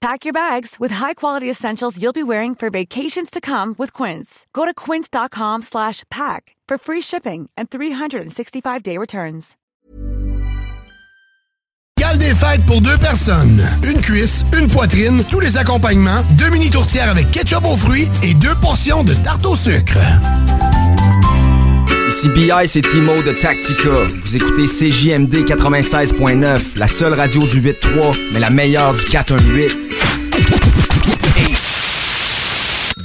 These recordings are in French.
Pack your bags with high-quality essentials you'll be wearing for vacations to come with Quince. Go to quince.com/pack for free shipping and 365-day returns. Gale des fêtes pour deux personnes. Une cuisse, une poitrine, tous les accompagnements, deux mini tourtières avec ketchup aux fruits et deux portions de tarte au sucre. Ici BI, c'est Timo de Tactica. Vous écoutez CJMD 96.9, la seule radio du 8-3, mais la meilleure du 418.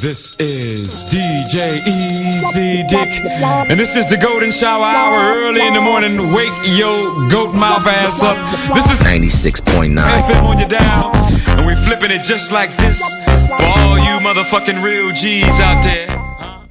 This is DJ Easy Dick, and this is the Golden Shower Hour. Early in the morning, wake your goat mouth ass up. This is 96.9 FM on your dial, and we flipping it just like this for all you motherfucking real G's out there.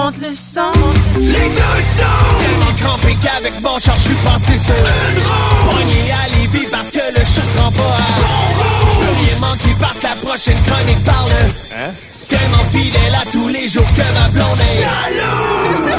Monte le sang. Les deux stools! Tellement crampé qu'avec mon char, je suis passé sur une roue! Pogné à Lévis parce que le chat se rend pas à bon rien manquer parce la prochaine chronique parle. Hein? Tellement fidèle à tous les jours que ma blonde est jalouse!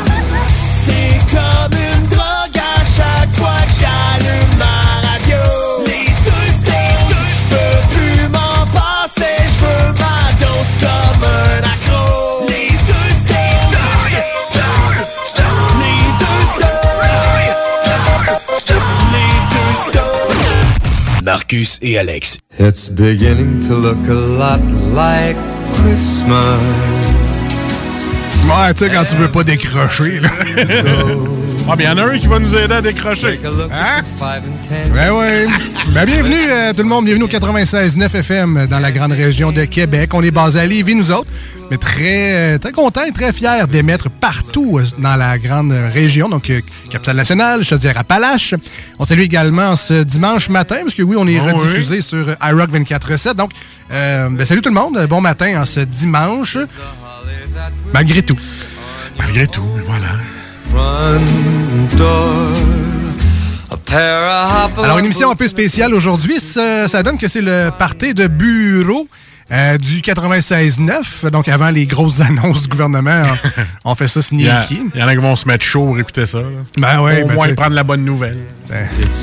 Marcus et Alex. It's beginning to look a lot like Christmas. Ouais, tu sais, quand tu veux pas décrocher, là. Ah, bien, il y en a un qui va nous aider à décrocher. Hein? Ben ouais. Ben bienvenue euh, tout le monde, bienvenue au 96.9 FM dans la grande région de Québec. On est basé à Lévis, nous autres, mais très, euh, très contents et très fiers d'émettre partout euh, dans la grande région, donc euh, capitale nationale, Chaudière-Appalaches. On salue également ce dimanche matin, parce que oui, on est Oh oui. rediffusé sur iRock 24.7. Donc, euh, ben, salut tout le monde, bon matin en ce dimanche, malgré tout. Malgré tout, voilà. Front door, a pair of Alors, une émission un peu spéciale aujourd'hui. Ça, ça donne que c'est le party de bureau euh, du 96-9. Donc, avant les grosses annonces du gouvernement, on fait ça sneaky. il y en a qui vont se mettre chaud pour écouter ça. là. Ben ouais, Au ben moins prendre la bonne nouvelle.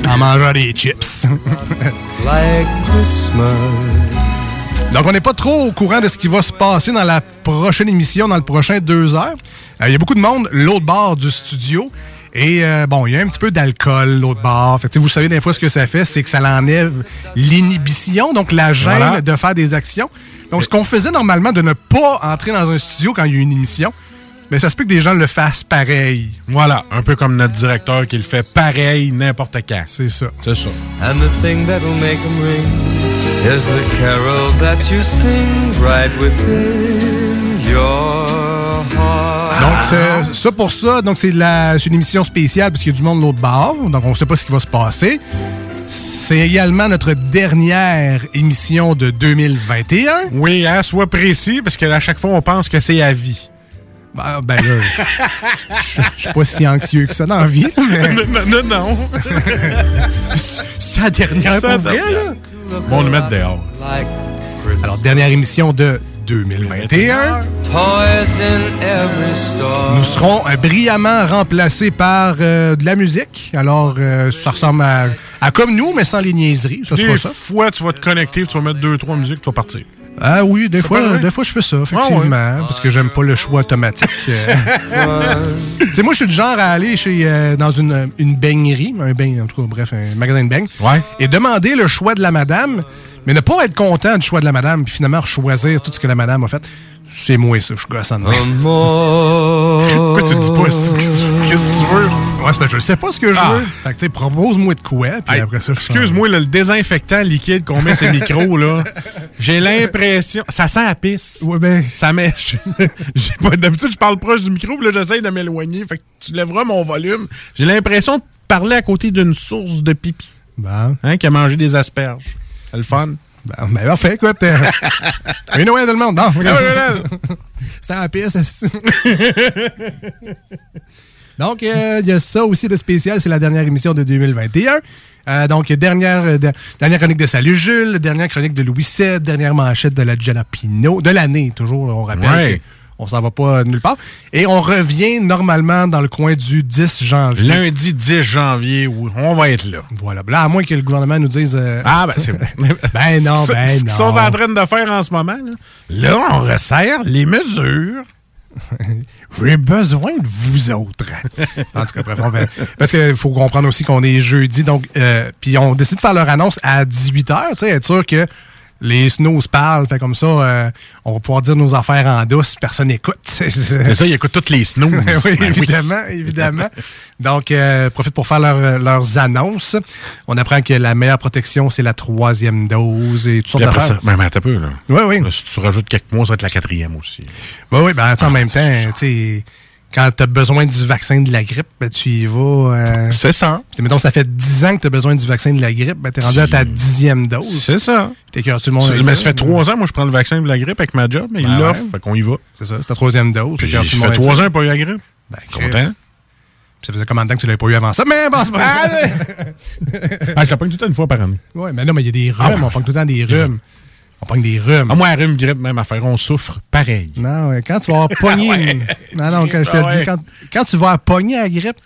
En mangeant des chips. like Christmas. Donc, on n'est pas trop au courant de ce qui va se passer dans la prochaine émission, dans le prochain deux heures. Euh, Il y a beaucoup de monde l'autre bord du studio. Et euh, bon, il y a un petit peu d'alcool l'autre bord. Fait que, tu sais, vous savez des fois ce que ça fait, c'est que ça l'enlève l'inhibition, donc la gêne Voilà. de faire des actions. Donc, ce qu'on faisait normalement de ne pas entrer dans un studio quand il y a une émission, mais ça se peut que des gens le fassent pareil. Voilà, un peu comme notre directeur qui le fait pareil n'importe quand. C'est ça. C'est ça. And the thing that'll make 'em ring is the carol that you sing right within your heart? Donc, c'est- ça pour ça, donc c'est la- c'est une émission spéciale parce qu'il y a du monde de l'autre bord. Donc, on ne sait pas ce qui va se passer. C'est également notre dernière émission de 2021. Oui, hein, sois précis, parce que à chaque fois, on pense que c'est à vie. Ben, ben là, je suis pas si anxieux que ça dans la vie. mais non, non, non. C'est la dernière C'est la pour vrai, dernière. là. Bon, on le met dehors. Alors, dernière émission de 2021. toys in every store. Nous serons euh, brillamment remplacés par euh, de la musique. Alors, euh, ça ressemble à, comme nous, mais sans les niaiseries. Ça Des sera ça. fois, tu vas te connecter, tu vas mettre deux, trois musiques, tu vas partir. Ah oui, des fois, des fois je fais ça, effectivement, parce que j'aime pas le choix automatique. sais, moi, je suis du genre à aller chez, euh, dans une, une beignerie, un beigne, en tout cas, bref, un magasin de beignes, et demander le choix de la madame, mais ne pas être content du choix de la madame, puis finalement choisir tout ce que la madame a fait. C'est moi, ça, je suis gossant. Pourquoi tu dis pas qu'est-ce que tu veux? Ouais, c'est parce que je sais pas ce que je Ah. veux. Fait que, tu sais, propose-moi de quoi, puis Hey, après ça, je Excuse-moi, le désinfectant liquide qu'on met les micros, là, j'ai l'impression... Ça sent la pisse. Ouais, ben... Ça met... j'ai pas- D'habitude, je parle proche du micro, puis là, j'essaye de m'éloigner. Fait que tu lèveras mon volume. J'ai l'impression de parler à côté d'une source de pipi. Bon. Hein, qui a mangé des asperges. C'est le fun. Ben, ben, parfait, écoute. Euh... Un Noël tout le monde. Regarde. Noël. C'est la. Donc, euh, il y a ça aussi de spécial. C'est la dernière émission de 2021. Euh, donc, dernière, euh, de- dernière chronique de Salut Jules, dernière chronique de Louis VII, dernière manchette de la Jalapino, de l'année, toujours, on rappelle. Ouais. que On s'en va pas nulle part. Et on revient normalement dans le coin du 10 janvier. Lundi 10 janvier, oui, on va être là. Voilà. Là, à moins que le gouvernement nous dise. euh, Ah, ben c'est Ben non, Ce- ben Ce qu'ils non. sont en train de faire en ce moment, là, là on resserre les mesures. J'ai besoin de vous autres. en tout cas, bref, on va- parce qu'il faut comprendre aussi qu'on est jeudi, donc, euh, puis on décide de faire leur annonce à 18h, tu sais, être sûr que les snows parlent, fait comme ça, euh, on va pouvoir dire nos affaires en douce, personne n'écoute. C'est ça, ils écoutent toutes les oui, Ben évidemment, évidemment. Donc, euh, profite pour faire leur- leurs annonces. On apprend que la meilleure protection, c'est la troisième dose et toutes sortes d'affaires. ça, ben, ben, peu, là. Oui, oui. Là, si tu rajoutes quelques mois, ça va être la quatrième aussi. Ben oui, ben, en même temps, tu sais, quand tu as besoin du vaccin de la grippe, ben, tu y vas. euh, C'est ça. mettons, ça fait 10 ans que tu as besoin du vaccin de la grippe, ben, tu es rendu à ta dixième dose. C'est ça. T'es cœur, tout le monde mais ça? ça fait trois ans, moi, je prends le vaccin de la grippe avec ma job, mais Ben il l'offre, ouais. fait qu'on y va. C'est ça, c'est ta troisième dose. Puis, ça fait trois ans, pas eu la grippe. Ben, Content. Ça faisait combien de temps que tu l'avais pas eu avant ça? Mais bon, c'est pas Ah, je la pogne tout le temps une fois par année. Ouais, mais non, mais il y a des rhumes. on pogne tout le temps des rhumes. On pogne des rhumes. Ah, moi, rhume, grippe, même affaire, on souffre pareil. Non, ouais, quand tu vas avoir pogné. une- Non, non, quand je te Ah ouais. dis, quand, quand tu vas pogné la grippe,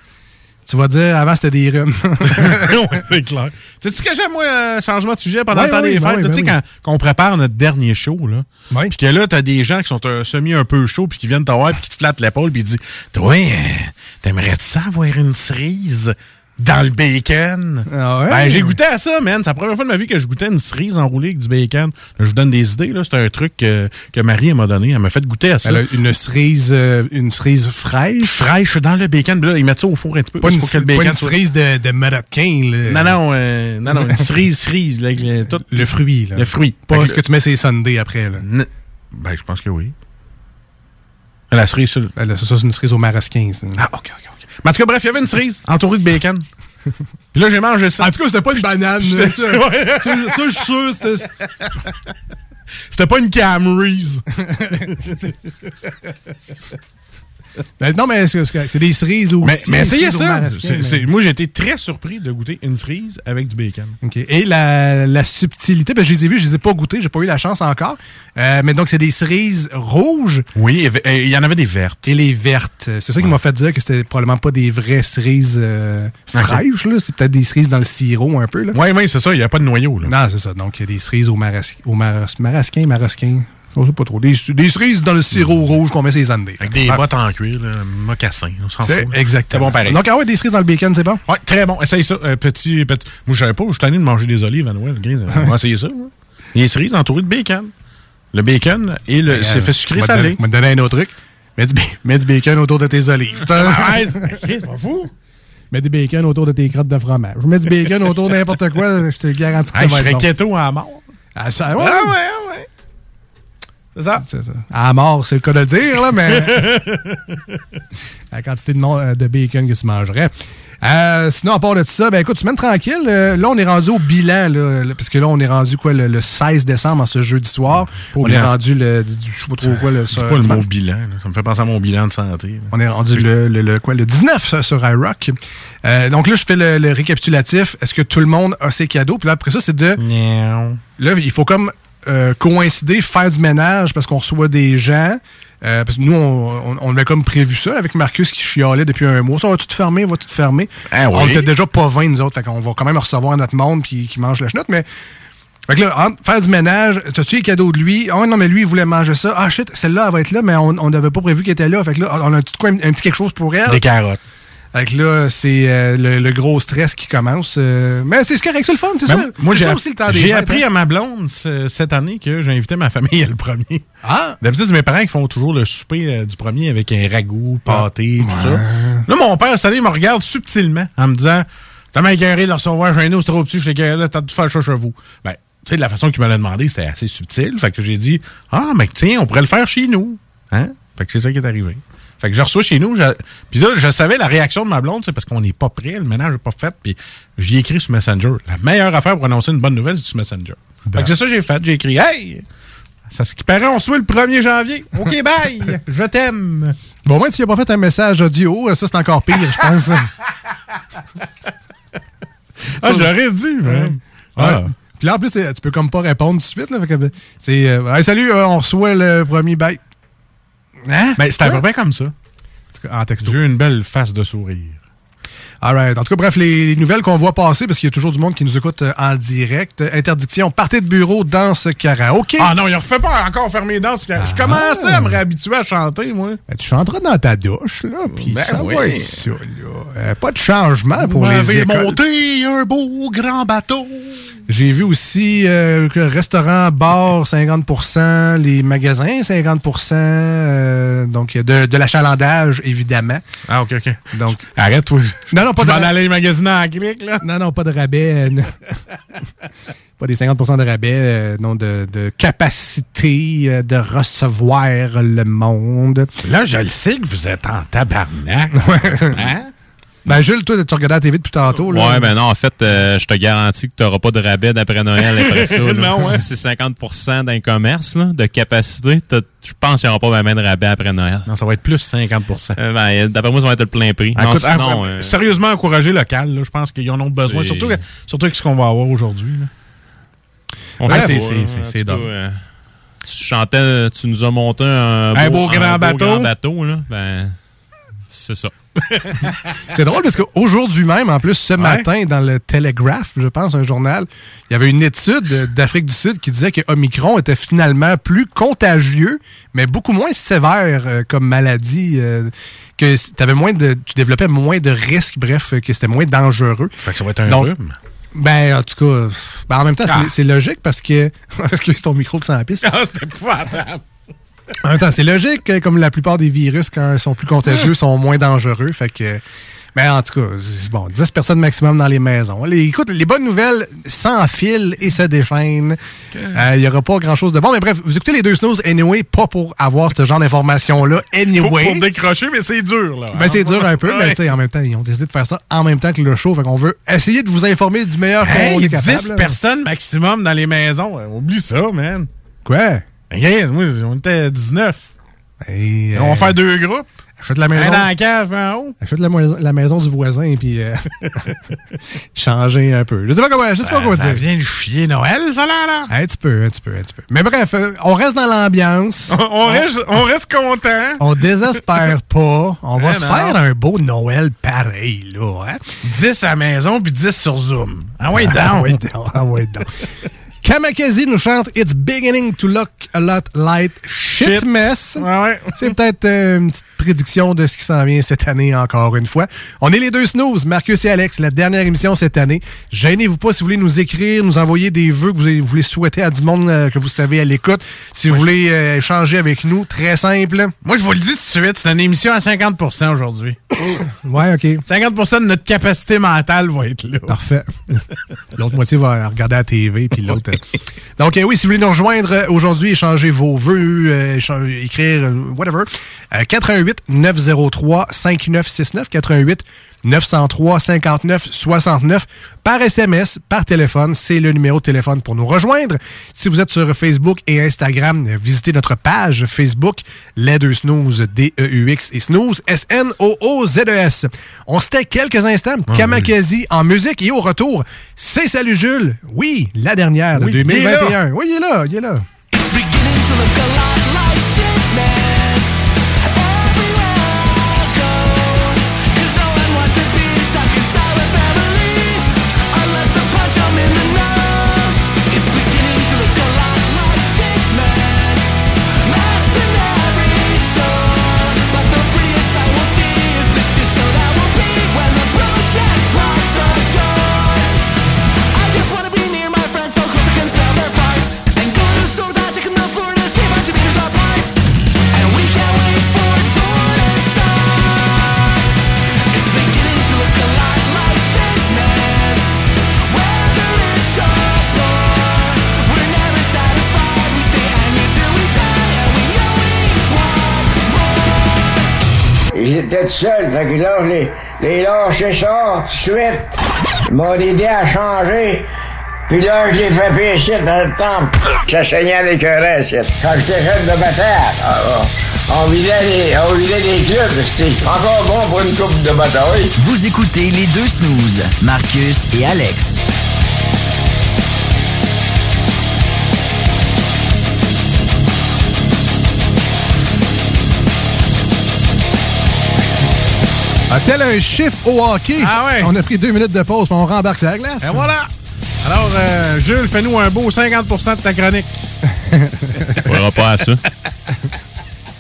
tu vas dire avant c'était des rhumes. Ouais, c'est clair. Sais-tu que j'aime, moi, euh, changement de sujet pendant Ouais, le temps ouais, des ben fêtes? ben tu sais, oui. quand, on prépare notre dernier show, là, Ouais. puis que là, t'as des gens qui sont un semi un peu chauds, puis qui viennent te voir, puis qui te flattent l'épaule, puis ils disent Toi, euh, t'aimerais-tu ça avoir une cerise? Dans le bacon? Ah ouais? Ben, j'ai goûté à ça, man. C'est la première fois de ma vie que je goûtais une cerise enroulée avec du bacon. Je vous donne des idées, là. C'est un truc que, que Marie m'a donné. Elle m'a fait goûter à ça. Elle a une cerise, euh, une cerise fraîche. Fraîche dans le bacon. Puis Là, ils mettent ça au four un petit peu. Pas une, qu'il faut que le pas bacon une soit- cerise de, de marocain. là. Non, non, euh, non, non, une cerise, cerise. là, avec le, tout- Le fruit, là. le fruit. Pas ce que tu mets sur les sundaes après, là. N- Ben, je pense que oui. La cerise, ça. Là, ça, c'est une cerise au marasquin. Ah, ok, ok, ok. Mais en tout cas, bref, il y avait une cerise entourée de bacon. Puis là, j'ai mangé ça. En tout cas, c'était pas une banane. ça, je suis sûr. c'était- C'était pas une Camrys. Ben, non, mais c'est des cerises aussi. mais, mais essayez ça. mais- moi, j'ai été très surpris de goûter une cerise avec du bacon. Et la, la subtilité, ben, je les ai vus, je les ai pas goûtés, j'ai pas eu la chance encore. Euh, mais donc, c'est des cerises rouges Oui, il y en avait des vertes. et les vertes. C'est ça qui m'a fait dire que c'était probablement pas des vraies cerises euh, fraîches, là. C'est peut-être des cerises dans le sirop un peu, là. Oui, oui, c'est ça. Il n'y a pas de noyau. Là. Non, c'est ça. Donc, il y a des cerises au, maras au maras marasquin, marasquin. Je sais pas trop. Des, des cerises dans le sirop rouge qu'on met les Andes. Avec des bottes en cuir, là, mocassins. On s'en fout. Exactement. C'est bon pareil. Donc, ah ouais, des cerises dans le bacon, c'est bon? Ouais, très bon. Essaye ça. Euh, petit, petit- Moi, je savais pas. Je suis tanné de manger des olives à Noël. On va essayer ça. Les cerises entourées de bacon. Le bacon et le. C'est fait sucré salé. Je vais te donner un autre truc. Mets du, ba- mets du bacon autour de tes olives. Ah, ouais, c'est pas fou. Mets du bacon autour de tes crottes de fromage. Mets du bacon autour de n'importe quoi, je te garantis que ça Hey, je va être keto à mort. Ah, ça, ouais. Ah, ouais, ah, ouais. C'est ça? À mort, c'est le cas de le dire, là, mais. la quantité de, euh, de bacon que tu mangerais. Euh, sinon, à part de ça, ben écoute, semaine tranquille. euh, là, on est rendu au bilan, là, là, parce que là, on est rendu quoi, le, le 16 décembre, en ce jeudi soir? on est rendu le. du- Je sais pas trop quoi, le. C'est pas le mot bilan. là. Ça me fait penser à mon bilan de santé. On est rendu le, le- le- quoi, le 19 ça, sur iRock. Euh, donc là, je fais le, récapitulatif. Est-ce que tout le monde a ses cadeaux? Puis là, après ça, c'est de. Miaou. Là, il faut comme euh, coïncider, faire du ménage parce qu'on reçoit des gens. Euh, parce que nous, on, on, avait comme prévu ça avec Marcus qui chialait depuis un mois. Ça va tout fermer, va tout fermer. Ah On était déjà pas 20, nous autres. Fait qu'on va quand même recevoir notre monde qui, qui mange la chenoute. Mais fait que là, faire du ménage, t'as-tu les cadeaux de lui? Oh non, mais lui, il voulait manger ça. Ah shit, celle-là, elle va être là, mais on n'avait pas prévu qu'elle était là. Fait que là, on a tout quoi, un, petit quelque chose pour elle. Des carottes. Fait que là, c'est euh, le, gros stress qui commence. Euh, mais c'est correct, c'est le fun, c'est ben, ça. Moi, j'ai appris hein. à ma blonde cette année que j'ai invité ma famille le premier. Ah! D'habitude, c'est mes parents qui font toujours le souper euh, du premier avec un ragoût, pâté, tout ça. Là, mon père, cette année, il me regarde subtilement en me disant T'as mal de le recevoir nous, c'est trop petit, je suis là, t'as dû faire ça chez vous. Ben, tu sais, de la façon qu'il me l'a demandé, c'était assez subtil. Fait que j'ai dit Ah, mais tiens, on pourrait le faire chez nous. Hein? Fait que c'est ça qui est arrivé. Fait que je reçois chez nous. Puis là, je savais la réaction de ma blonde, c'est parce qu'on n'est pas prêt, le ménage n'est pas fait. Puis j'y écrit sur Messenger. La meilleure affaire pour annoncer une bonne nouvelle, c'est sur Messenger. Fait que c'est ça que j'ai fait. J'ai écrit Hey! Ça ce qui paraît, on se voit le 1er janvier. OK, bye! je t'aime! Bon, moi, tu n'as pas fait un message audio. Ça, c'est encore pire, je pense. ah, j'aurais dû, même. Ah. Puis là, en plus, tu peux comme pas répondre tout de suite. Là, euh, salut, euh, on reçoit le premier bye. Hein? Ben, c'était à peu près comme ça. En texto. J'ai eu une belle face de sourire. All En tout cas, bref, les, nouvelles qu'on voit passer, parce qu'il y a toujours du monde qui nous écoute euh, en direct. Interdiction, partez de bureau, danse, karaoké. Ah non, il refait pas encore fermer danse. Je ah. commençais à me réhabituer à chanter, moi. Ben, tu chanteras dans ta douche, là, puis ben ça va être ça, là. Euh, pas de changement pour les écoles. monté un beau grand bateau. J'ai vu aussi euh, que restaurant, bar, 50% les magasins, 50% euh, donc de, de l'achalandage, évidemment. Ah, OK, OK. Donc, Arrête, toi. Non, non, pas de... aller magasiner en clic, là. Non, non, pas de rabais. Euh, pas des 50% de rabais, non, de, de capacité de recevoir le monde. Là, je le sais que vous êtes en tabarnak. hein? Ben, Jules, toi, tu regardais la TV depuis tantôt. Là? Ouais, ben non, en fait, euh, je te garantis que tu n'auras pas de rabais d'après Noël après ça. non, ouais. C'est 50% d'un commerce de capacité. Je pense qu'il n'y aura pas même de rabais après Noël. Non, ça va être plus 50% euh, ben, D'après moi, ça va être le plein prix. non, sinon, euh, Sérieusement, encourager local. Je pense qu'ils en ont besoin. Surtout, surtout avec ce qu'on va avoir aujourd'hui. On ouais, c'est dingue. tu chantais, tu nous as monté un, un beau, grand, bateau. grand bateau. Là, ben, c'est ça. C'est drôle parce qu'aujourd'hui même, en plus, ce matin, dans le Telegraph, je pense, un journal, il y avait une étude d'Afrique du Sud qui disait que Omicron était finalement plus contagieux, mais beaucoup moins sévère euh, comme maladie. Euh, que avais moins de, tu développais moins de risques, bref, que c'était moins dangereux. Fait que ça va être un rhume. Ben, en tout cas, ben, en même temps, c'est ah. logique parce que. parce que c'est ton micro qui s'en piste. Ah, c'était épouvantable. En même temps, c'est logique, hein, comme la plupart des virus, quand ils sont plus contagieux, sont moins dangereux. Fait que. Mais en tout cas, bon, 10 personnes maximum dans les maisons. écoute, les bonnes nouvelles s'enfilent et se déchaînent. Il n'y euh, aura pas grand-chose de bon. Mais bref, vous écoutez les deux snooze anyway, pas pour avoir ce genre d'informations-là anyway. Pour, décrocher, mais c'est dur, là. Ben, c'est dur un peu, mais tu sais, en même temps, ils ont décidé de faire ça en même temps que le show. Fait qu'on veut essayer de vous informer du meilleur qu'on est capable. 10 personnes maximum dans les maisons. Oublie ça, man. Quoi? Rien, moi, on était 19. on va euh, faire deux groupes. Achète la maison. Un dans la cave en haut. Achète la, la maison du voisin et puis euh, changer un peu. Je sais pas comment, je sais pas comment ça dire. vient de chier Noël, ça là, là. Un petit peu, un petit peu, un petit peu. Mais bref, euh, on reste dans l'ambiance. on, reste, on reste content. On désespère pas. On va se faire un beau Noël pareil, là. Hein? 10 à la maison puis 10 sur Zoom. Ah ouais, down. ah ouais, down. Ah ouais, down. Kamakazi nous chante It's beginning to look a lot like shit, mess. C'est peut-être euh, une petite prédiction de ce qui s'en vient cette année, encore une fois. On est les deux snooze, Marcus et Alex, la dernière émission cette année. Gênez-vous pas si vous voulez nous écrire, nous envoyer des vœux que vous voulez souhaiter à du monde euh, que vous savez à l'écoute. Si vous voulez euh, échanger avec nous, très simple. Moi, je vous le dis tout de suite, c'est une émission à 50% aujourd'hui. ouais, OK. 50% de notre capacité mentale va être là. Parfait. L'autre moitié va regarder la TV, puis l'autre donc, euh, oui, si vous voulez nous rejoindre euh, aujourd'hui, échanger vos vœux, euh, écrire, whatever, 88 903 5969 88 903 59 69 par SMS, par téléphone. C'est le numéro de téléphone pour nous rejoindre. Si vous êtes sur Facebook et Instagram, visitez notre page Facebook, les deux snooze, D-E-U-X et snooze, S-N-O-O-Z-E-S. E On se tait quelques instants. Ah, Kamakazi en musique et au retour, c'est Salut Jules. Oui, la dernière de 2021. Oui, il est là, il est là. J'étais tout seul. Fait que là, je les, les lâché ça tout de suite. Ils m'ont aidé à changer. Puis là, je l'ai fait pécher dans le temple. Ça saignait avec un reste. Quand j'étais jeune de bataille, ah, on vidait les, on vidait les clubs. C'était encore bon pour une coupe de bataille. Vous écoutez les deux snooze, Marcus et Alex. Ah, tel un chiffre au hockey? Ah ouais. On a pris deux minutes de pause, puis on rembarque sur la glace. Et voilà! Alors, euh, Jules, fais-nous un beau 50% de ta chronique. On verra pas à ça.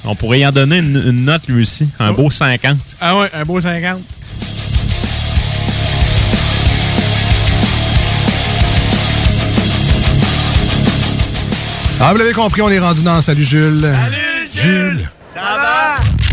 On pourrait y en donner une, une note lui aussi. Un beau 50. Ah ouais, un beau 50. Ah, vous l'avez compris, on est rendu dans Salut Jules. Salut, Jules! Ça va?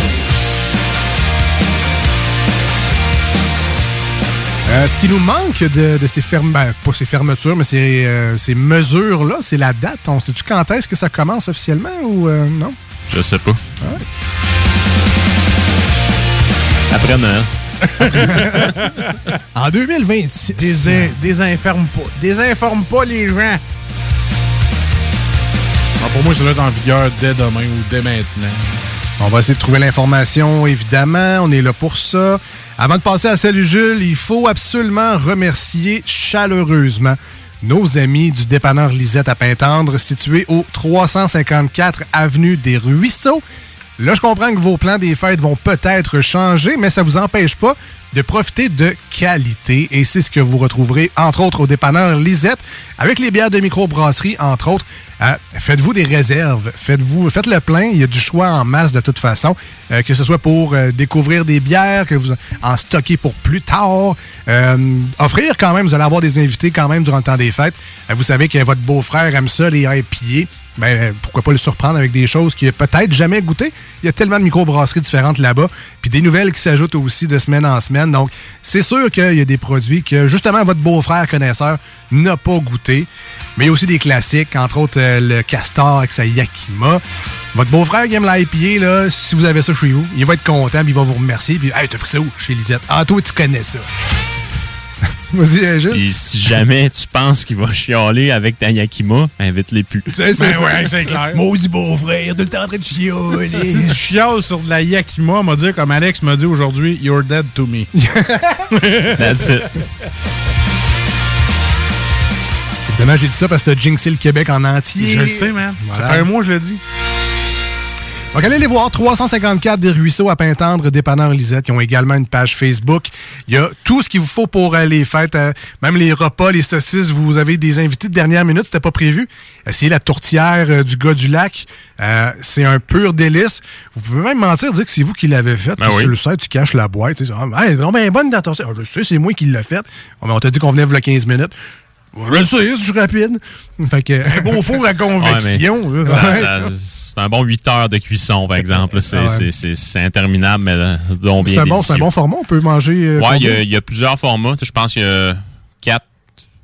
Euh, ce qui nous manque de, de ces fermes, ben, pas ces fermetures, mais ces, euh, ces mesures-là, c'est la date. On sait-tu quand est-ce que ça commence officiellement ou euh, non? Je sais pas. Après Noël. en 2026. Désin- désinforme pas. Désinforme pas les gens. Ah, pour moi, ça doit être en vigueur dès demain ou dès maintenant. On va essayer de trouver l'information, évidemment. On est là pour ça. Avant de passer à Salut Jules, il faut absolument remercier chaleureusement nos amis du dépanneur Lisette à Pintendre, situé au 354 Avenue des Ruisseaux. Là, je comprends que vos plans des fêtes vont peut-être changer, mais ça ne vous empêche pas de profiter de qualité. Et c'est ce que vous retrouverez, entre autres, au dépanneur Lisette, avec les bières de microbrasserie, entre autres. Euh, faites-vous des réserves, faites-vous, faites le plein. Il y a du choix en masse de toute façon, euh, que ce soit pour euh, découvrir des bières, que vous en stocker pour plus tard, offrir quand même. Vous allez avoir des invités quand même durant le temps des fêtes. Vous savez que votre beau-frère aime ça, les IPA. Ben, pourquoi pas le surprendre avec des choses qu'il a peut-être jamais goûté. Il y a tellement de microbrasseries différentes là-bas, puis des nouvelles qui s'ajoutent aussi de semaine en semaine. Donc, c'est sûr qu'il y a des produits que, justement, votre beau-frère connaisseur n'a pas goûté. Mais il y a aussi des classiques, entre autres euh, le castor avec sa Yakima. Votre beau-frère qui aime l'IPA, là, si vous avez ça chez vous, il va être content, puis il va vous remercier. Puis, hey, t'as pris ça où? Chez Lisette. Ah, toi, tu connais ça. Vas-y. Et si jamais tu penses qu'il va chialer avec ta Yakima, invite-les plus. C'est Ben ouais, c'est clair. Maudit beau-frère, tout le temps en train de chialer. Si tu chiales sur de la Yakima, on va dire, comme Alex m'a dit aujourd'hui, you're dead to me. That's it. Évidemment, j'ai dit ça parce que t'as jinxé le Québec en entier. Je le sais, man. Voilà. Ça fait un mois, je le dis. Donc, allez les voir, 354 des Ruisseaux à Pintendre, dépanneur Lisette, qui ont également une page Facebook. Il y a tout ce qu'il vous faut pour euh, les fêtes, euh, même les repas, les saucisses. Vous avez des invités de dernière minute, c'était pas prévu. Essayez la tourtière euh, du gars du lac. Euh, c'est un pur délice. Vous pouvez même mentir, dire que c'est vous qui l'avez fait. Ben oui. Sur le site, tu caches la boîte. Tu sais, ah, hey, non, ben, bonne dans ton. Ah, je sais, c'est moi qui l'ai fait. Ah, mais on t'a dit qu'on venait v'là 15 minutes. Je le sais, je suis rapide. Fait que, un beau four à convection. Ouais, c'est un bon 8 heures de cuisson, par exemple. C'est Ah ouais. c'est- interminable, mais euh, bien C'est un, bon, un bon format, on peut manger. euh, Ouais, il y, a- il y a plusieurs formats. Je pense qu'il y a 4,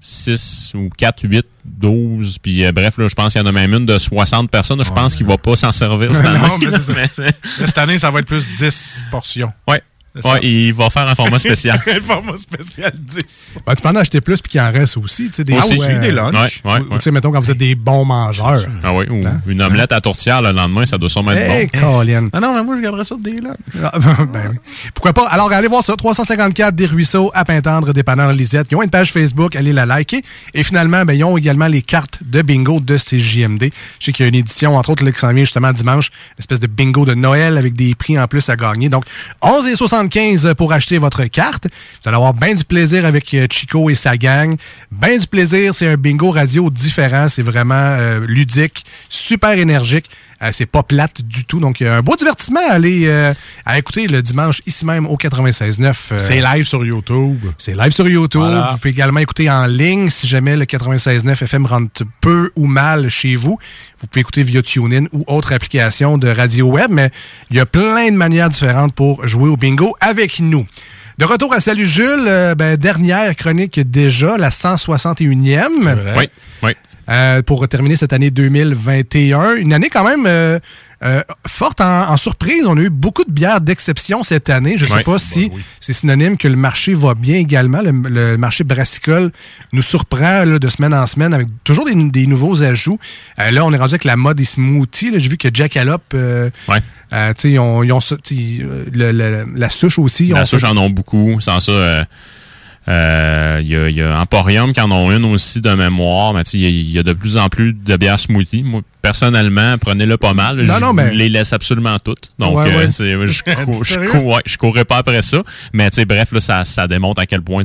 6 ou 4, 8, 12. Puis euh, bref, là, je pense qu'il y en a même une de 60 personnes. Je pense qu'il va pas s'en servir cette année. Non, mais Cette année, ça va être plus 10 portions. Ouais. Ouais, il va faire un format spécial. un format spécial 10. Ben, tu peux en acheter plus puis qu'il en reste aussi. Tu sais, des, Aussi. fois, Des lunchs. Ouais, ouais, ou- ou, tu sais, mettons, quand vous êtes des bons mangeurs. Ah oui, ou une omelette à tourtière le lendemain, ça doit sûrement être Hey, bon. Colin. Ah non, mais moi, je garderais ça de des lunchs. Ah, ben oui. Pourquoi pas? Alors, allez voir ça. 354 des Ruisseaux à Pintendre, dépanneur Lisette. Ils ont une page Facebook, allez la liker. Et finalement, ben, ils ont également les cartes de bingo de CJMD. Je sais qu'il y a une édition, entre autres, là, qui s'en vient justement dimanche. Une espèce de bingo de Noël avec des prix en plus à gagner. Donc, 11,75 pour acheter votre carte. Vous allez avoir bien du plaisir avec euh, Chico et sa gang. Bien du plaisir. C'est un bingo radio différent. C'est vraiment euh, ludique, super énergique. Euh, c'est pas plate du tout. Donc, un beau divertissement à aller euh, à écouter le dimanche ici même au 96.9. Euh, C'est live sur YouTube. C'est live sur YouTube. Voilà. Vous pouvez également écouter en ligne si jamais le 96.9 FM rentre peu ou mal chez vous. Vous pouvez écouter via TuneIn ou autre application de radio web, mais il y a plein de manières différentes pour jouer au bingo avec nous. De retour à Salut Jules, euh, ben, dernière chronique déjà, la 161e. Oui, oui. Euh, pour terminer cette année 2021. Une année quand même euh, euh, forte en, en surprise. On a eu beaucoup de bières d'exception cette année. Je ne sais pas si c'est synonyme que le marché va bien également. Le, le marché brassicole nous surprend là, de semaine en semaine avec toujours des, des nouveaux ajouts. Euh, là, on est rendu avec la mode des smoothies. J'ai vu que Jackalope, euh, tu sais, ils ont, ils ont ça, tu sais, le- le- la souche aussi. La souche en ont beaucoup. Sans ça, euh, euh, il y, a, y a Emporium qui en ont une aussi de mémoire. Mais il y, y a de plus en plus de bières smoothie. Moi, personnellement, prenez-le pas mal. Non, je non, mais- les laisse absolument toutes. Donc, Ouais, euh, ouais. je, je, ouais, je courrais pas après ça. Mais bref, là, ça, ça démontre à quel point...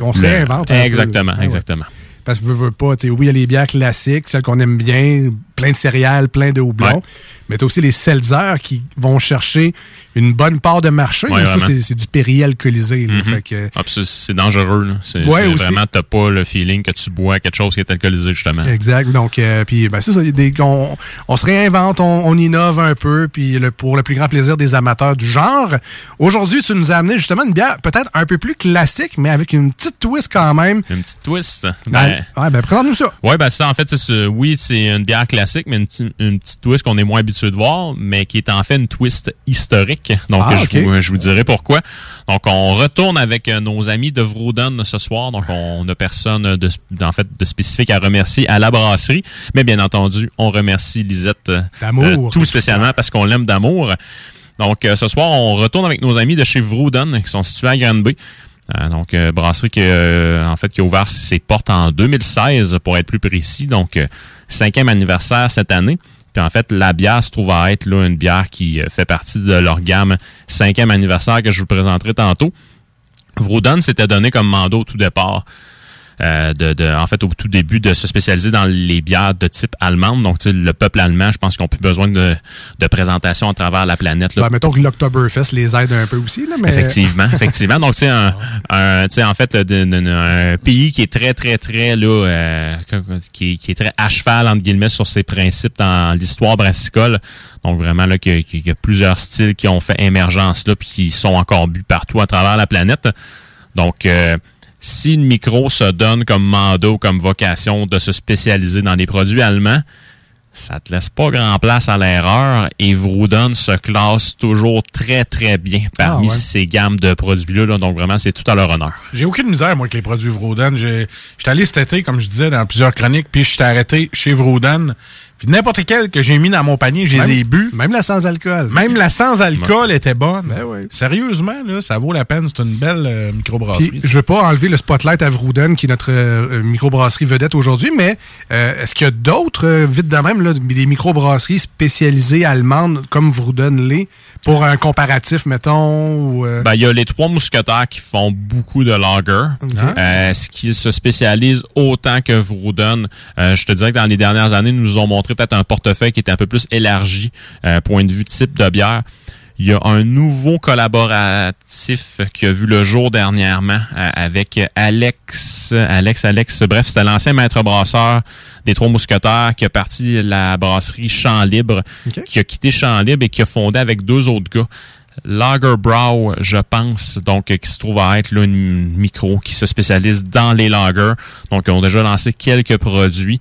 On se réinvente peu. Exactement, Ah exactement. Parce que veux, veux pas, oui, il y a les bières classiques, celles qu'on aime bien, plein de céréales, plein de houblons. Ouais. Mais tu as aussi les seltzers qui vont chercher une bonne part de marché. Ouais, mais ça, vraiment. c'est du Perrier alcoolisé. que- Ah, puis c'est- dangereux. C'est Ouais, vraiment, t'as pas le feeling que tu bois quelque chose qui est alcoolisé, justement. Exact. Donc, euh, puis, ben, c'est ça. des- on, on se réinvente, on, on innove un peu, puis le, pour le plus grand plaisir des amateurs du genre. Aujourd'hui, tu nous as amené justement une bière peut-être un peu plus classique, mais avec une petite twist quand même. Une petite twist. Ben, ouais, ben, présente-nous ça. Oui, ben ça, en fait, oui, c'est une bière classique, mais une, petite- une petite twist qu'on est moins habitué de voir, mais qui est en fait une twist historique. Donc, Ah, je, vous, je vous dirai pourquoi. Donc, on retourne avec euh, nos amis de Vrouden ce soir. Donc, on n'a personne de, en fait, de spécifique à remercier à la brasserie. Mais bien entendu, on remercie Lisette euh, D'amour. tout spécialement parce qu'on l'aime d'amour. Donc, euh, ce soir, on retourne avec nos amis de chez Vrouden qui sont situés à Granby. Euh, donc, brasserie qui, euh, en fait, qui a ouvert ses portes en 2016, pour être plus précis. Donc, euh, cinquième anniversaire cette année. Puis, en fait, la bière se trouve à être là, une bière qui euh, fait partie de leur gamme cinquième anniversaire que je vous présenterai tantôt. Vrouden s'était donné comme mandat au tout départ. Euh, de, de- en fait, au tout début, de se spécialiser dans les bières de type allemande. Donc, le peuple allemand, je pense qu'ils n'ont plus besoin de, de présentation à travers la planète. là, Ben, mettons que l'Octoberfest les aide un peu aussi. Là, mais... Effectivement, effectivement. Donc, sais, un, un- tu sais, en fait, un pays qui est très, très, très, là, euh, qui, est- qui est très à cheval, entre guillemets, sur ses principes dans l'histoire brassicole. Donc, vraiment, là, qu'il y y a plusieurs styles qui ont fait émergence, là, puis qui sont encore bu partout à travers la planète. Donc, euh, si le micro se donne comme mandat ou comme vocation de se spécialiser dans les produits allemands, ça te laisse pas grand place à l'erreur et Vrouden se classe toujours très très bien parmi Ah, ouais. ces gammes de produits-là. là. donc vraiment, c'est tout à leur honneur. J'ai aucune misère, moi, avec les produits Vrouden. J'ai- J'étais allé cet été, comme je disais, dans plusieurs chroniques, puis je t'ai arrêté chez Vrouden. Puis n'importe quel que j'ai mis dans mon panier, je les ai bu. Même la sans-alcool. Même la sans-alcool était bonne. Ben Sérieusement, là, ça vaut la peine. C'est une belle euh, microbrasserie. Je veux pas enlever le spotlight à Vrouden, qui est notre euh, microbrasserie vedette aujourd'hui, mais euh, est-ce qu'il y a d'autres, euh, vite de même, là, des microbrasseries spécialisées allemandes comme Vrouden l'est, pour un comparatif, mettons? ou, euh, Ben, il y a les trois mousquetaires qui font beaucoup de lager. Euh, ce qui se spécialise autant que Vrouden. Euh, je te dirais que dans les dernières années, nous nous ont montré peut-être un portefeuille qui était un peu plus élargi, euh, point de vue type de bière. Il y a un nouveau collaboratif qui a vu le jour dernièrement euh, avec Alex, Alex, Alex, bref, c'était l'ancien maître brasseur des Trois Mousquetaires qui a parti la brasserie Champ Libre, qui a quitté Champ Libre et qui a fondé avec deux autres gars. Lagerbrow, je pense, donc qui se trouve à être là, une micro qui se spécialise dans les lagers. Donc, ils ont déjà lancé quelques produits.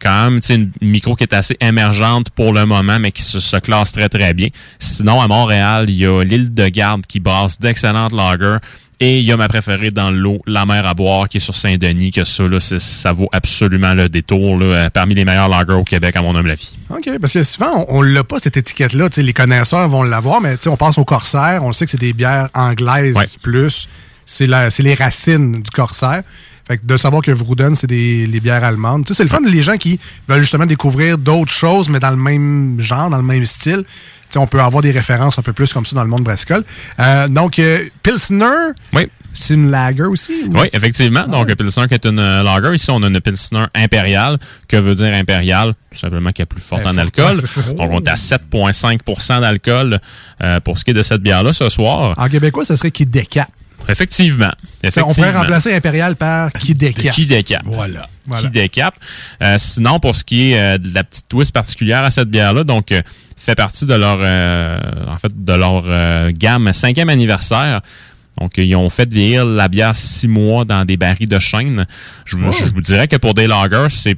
Quand même, tu sais, une micro qui est assez émergente pour le moment, mais qui se, se classe très, très bien. Sinon, à Montréal, il y a l'île de Garde qui brasse d'excellentes lagers. Et il y a ma préférée dans l'eau, la mer à boire, qui est sur Saint-Denis, que ça, là, ça vaut absolument le détour, là, euh, parmi les meilleurs lagers au Québec, à mon humble avis. OK, parce que souvent, on, on l'a pas, cette étiquette-là. Tu sais, Les connaisseurs vont l'avoir, mais tu sais, on pense au corsaire. On sait que c'est des bières anglaises plus. C'est la- c'est les racines du corsaire. Fait que de savoir que Vrouden, c'est des les bières allemandes. Tu sais, c'est le fun les gens qui veulent justement découvrir d'autres choses, mais dans le même genre, dans le même style. Tu sais, on peut avoir des références un peu plus comme ça dans le monde brassicole. Euh, donc, euh, Pilsner, Oui. C'est une lager aussi? Oui, effectivement. Donc, Pilsner qui est une euh, lager. Ici, on a une Pilsner impériale. Que veut dire impériale? Tout simplement qu'elle est plus forte en alcool. Donc, on est à 7,5% d'alcool euh, pour ce qui est de cette bière-là ce soir. En québécois, ça serait qui décap. Effectivement. On effectivement. pourrait remplacer impérial par qui décap. Qui décape. Voilà. Qui décape. Euh, sinon, pour ce qui est euh, de la petite twist particulière à cette bière-là, donc euh, fait partie de leur euh, en fait de leur euh, gamme cinquième anniversaire. Donc, ils ont fait vieillir la bière six mois dans des barils de chêne. Je, Oh. je vous dirais que pour des lagers, c'est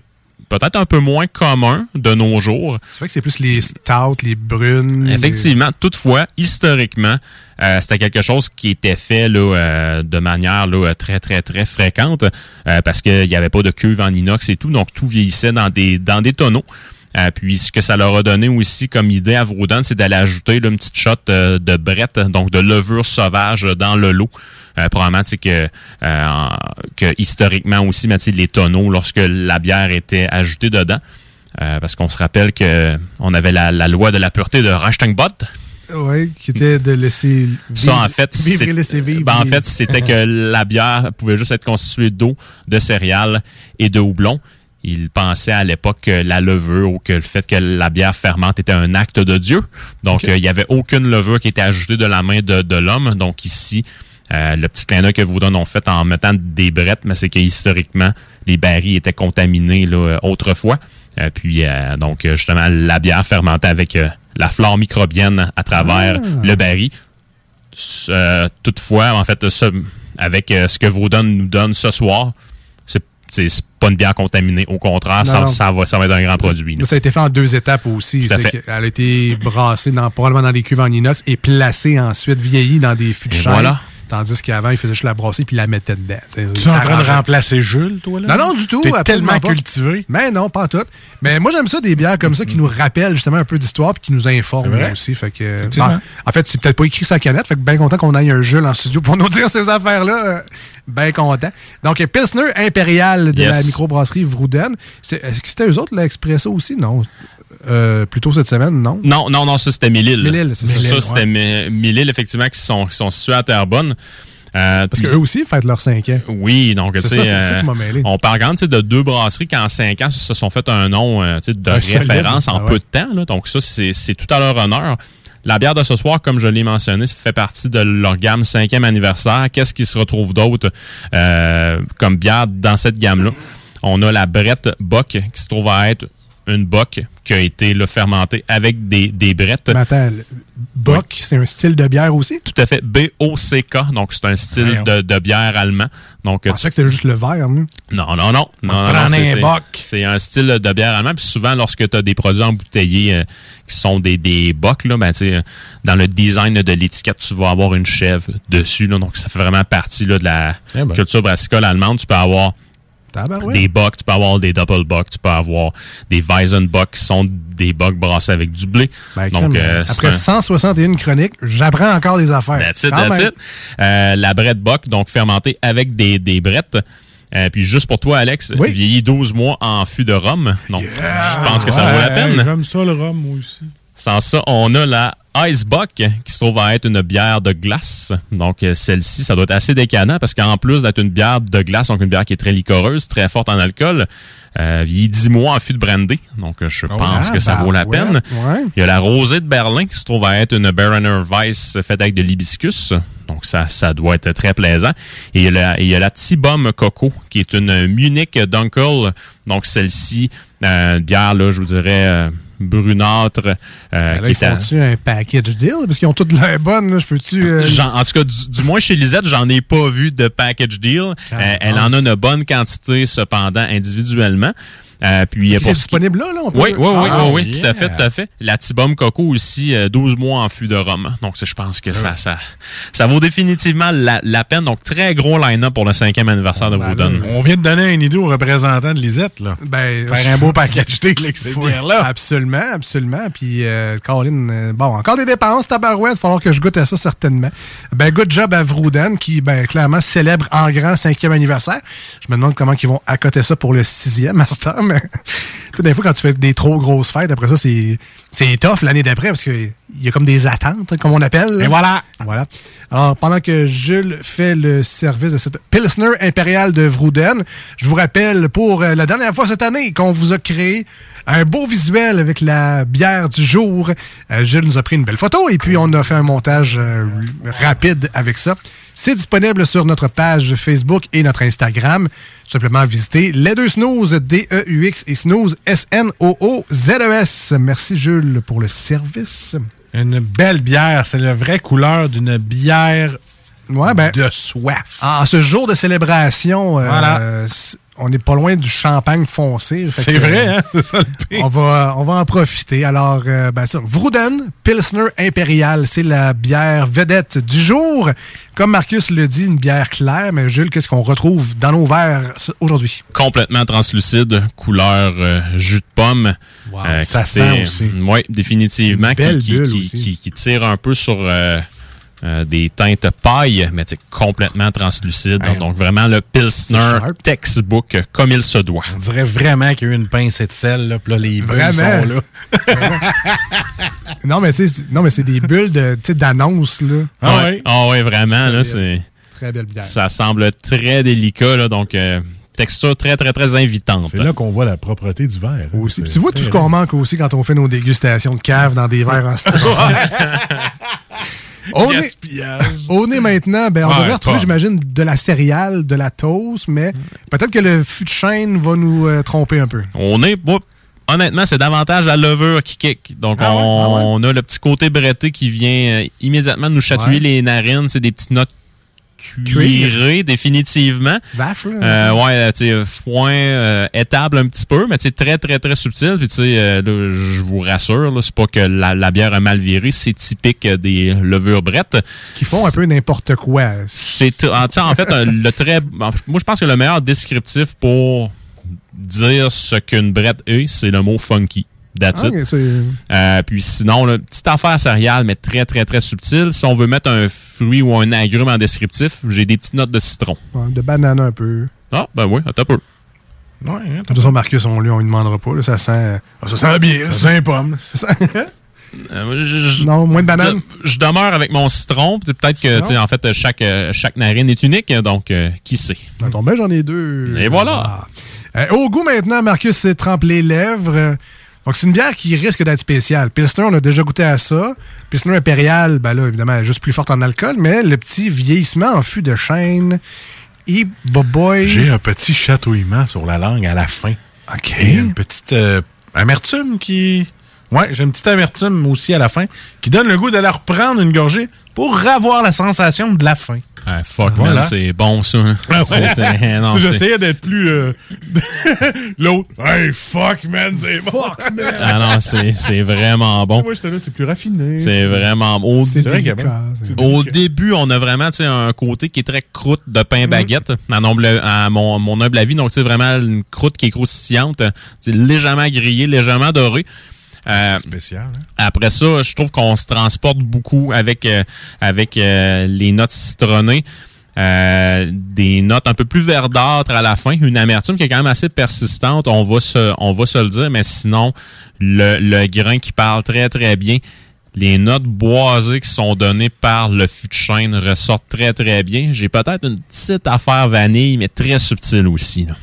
peut-être un peu moins commun de nos jours. C'est vrai que c'est plus les stouts, les brunes. Effectivement, toutefois, historiquement, euh, c'était quelque chose qui était fait là, euh, de manière là, très, très, très fréquente euh, parce qu'il n'y avait pas de cuve en inox et tout, donc tout vieillissait dans des, dans des tonneaux. Euh, puis ce que ça leur a donné aussi comme idée à Vrouden, c'est d'aller ajouter là, une petite shot euh, de brette, donc de levure sauvage dans le lot. Euh, probablement que, euh, que historiquement aussi, mais, les tonneaux, lorsque la bière était ajoutée dedans, euh, parce qu'on se rappelle que on avait la, la loi de la pureté de Reichstenbott. Oui, qui était de laisser Ça, vivre- en fait, vivre et laisser vivre. ben, en fait, c'était que la bière pouvait juste être constituée d'eau, de céréales et de houblon. Il pensait à l'époque que la levure ou que le fait que la bière fermente était un acte de Dieu. Donc, euh, il n'y avait aucune levure qui était ajoutée de la main de, de l'homme. Donc, ici, euh, le petit clin d'œil que vous donne ont fait en mettant des brettes, mais c'est que historiquement, les barils étaient contaminés là, autrefois. Euh, puis, euh, donc, justement, la bière fermentait avec la flore microbienne à travers Ah. le baril. Euh, toutefois, en fait, avec ce que Vaudon nous donne ce soir, c'est pas une bière contaminée. Au contraire, Non, ça, non. ça va, ça va être un grand produit. là. Ça a été fait en deux étapes aussi. Fait. qu'elle a été brassée dans, probablement dans des cuves en inox et placée ensuite, vieillie dans des fûts de chêne. voilà. Tandis qu'avant, il faisait juste la brasser puis la mettait dedans. Tu es en train de remplacer Jules, toi, là? Non, non, du tout. T'es tellement pas. cultivé. Mais non, pas tout. Mais moi, j'aime ça, des bières comme ça qui nous rappellent justement un peu d'histoire puis qui nous informent aussi. Fait que, bon, en fait, c'est peut-être pas écrit sa canette. Fait que bien content qu'on aille un Jules en studio pour nous dire ces affaires-là. Euh, Bien content. Donc, Pilsner Impérial de Yes. la microbrasserie Vrouden. C'est- Est-ce que c'était eux autres, l'Expresso aussi? Non. Euh, plutôt cette semaine, non? Non, non, non, ça c'était Mille-Îles. Mille-Îles, c'est ça. Ça, c'était Mille-Îles, effectivement, qui sont, qui sont situés à Terrebonne. Euh, Parce qu'eux aussi fêtent leurs 5 ans. Oui, donc, tu C'est sais, ça, c'est ça euh, on parle quand même de deux brasseries qui, en cinq ans, se sont fait un nom euh, de Un solide. référence en Ah ouais. peu de temps. là. Donc, ça, c'est tout à leur honneur. La bière de ce soir, comme je l'ai mentionné, fait partie de leur gamme cinquième anniversaire. Qu'est-ce qui se retrouve d'autre euh, comme bière dans cette gamme-là? On a la Brette Bock, qui se trouve à être une bock qui a été là, fermentée avec des, des brettes. Mais attends, Bock, c'est un style de bière aussi? Tout à fait. B-O-C-K. Donc, c'est un style de, de bière allemand. Donc, Je pensais que c'était juste le verre. moi. non, non, non. non, non, prendre c'est- un c'est- bock. C'est un style de bière allemand. Puis souvent, lorsque tu as des produits embouteillés euh, qui sont des, des bocs, là, ben, tu sais, dans le design de l'étiquette, tu vas avoir une chèvre dessus. Là, donc, ça fait vraiment partie là, de la Eh ben. culture brassicole allemande. Tu peux avoir Tabarouette. des bocs, tu peux avoir des double bocs, tu peux avoir des Weizenbock qui sont des bocs brassés avec du blé. Ben, donc, euh, c'est après un- 161 chroniques, j'apprends encore des affaires. That's it, that's it. Euh, la brette bock, donc fermentée avec des, des brettes. Euh, puis juste pour toi, Alex, vieilli 12 mois en fût de rhum. Donc, je pense que ça vaut la peine. J'aime ça, le rhum, moi aussi. Sans ça, on a la Icebock qui se trouve à être une bière de glace. Donc, euh, celle-ci, ça doit être assez décanant parce qu'en plus d'être une bière de glace, donc une bière qui est très liquoreuse, très forte en alcool, euh, vieillit 10 mois en fût de brandy. Donc, je pense ah, que ça bah vaut la ouais, peine. ouais. Il y a la rosée de Berlin qui se trouve à être une Berliner Weiss faite avec de l'hibiscus. Donc, ça, ça doit être très plaisant. Et il y a la, il y a la T-Bomb Coco qui est une Munich Dunkel. Donc, celle-ci, euh, une bière, là, je vous dirais, euh, brunâtre. euh, Ben là, qui ils font-tu un package deal? Parce qu'ils ont toutes l'air bonnes. là. Je peux-tu... euh, J'en- en tout cas, du, du moins chez Lisette, j'en ai pas vu de package deal. Euh, elle en a une bonne quantité, cependant, individuellement. Euh, puis C'est pour ce qui- disponible là, là? on peut- Oui, oui, oui, Ah, oui, oui, yeah. tout à fait, tout à fait. La Tibum Coco aussi, euh, 12 mois en fût de rhum. Donc, ça, je pense que ça, ça, ça vaut définitivement la, la peine. Donc, très gros line-up pour le cinquième anniversaire de Vaudon. On vient de donner une idée aux représentants de Lisette, là. Ben, Faire un beau package Faut- bière-là. Absolument, absolument. Puis, euh, Caroline, euh, bon, encore des dépenses, tabarouette. Il va falloir que je goûte à ça certainement. Ben, good job à Vrouden qui, ben, clairement, célèbre en grand cinquième anniversaire. Je me demande comment ils vont accoter ça pour le sixième à ce temps, mais sais, des fois, quand tu fais des trop grosses fêtes, après ça, c'est c'est tough l'année d'après parce qu'il y a comme des attentes, comme on appelle. Et voilà. Voilà. Alors, pendant que Jules fait le service de cette Pilsner impériale de Vrouden, je vous rappelle pour euh, la dernière fois cette année qu'on vous a créé un beau visuel avec la bière du jour. Euh, Jules nous a pris une belle photo et puis on a fait un montage euh, rapide avec ça. C'est disponible sur notre page Facebook et notre Instagram. Tout simplement visiter les deux snooze, D-E-U-X et snooze, S-N-O-O-Z-E-S. Merci Jules pour le service. Une belle bière. C'est la vraie couleur d'une bière Ouais, ben, de soif. En ce jour de célébration, euh, Voilà. On n'est pas loin du champagne foncé. C'est vrai, euh, hein? C'est ça le pire. On va, on va en profiter. Alors, euh, ben ça, Vrouden Pilsner Impérial, c'est la bière vedette du jour. Comme Marcus le dit, une bière claire. Mais Jules, qu'est-ce qu'on retrouve dans nos verres aujourd'hui? complètement translucide, couleur euh, jus de pomme. Wow, Euh, ça sent aussi. Oui, définitivement. Une belle qui, qui- bulle qui- aussi. qui- qui tire un peu sur euh, des teintes paille, mais c'est complètement translucide. Donc vraiment le Pilsner textbook comme il se doit. On dirait vraiment qu'il y a eu une pincée de sel, là, puis là, les bulles Vraiment? sont là. Non, mais tu sais, c'est- non, mais c'est des bulles de, d'annonce, là. Ah ouais, Ah ouais, vraiment, là, c'est... Très belle bière. Ça semble très délicat, là, donc euh, texture très, très, très invitante. C'est là qu'on voit la propreté du verre. hein. Aussi. Tu vois tout ce qu'on manque aussi quand on fait nos dégustations de cave dans des verres en styrofoam. Au nez maintenant, ben, on Ouais, devrait retrouver, j'imagine, de la céréale, de la toast, mais peut-être que le fût de chêne va nous euh, tromper un peu. On est, moi, honnêtement, c'est davantage la levure qui kick. Donc, Ah ouais? on, Ah ouais? on a le petit côté bretté qui vient euh, immédiatement nous chatouiller Ouais. les narines. C'est des petites notes cuirées, définitivement. Vache, là. Euh, ouais, tu sais, foin euh, étable un petit peu, mais tu très, très, très subtil. Puis, tu sais, euh, je vous rassure, c'est pas que la, la bière a mal viré, c'est typique des levures brettes. Qui font un peu n'importe quoi. C'est, en, en fait, le très, moi, je pense que le meilleur descriptif pour dire ce qu'une brette est, c'est le mot funky. That's Ah, it. Euh, puis sinon, là, petite affaire céréale, mais très, très, très subtile. Si on veut mettre un fruit ou un agrume en descriptif, j'ai des petites notes de citron. ouais, de banane un peu. Ah, ben oui, attends un peu. Ouais, De toute façon, Marcus, on lui, on lui demandera pas. là, ça sent. ah, ça sent la bière. Ça sent un pomme. Euh, je- non, moins de banane. Je, je demeure avec mon citron. Peut-être que, Citron? tu sais, en fait, chaque, euh, chaque narine est unique, donc euh, qui sait? Dans ton bain, j'en ai deux. Et voilà. Euh, au goût maintenant, Marcus s'est trempé les lèvres. Donc, c'est une bière qui risque d'être spéciale. Pilsner, on a déjà goûté à ça. Pilsner impérial, ben là, évidemment, elle est juste plus forte en alcool, mais le petit vieillissement en fût de chêne. Et boy. J'ai un petit chatouillement sur la langue à la fin. OK. Et une petite euh, amertume qui. Ouais, j'ai une petite amertume aussi à la fin qui donne le goût la reprendre une gorgée pour avoir la sensation de la faim. Ah, fuck, Voilà. man, c'est bon, ça. hein. Ah ouais. J'essayais d'être plus. euh, L'autre. Hey, fuck, man, c'est bon. Fuck, man. Ah non, c'est c'est vraiment bon. Moi, j'étais là, c'est plus raffiné. C'est vraiment au, délicat, au début, on a vraiment tu sais, un côté qui est très croûte de pain Mm. baguette, à, mon, mon humble avis. Donc, c'est vraiment une croûte qui est croustillante, c'est légèrement grillée, légèrement dorée. Euh, spécial. hein? Après ça, je trouve qu'on se transporte beaucoup avec, euh, avec euh, les notes citronnées. Euh, des notes un peu plus verdâtres à la fin, une amertume qui est quand même assez persistante, on va se, on va se le dire, mais sinon, le, le grain qui parle très très bien, les notes boisées qui sont données par le fût de chêne ressortent très très bien. J'ai peut-être une petite affaire vanille, mais très subtile aussi. là.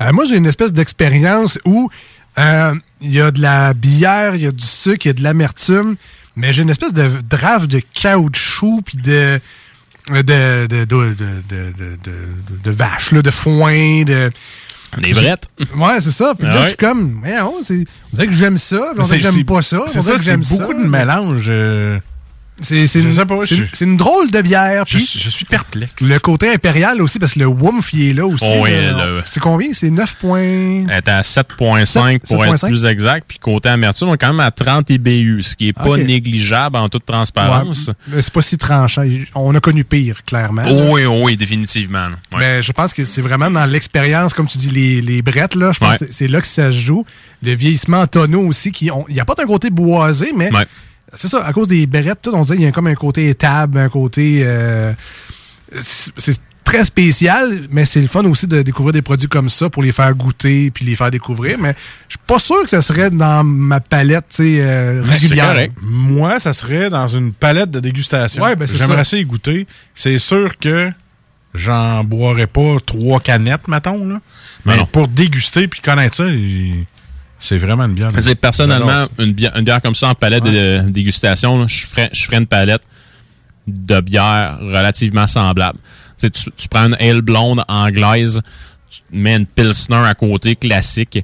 Euh, moi, j'ai une espèce d'expérience où euh, il y a de la bière, il y a du sucre, il y a de l'amertume, mais j'ai une espèce de drave de caoutchouc puis de de de, de, de, de, de- vache, là, de foin, de... Des brettes. Ouais, c'est ça. Puis Ah là, ouais. je suis comme, on, dirait que j'aime ça, puis on dirait que j'aime pas ça. C'est ça, que c'est j'aime beaucoup de mélange. euh, C'est, une, drôle de bière. Je, Puis je suis perplexe. le côté impérial aussi, parce que le Woomph, il est là aussi. Oh le- C'est combien? C'est 9 points... Elle est à 7.5 pour être 7.5. plus exact. Puis côté amertume, on est quand même à 30 IBU, ce qui est pas négligeable en toute transparence. Ouais, mais c'est pas si tranchant. On a connu pire, clairement. Oh oui, oh oui, définitivement. Ouais. Mais je pense que c'est vraiment dans l'expérience, comme tu dis, les, les brettes, là, je pense Ouais. que c'est- là que ça se joue. Le vieillissement en tonneau aussi, qui ont- il n'y a pas d'un côté boisé, mais. C'est ça, à cause des brettes, tout, on dirait qu'il y a comme un côté étable, un côté... euh, c'est très spécial, mais c'est le fun aussi de découvrir des produits comme ça pour les faire goûter puis les faire découvrir. Mais je suis pas sûr que ça serait dans ma palette tu sais, euh, Ben, régulière. Moi, ça serait dans une palette de dégustation. Ouais, ben, c'est J'aimerais ça. ça y goûter. C'est sûr que j'en boirais pas trois canettes, mettons. Là. Mais non. pour déguster puis connaître ça, il- c'est vraiment une bière. Dire, personnellement, une bière, une bière comme ça en palette de, de dégustation, là, je ferais, je ferais une palette de bières relativement semblable. Tu, prends une ale blonde anglaise, tu te mets une pilsner à côté classique.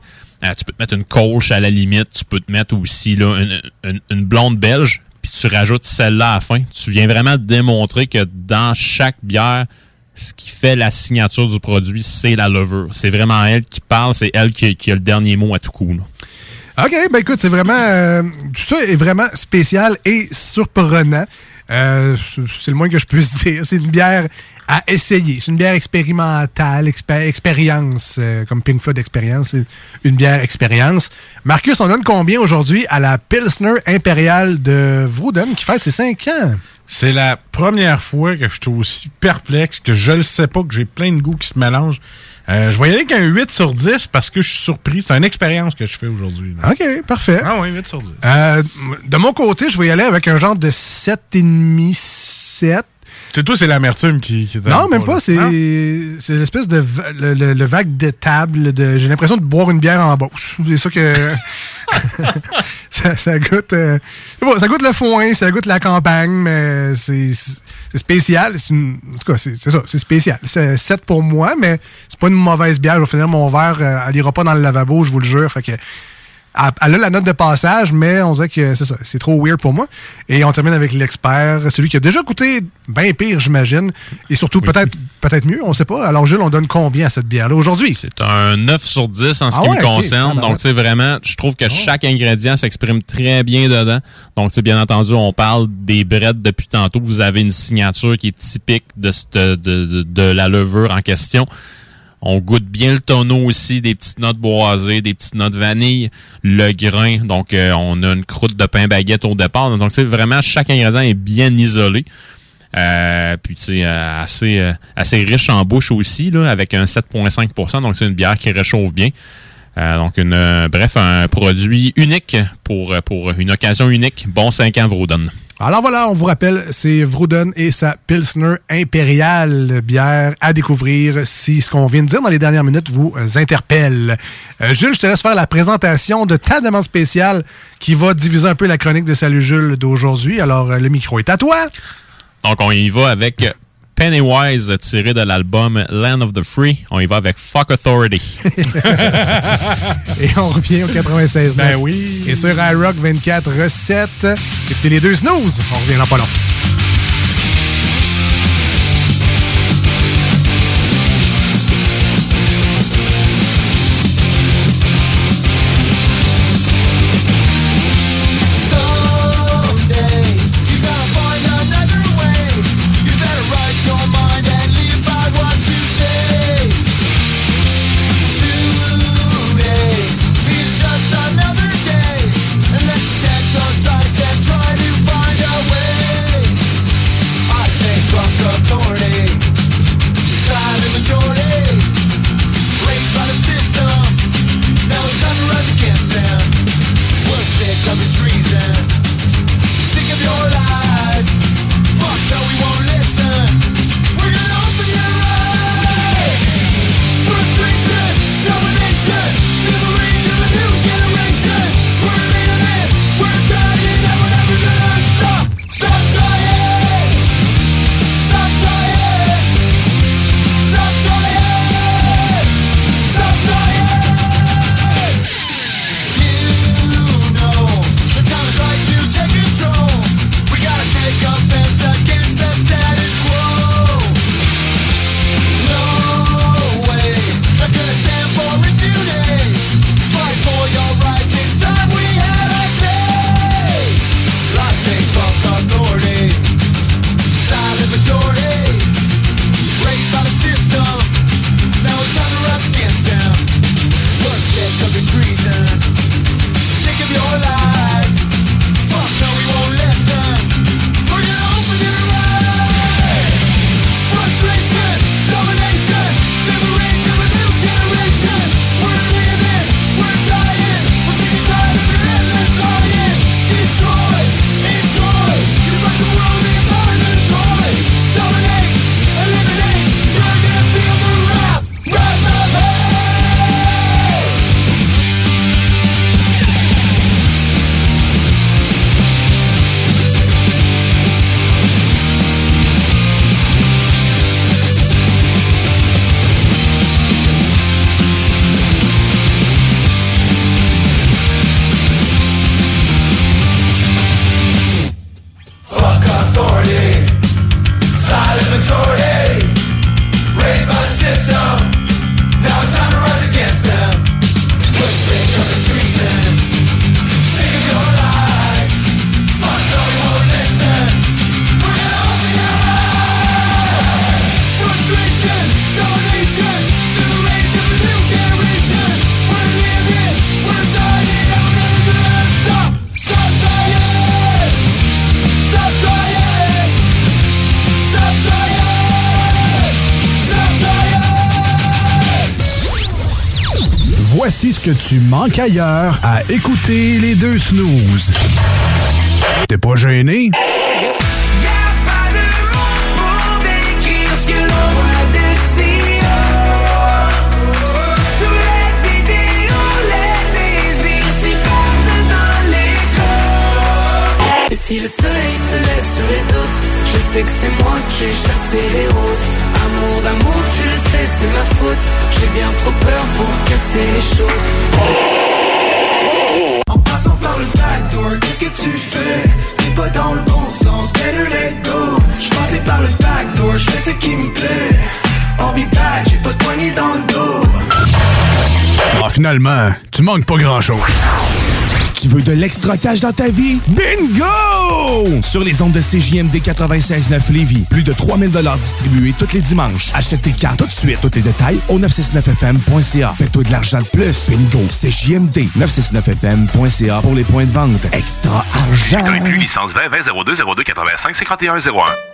Euh, tu peux te mettre une colche à la limite. Tu peux te mettre aussi là, une, une- une blonde belge. Puis tu rajoutes celle-là à la fin. Tu viens vraiment démontrer que dans chaque bière, ce qui fait la signature du produit, c'est la levure. C'est vraiment elle qui parle. C'est elle qui, a le dernier mot à tout coup. OK, ben écoute, c'est vraiment. euh, tout ça est vraiment spécial et surprenant. Euh, c'est le moins que je puisse dire. C'est une bière à essayer. C'est une bière expérimentale, expé- expérience, euh, comme Pink Floyd Experience. C'est une bière expérience. Marcus, on donne combien aujourd'hui à la Pilsner Impériale de Vrouden qui fête ses 5 ans? C'est la première fois que je suis aussi perplexe, que je le sais pas, que j'ai plein de goûts qui se mélangent. Euh, je vais y aller avec un 8 sur 10 parce que je suis surpris. C'est une expérience que je fais aujourd'hui. OK, parfait. Ah oui, 8 sur 10. Euh, de mon côté, je vais y aller avec un genre de 7,5, 7. C'est toi, c'est l'amertume qui, qui Non, même pas. là. C'est l'espèce de le, le- le vague de table. De, J'ai l'impression de boire une bière en Beauce. C'est ça que. ça, ça goûte. euh, c'est bon, ça goûte le foin, ça goûte la campagne, mais c'est c'est spécial. C'est une- en tout cas, c'est c'est ça. C'est spécial. C'est 7 pour moi, mais c'est pas une mauvaise bière. Je vais finir mon verre. euh, elle ira pas dans le lavabo, je vous le jure. Fait que. Elle a la note de passage, mais on dirait que c'est ça, c'est trop weird pour moi. Et on termine avec l'expert, celui qui a déjà coûté bien pire, j'imagine. Et surtout, peut-être peut-être mieux, on sait pas. Alors, Jules, on donne combien à cette bière-là aujourd'hui? C'est un 9 sur 10 en ce Ah qui ouais, me concerne. Ah, ben Donc, ouais. c'est vraiment, je trouve que chaque ingrédient s'exprime très bien dedans. Donc, c'est bien entendu, on parle des brettes depuis tantôt. Vous avez une signature qui est typique de, cette- de, de- de la levure en question. On goûte bien le tonneau aussi, des petites notes boisées, des petites notes vanille, le grain. Donc, euh, on a une croûte de pain baguette au départ. Donc, c'est vraiment, chaque ingrédient est bien isolé. Euh, puis, tu sais, euh, assez, euh, assez riche en bouche aussi, là, avec un 7,5% Donc, c'est une bière qui réchauffe bien. Donc, une, bref, un produit unique pour, pour une occasion unique. Bon 5 ans, Vroden. Alors voilà, on vous rappelle, c'est Vrouden et sa Pilsner impériale bière à découvrir si ce qu'on vient de dire dans les dernières minutes vous euh, interpelle. Euh, Jules, je te laisse faire la présentation de ta demande spéciale qui va diviser un peu la chronique de Salut Jules d'aujourd'hui. Alors, euh, le micro est à toi. Donc, on y va avec Pennywise, tiré de l'album Land of the Free. On y va avec Fuck Authority. Et on revient au 96. Ben oui. Et sur iRock 24 recettes. Écoutez les deux snooze. On revient dans pas long. Tu manques ailleurs à écouter les deux snooze. T'es pas gêné? si le soleil se lève sur les autres, je sais que c'est moi qui ai chassé les roses. Amour d'amour, tu le sais, c'est ma faute. J'ai bien trop peur pour casser les choses. Finalement, tu manques pas grand-chose. Tu veux de l'extra cash dans ta vie? Bingo! Sur les ondes de CJMD 96.9 Lévis, plus de 3000 distribués tous les dimanches. Achète tes cartes tout de suite. Tous les détails au 969FM.ca. Fais-toi de l'argent de plus. Bingo! CJMD 969FM.ca pour les points de vente. Extra argent! inclus licence 20 20 02 02 85 51 01.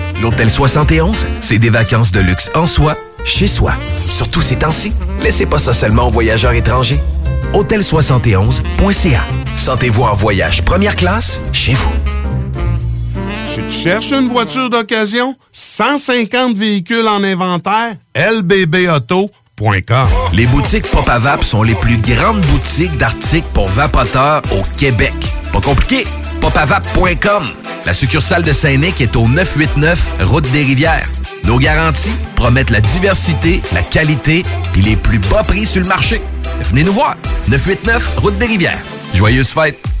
L'Hôtel 71, c'est des vacances de luxe en soi, chez soi. Surtout ces temps-ci, laissez pas ça seulement aux voyageurs étrangers. Hôtel71.ca. Sentez-vous en voyage première classe chez vous. Tu cherches une voiture d'occasion? 150 véhicules en inventaire? lbbauto.com Les boutiques Pop sont les plus grandes boutiques d'articles pour vapoteurs au Québec. Pas compliqué, popavap.com. La succursale de Saint-Nic est au 989 Route des Rivières. Nos garanties promettent la diversité, la qualité puis les plus bas prix sur le marché. Venez nous voir. 989 Route des Rivières. Joyeuses fêtes.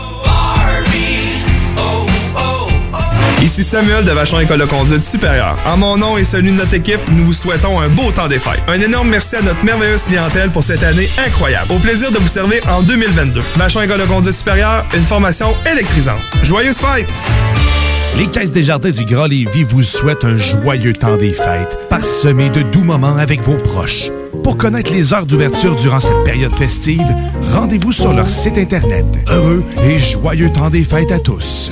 Ici Samuel de Vachon École de conduite supérieure. En mon nom et celui de notre équipe, nous vous souhaitons un beau temps des fêtes. Un énorme merci à notre merveilleuse clientèle pour cette année incroyable. Au plaisir de vous servir en 2022. Vachon École de conduite supérieure, une formation électrisante. Joyeuses fêtes! Les Caisses des Jardins du Grand Lévis vous souhaitent un joyeux temps des fêtes, parsemé de doux moments avec vos proches. Pour connaître les heures d'ouverture durant cette période festive, rendez-vous sur leur site Internet. Heureux et joyeux temps des fêtes à tous.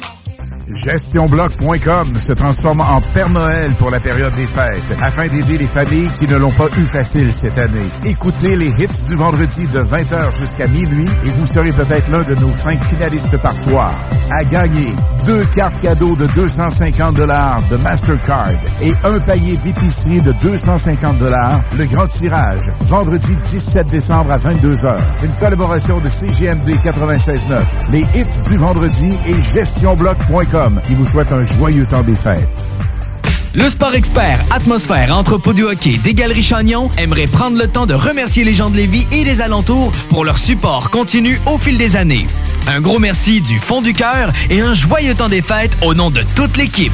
GestionBloc.com se transforme en Père Noël pour la période des fêtes afin d'aider les familles qui ne l'ont pas eu facile cette année. Écoutez les hits du vendredi de 20h jusqu'à minuit et vous serez peut-être l'un de nos cinq finalistes par soir. À gagner deux cartes cadeaux de 250 dollars de Mastercard et un panier d'épicerie de 250 dollars. Le grand tirage, vendredi 17 décembre à 22h. Une collaboration de CGMD 96.9, les hits du vendredi et GestionBloc.com. qui vous souhaite un joyeux temps des fêtes. Le sport expert Atmosphère Entrepôt du hockey des Galeries Chagnon aimerait prendre le temps de remercier les gens de Lévis et des alentours pour leur support continu au fil des années. Un gros merci du fond du cœur et un joyeux temps des fêtes au nom de toute l'équipe.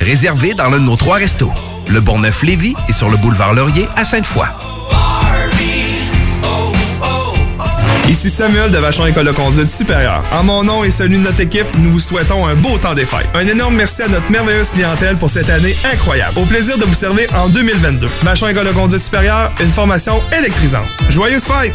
Réservé dans l'un de nos trois restos. Le Bonneuf-Lévis et sur le boulevard Laurier à Sainte-Foy. Ici Samuel de Vachon École de conduite supérieure. En mon nom et celui de notre équipe, nous vous souhaitons un beau temps des fêtes. Un énorme merci à notre merveilleuse clientèle pour cette année incroyable. Au plaisir de vous servir en 2022. Vachon École de conduite supérieure, une formation électrisante. Joyeuses fêtes!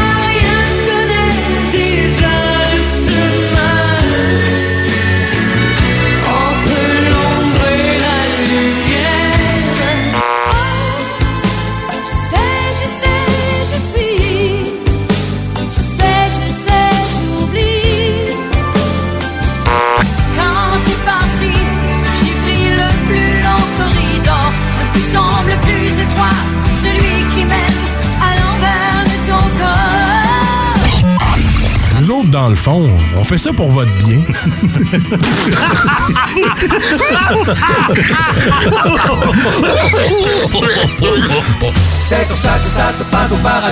dans le fond, on fait ça pour votre bien. C'est comme ça que ça se passe au bar à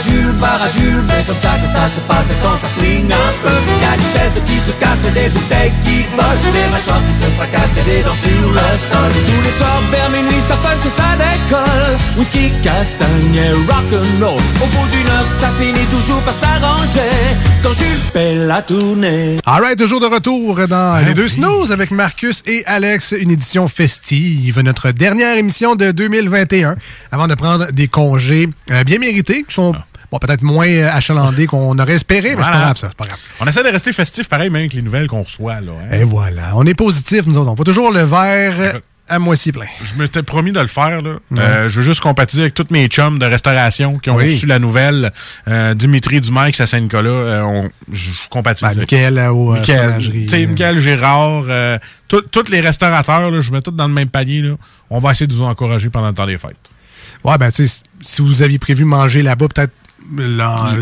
mais comme ça que ça se passe quand ça flingue un peu. Y a des chaises qui se cassent, des bouteilles qui volent, des machins qui se fracassent et des dents sur le sol. Tous les soirs vers minuit, ça punch ça décolle. Whisky, castagne et rock'n'roll. Au bout d'une heure, ça finit toujours par s'arranger. Quand Jules fait la tournée. Alright, toujours de retour dans les deux snooze avec Marcus et Alex, une édition festive, notre dernière émission de 2021, avant de prendre des congés euh, bien mérités, qui sont bon, peut-être moins euh, achalandés qu'on aurait espéré, mais c'est pas grave ça, c'est pas grave. On essaie de rester festif pareil, même avec les nouvelles qu'on reçoit. Là, hein. Et voilà, on est positif, nous autres. On voit toujours le verre à moitié plein. Je m'étais promis de le faire. Là. Euh, je veux juste compatiser avec tous mes chums de restauration qui ont Oui. reçu la nouvelle. Euh, Dimitri Dumais à Saint-Nicolas. Euh, on- je compatise. avec- Michael, euh, au, Michael, Gérard. tous les restaurateurs, là, je mets tous dans le même panier. Là. On va essayer de vous encourager pendant le temps des fêtes. Ouais, ben, tu sais, si vous aviez prévu manger là-bas, peut-être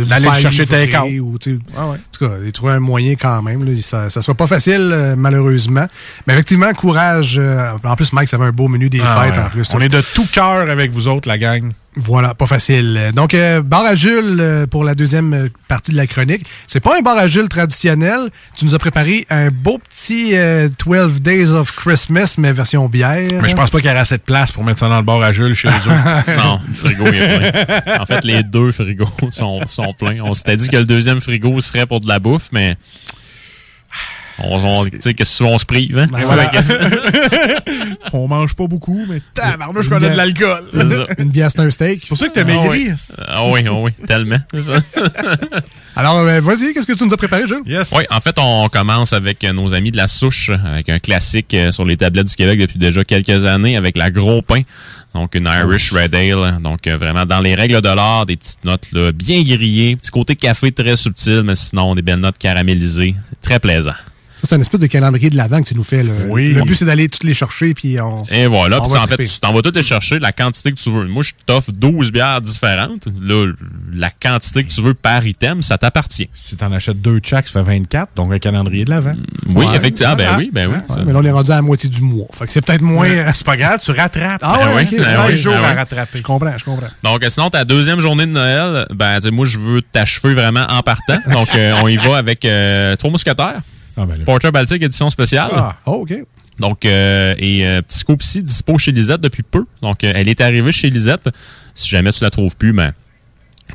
D'aller chercher livrer take-out. ou, sais, En tout cas, de trouver un moyen quand même. Là, ça, ça sera pas facile, euh, malheureusement. Mais effectivement, courage. euh, en plus, Mike, ça avait un beau menu des Ah fêtes ouais. en plus. On est de tout cœur avec vous autres, la gang. Voilà, pas facile. Donc, euh, bar à Jules euh, pour la deuxième euh, partie de la chronique. C'est pas un bar à Jules traditionnel. Tu nous as préparé un beau petit euh, 12 Days of Christmas, mais version bière. Mais je pense pas qu'il y aurait assez de place pour mettre ça dans le bar à Jules chez eux. non, le frigo est plein. En fait, les deux frigos sont, sont pleins. On s'était dit que le deuxième frigo serait pour de la bouffe, mais on, on- tu sais, qu'est-ce qu'on se prive, hein? Ben voilà. on mange pas beaucoup, mais tabarnouche qu'on a de l'alcool. Une bière, c'est un steak. C'est pour ça que t'as Ah maigri. oui. Ah oui, ah oui, tellement. Alors, euh, vas-y, qu'est-ce que tu nous as préparé, Jules? Oui, en fait, on commence avec nos amis de la souche, avec un classique euh, sur les tablettes du Québec depuis déjà quelques années, avec la Gros Pain, donc une Irish Red Ale. Donc, euh, vraiment, dans les règles de l'art, des petites notes là, bien grillées, petit côté café très subtil, mais sinon, des belles notes caramélisées. C'est très plaisant. Ça, c'est une espèce de calendrier de l'avant que tu nous fais. Là. Oui. Le but, c'est d'aller toutes les chercher, puis on. Et voilà, on puis va en fait, tu t'en vas toutes les chercher, la quantité que tu veux. Moi, je t'offre 12 bières différentes. Là, la quantité que tu veux par item, ça t'appartient. Si t'en achètes deux de chaque, ça fait 24, donc un calendrier de l'avant. Oui, effectivement. Ah, ben oui, ben oui. Ouais, ça. mais là, on est rendu à la moitié du mois. Fait que c'est peut-être moins. euh, C'est pas grave, tu rattrapes. Ah ouais, Ben oui, ok. ben ça, oui, les jours ben à rattraper. Je comprends, je comprends. Donc, euh, sinon, ta deuxième journée de Noël, ben, tu sais, moi, je veux t'achever vraiment en partant. Donc, euh, on y va avec euh, Trois Mousquetaires. Porter Baltic édition spéciale. Ah, oh, OK. Donc, euh, et euh, petit scoop ici, dispo chez Lisette depuis peu. Donc, euh, elle est arrivée chez Lisette. Si jamais tu la trouves plus, ben,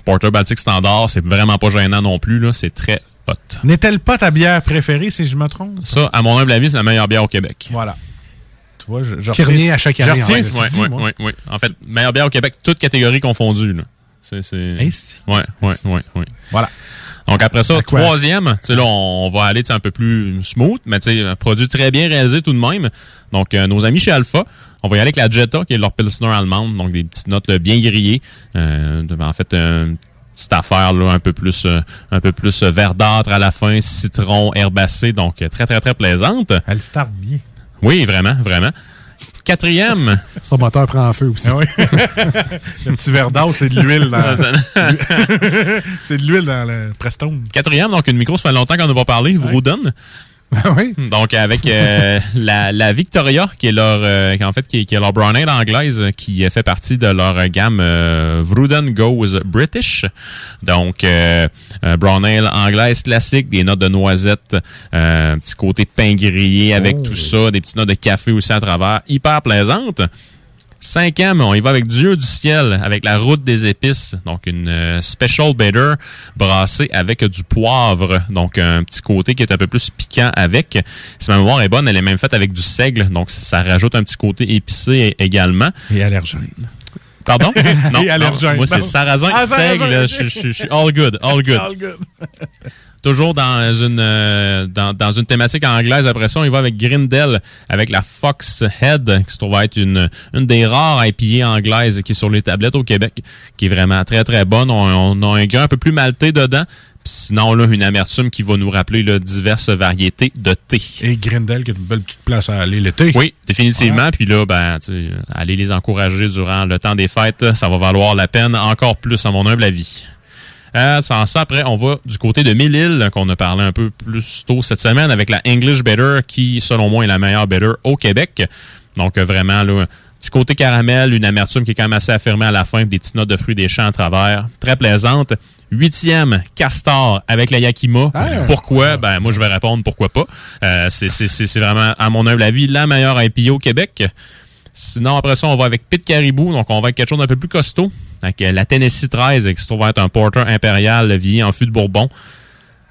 Porter Baltic standard, c'est vraiment pas gênant non plus. là. C'est très hot. N'est-elle pas ta bière préférée, si je me trompe? Ça, à mon humble avis, c'est la meilleure bière au Québec. Voilà. Tu vois, je, je Qui à chaque année, Je retiens Oui, moi. oui, oui. En fait, meilleure bière au Québec, toutes catégories confondues. Là. C'est, c'est... Ouais, ouais, ouais, ouais. Voilà. Donc après ça, troisième, là, on, on va aller un peu plus smooth, mais un produit très bien réalisé tout de même. Donc euh, nos amis chez Alpha, on va y aller avec la Jetta, qui est leur Pilsner allemande, donc des petites notes là, bien grillées. Euh, en fait, une petite affaire là, un peu plus euh, un peu plus verdâtre à la fin, citron, herbacé, donc euh, très très très plaisante. Elle start bien. Oui, vraiment, vraiment. Quatrième. Son moteur prend en feu aussi. Ah oui. le petit verre d'eau, c'est de l'huile dans. c'est de l'huile dans le Prestone. Quatrième, donc une micro, ça fait longtemps qu'on n'a pas parlé, Vrouden. Oui. Donc avec euh, la, la Victoria, qui est leur euh, qui, en fait qui est, qui est leur brown ale anglaise, qui fait partie de leur gamme euh, Vrouden Goes British. Donc euh, euh, brown ale anglaise classique, des notes de noisettes, euh, un petit côté pain grillé avec Oh. tout ça, des petites notes de café aussi à travers, hyper plaisante. Cinquième, on y va avec Dieu du ciel, avec la route des épices. Donc, une euh, special bitter brassée avec du poivre. Donc, un petit côté qui est un peu plus piquant avec. Si ma mémoire est bonne, elle est même faite avec du seigle. Donc, ça, ça rajoute un petit côté épicé également. Et allergène. Pardon? Et allergène. Moi, c'est Non. sarrasin, Ah, seigle. Je, suis all good, all good. All good. Toujours dans une euh, dans, dans une thématique anglaise. Après ça, on y va avec Grindel, avec la Fox Head, qui se trouve être une, une des rares IPA anglaises qui est sur les tablettes au Québec, qui est vraiment très très bonne. On, on a un grain un peu plus maltais dedans. Sinon, là, une amertume qui va nous rappeler là, diverses variétés de thé. Et Grindel, qui a une belle petite place à aller l'été. Oui, définitivement. Puis là, ben, sais, aller les encourager durant le temps des fêtes, ça va valoir la peine encore plus, à mon humble avis. Euh, sans ça, après, on va du côté de Mille-Îles, qu'on a parlé un peu plus tôt cette semaine, avec la English Better, qui, selon moi, est la meilleure Better au Québec. Donc, euh, vraiment, là, petit côté caramel, une amertume qui est quand même assez affirmée à la fin, des petites notes de fruits des champs à travers. Très plaisante. Huitième, Castor avec la Yakima. Pourquoi? Ben, moi, je vais répondre pourquoi pas? Euh, c'est- vraiment, à mon humble avis, la meilleure IPA au Québec. Sinon, après ça, on va avec Pit Caribou. Donc, on va avec quelque chose d'un peu plus costaud. Avec euh, la Tennessee 13, qui se trouve être un porter impérial vieilli en fût de Bourbon.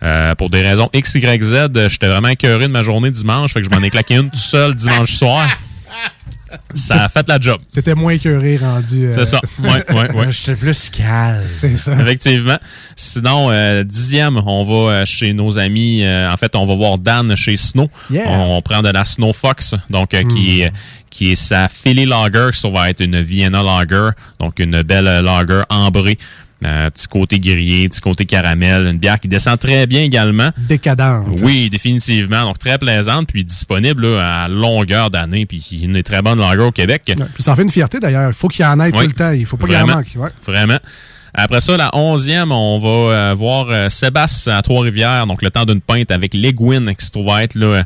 Euh, pour des raisons X, Y, Z, j'étais vraiment écœuré de ma journée dimanche. Fait que je m'en ai claqué une tout seul dimanche soir. Ça a fait la job. T'étais moins écœuré rendu. euh, C'est ça. Ouais, ouais, ouais. J'étais plus calme. C'est ça. Effectivement. Sinon, euh, dixième, on va euh, chez nos amis. euh, en fait, on va voir Dan chez Snow. Yeah. On, on prend de la Snow Fox, donc euh, qui est qui est sa Philly Lager, qui ça va être une Vienna Lager, donc une belle lager ambrée. Euh, petit côté grillé, petit côté caramel, une bière qui descend très bien également. Décadente. Oui, définitivement. Donc très plaisante, puis disponible là, à longueur d'année, puis une des très bonne lager au Québec. Ouais, Puis ça en fait une fierté d'ailleurs. Il faut qu'il y en ait tout le temps. Il faut pas qu'il y en manque. Ouais. Vraiment. Après ça, la onzième, on va euh, voir euh, Sébastien à Trois-Rivières, donc le temps d'une pinte avec l'Egwin, qui se trouve être là,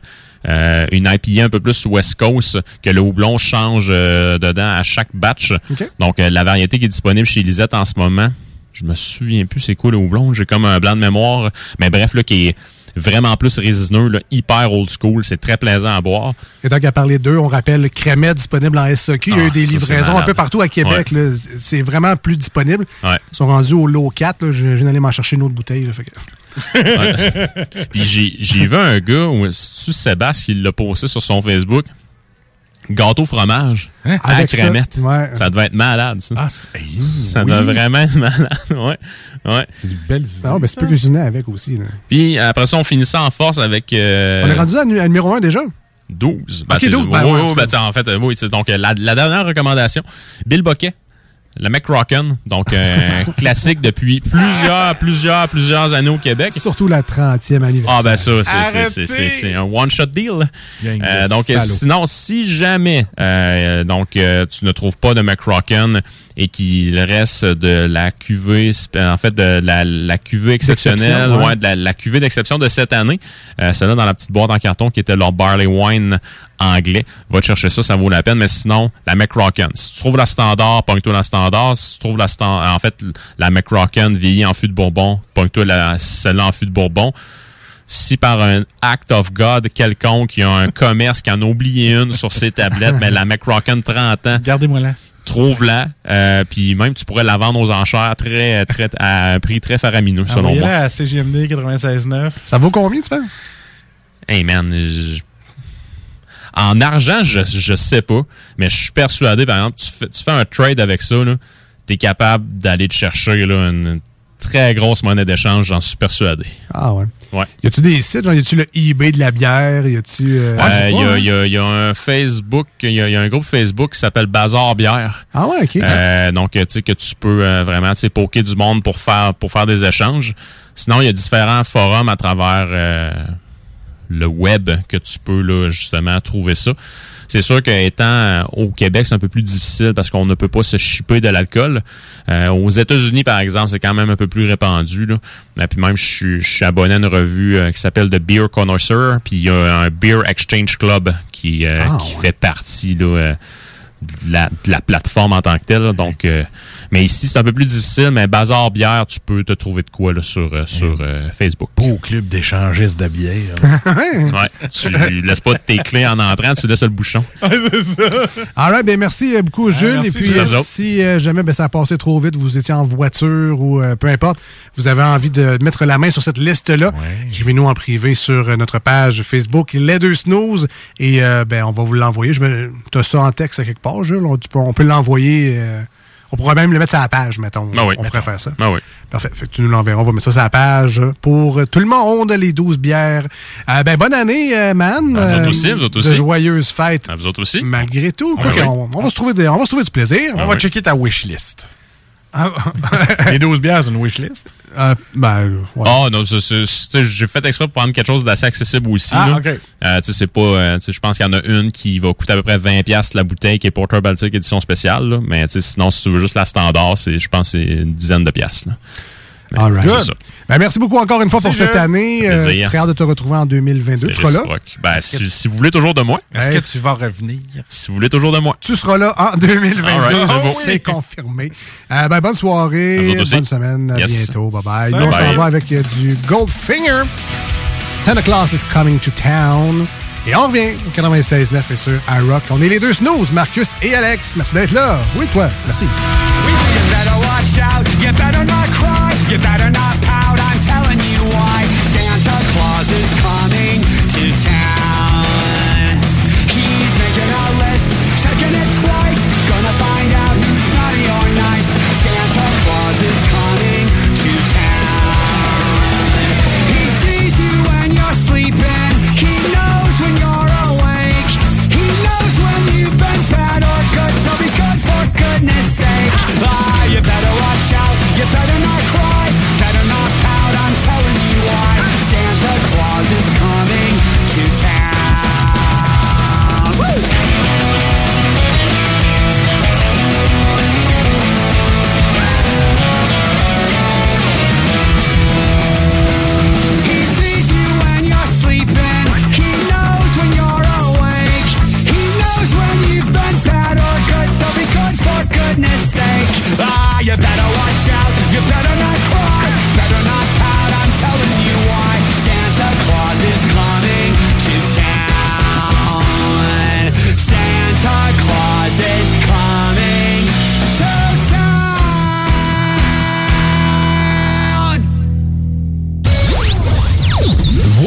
euh, une IPA un peu plus West Coast, que le houblon change euh, dedans à chaque batch. OK. Donc, euh, la variété qui est disponible chez Lisette en ce moment, je me souviens plus c'est quoi le houblon. J'ai comme un blanc de mémoire. Mais bref, là, qui est vraiment plus résineux, là, hyper old school. C'est très plaisant à boire. Et tant qu'à parler d'eux, on rappelle Crémet disponible en SOQ. Il y a eu Ah, des ça, livraisons un peu partout à Québec. Ouais. C'est vraiment plus disponible. Ouais. Ils sont rendus au lot 4. là. Je viens d'aller m'en chercher une autre bouteille. là. Fait que- Ouais. Puis j'ai, vu un gars, c'est Sébastien qui l'a posté sur son Facebook. Gâteau fromage à Avec ça, crémette. ouais. Ça devait être malade, ça. Ah, ça oui. devait vraiment être malade. ouais. ouais. C'est du bel Non, mais c'est peux cuisiner avec aussi. là. Puis après ça, on finit ça en force avec. euh, On est rendu à, nu- à numéro 1 déjà? 12. Ok, tu sais, 12, ben oui, ouais, ben, tu en fait, euh, oui, donc euh, la, la dernière recommandation. Bill Boquet. Le McRocken, donc euh, classique depuis plusieurs, plusieurs, plusieurs années au Québec. Surtout la 30e anniversaire. Ah ben ça, c'est- c'est- c'est- c'est c'est un one-shot deal. Euh, donc sinon, si jamais euh, donc euh, tu ne trouves pas de McRocken et qu'il reste de la cuvée, en fait de la, la cuvée exceptionnelle, ouais. ouais, de la, la cuvée d'exception de cette année, euh, celle-là dans la petite boîte en carton qui était leur barley wine anglais, va te chercher ça, ça vaut la peine. Mais sinon, la McRocken. Si tu trouves la standard, pogne-toi la standard. Si tu trouves la standard, en fait, la McRocken vieillie en fût de bourbon, pogne-toi celle-là en fût de bourbon si par un act of God quelconque, il y a un commerce qui en a oublié une sur ses tablettes, mais la McRocken 30 ans. Gardez-moi là. Trouve-la, euh, puis même tu pourrais la vendre aux enchères très, très, à un prix très faramineux, selon moi. À CGMD 96.9. Ça vaut combien, tu penses? Hey man, je- en argent, je, je sais pas, mais je suis persuadé, par exemple, tu fais, tu fais un trade avec ça, tu es capable d'aller te chercher là, une très grosse monnaie d'échange, j'en suis persuadé. Ah ouais. Ouais. Y a-tu des sites? Genre, y a-tu le eBay de la bière? Y a-tu. euh, Euh, sais Il pas, y, a, hein. il y a- il y a un Facebook, il y, a il y a un groupe Facebook qui s'appelle Bazar Bière. Ah ouais, ok. Euh, donc, tu sais, que tu peux euh, vraiment, tu sais, poker du monde pour faire, pour faire des échanges. Sinon, il y a différents forums à travers euh, le web que tu peux, là, justement, trouver ça. C'est sûr qu'étant euh, au Québec, c'est un peu plus difficile parce qu'on ne peut pas se chipper de l'alcool. Euh, aux États-Unis, par exemple, c'est quand même un peu plus répandu. Là. Et puis même, je suis, je suis abonné à une revue euh, qui s'appelle The Beer Connoisseur. Puis il y a un Beer Exchange Club qui, euh, Ah, qui fait partie là, euh, de, la, de la plateforme en tant que telle. là. Donc, euh, mais ici, c'est un peu plus difficile. Mais Bazar Bière, tu peux te trouver de quoi là, sur, euh, sur euh, Facebook. Beau club d'échangistes de bière. ouais, tu laisses pas tes clés en entrant, tu laisses le bouchon. All right, ben merci beaucoup, Jules. merci, Et puis, Jules. Ça si euh, jamais ben, ça a passé trop vite, vous étiez en voiture ou euh, peu importe, vous avez envie de mettre la main sur cette liste-là, écrivez-nous en privé sur notre page Facebook Les Deux Snooze et euh, ben, on va vous l'envoyer. Tu as ça en texte à quelque part, Jules? On, on peut l'envoyer. euh, on pourrait même le mettre sur la page, mettons. Ah oui. on pourrait faire ça. Ah oui. Parfait. Fait que tu nous l'enverras. On va mettre ça sur la page pour tout le monde, les 12 bières. Euh, ben, bonne année, euh, man. À vous autres aussi, vous autres De aussi. joyeuses fêtes. À vous autres aussi. Malgré tout. Ah quoi oui. qu'on- on, va se trouver des- on va se trouver du plaisir. On va checker ta wishlist. Ah, Les 12 bières, c'est une wishlist? Euh, ben, ouais. Ah non, j'ai fait exprès pour prendre quelque chose d'assez accessible aussi. Ah, là. ok. Euh, tu sais, c'est pas, euh, tu sais, je pense qu'il y en a une qui va coûter à peu près 20 pièces la bouteille qui est Porter Baltic édition spéciale. là. Mais sinon, si tu veux juste la standard, c'est, je pense, que c'est une dizaine de pièces. Là. All right. c'est ça. Ben, merci beaucoup encore une fois pour cette année. Euh, très hâte de te retrouver en 2022. C'est Tu seras là? Ben, si, si vous voulez toujours de moi. Est-ce que tu vas revenir? Si vous voulez toujours de moi. Tu seras là en 2022. All right, c'est confirmé. Euh, ben, bonne soirée. Bonne semaine. À Yes. bientôt. Bye bye. Salut. Nous, on s'en va avec euh, du Goldfinger. Santa Claus is coming to town. Et on revient au 96.9 et sur iRock. On est les deux snooze, Marcus et Alex. Merci d'être là. Oui, toi. Merci.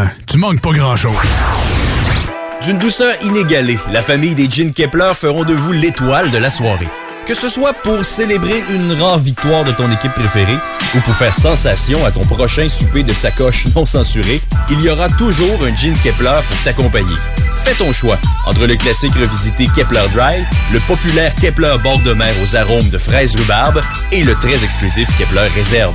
Finalement, tu manques pas grand-chose. D'une douceur inégalée, la famille des Jeans Kepler feront de vous l'étoile de la soirée. Que ce soit pour célébrer une rare victoire de ton équipe préférée ou pour faire sensation à ton prochain souper de sacoche non censuré, il y aura toujours un Jean Kepler pour t'accompagner. Fais ton choix entre le classique revisité Kepler Dry, le populaire Kepler bord de mer aux arômes de fraises rhubarbe et le très exclusif Kepler Réserve.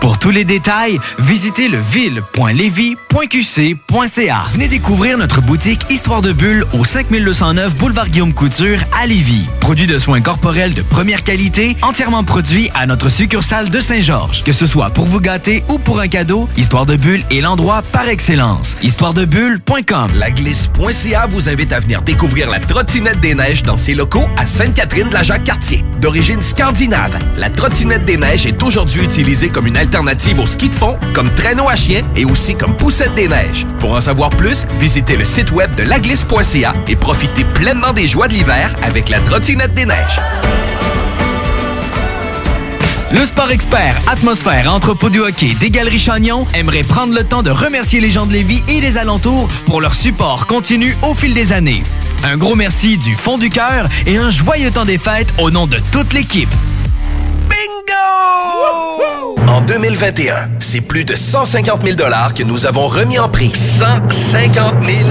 Pour tous les détails, visitez leville.lévis.qc.ca. Venez découvrir notre boutique Histoire de Bulle au 5209 Boulevard Guillaume Couture à Lévis. Produit de soins corporels de première qualité, entièrement produit à notre succursale de Saint-Georges. Que ce soit pour vous gâter ou pour un cadeau, Histoire de Bulle est l'endroit par excellence. Histoiredebulle.com La glisse.ca vous invite à venir découvrir la trottinette des neiges dans ses locaux à Sainte-Catherine de la Jacques-Cartier. D'origine scandinave, la trottinette des neiges est aujourd'hui utilisée comme une alternative au ski de fond, comme traîneau à chien et aussi comme poussette des neiges. Pour en savoir plus, visitez le site web de laglisse.ca et profitez pleinement des joies de l'hiver avec la trottinette des neiges. Le Sport Expert, Atmosphère, Entrepôt du hockey des Galeries Chagnon aimerait prendre le temps de remercier les gens de Lévis et des alentours pour leur support continu au fil des années. Un gros merci du fond du cœur et un joyeux temps des fêtes au nom de toute l'équipe. En 2021, c'est plus de 150 000 que nous avons remis en prix. 150 000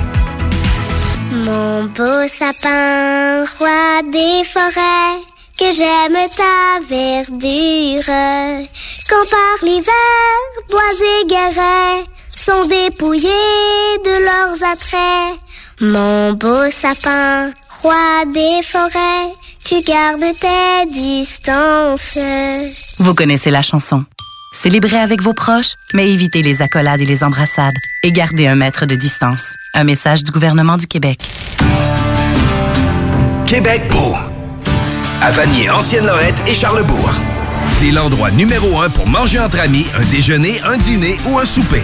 Mon beau sapin, roi des forêts, que j'aime ta verdure. Quand par l'hiver, bois et guérets sont dépouillés de leurs attraits. Mon beau sapin, roi des forêts, tu gardes tes distances. Vous connaissez la chanson. Célébrez avec vos proches, mais évitez les accolades et les embrassades et gardez un mètre de distance. Un message du gouvernement du Québec. Québec beau. À Vanier, Ancienne-Lorette et Charlebourg. C'est l'endroit numéro un pour manger entre amis, un déjeuner, un dîner ou un souper.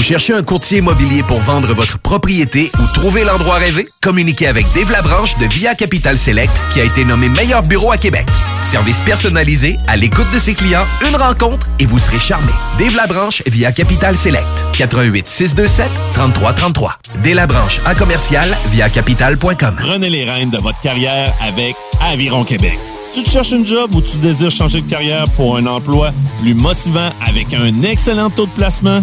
Vous cherchez un courtier immobilier pour vendre votre propriété ou trouver l'endroit rêvé? Communiquez avec Dave Labranche de Via Capital Select qui a été nommé meilleur bureau à Québec. Service personnalisé, à l'écoute de ses clients, une rencontre et vous serez charmé. Dave Labranche via Capital Select. 88 627 3333. Dave Labranche à commercial via capital.com. Prenez les rênes de votre carrière avec Aviron Québec. Tu te cherches une job ou tu désires changer de carrière pour un emploi plus motivant avec un excellent taux de placement?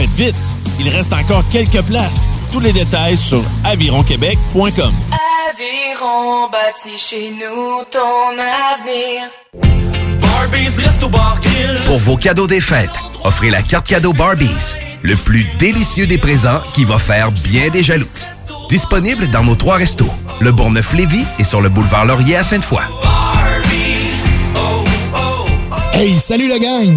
Faites vite, il reste encore quelques places. Tous les détails sur avironquebec.com. Aviron bâti chez nous ton avenir. Pour vos cadeaux des fêtes, offrez la carte cadeau Barbies, le plus délicieux des présents qui va faire bien des jaloux. Disponible dans nos trois restos, le Bourgneuf-Lévis et sur le boulevard Laurier à Sainte-Foy. Hey, salut la gang!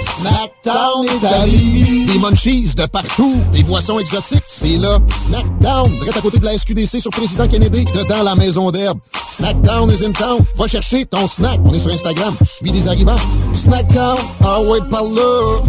Snackdown Italie. Des munchies de partout. Des boissons exotiques. C'est là. Snackdown. Direct à côté de la SQDC sur Président Kennedy. Dedans la maison d'herbe. Snackdown is in town. Va chercher ton snack. On est sur Instagram. Suis des arrivants. Snackdown. Ah ouais, par là.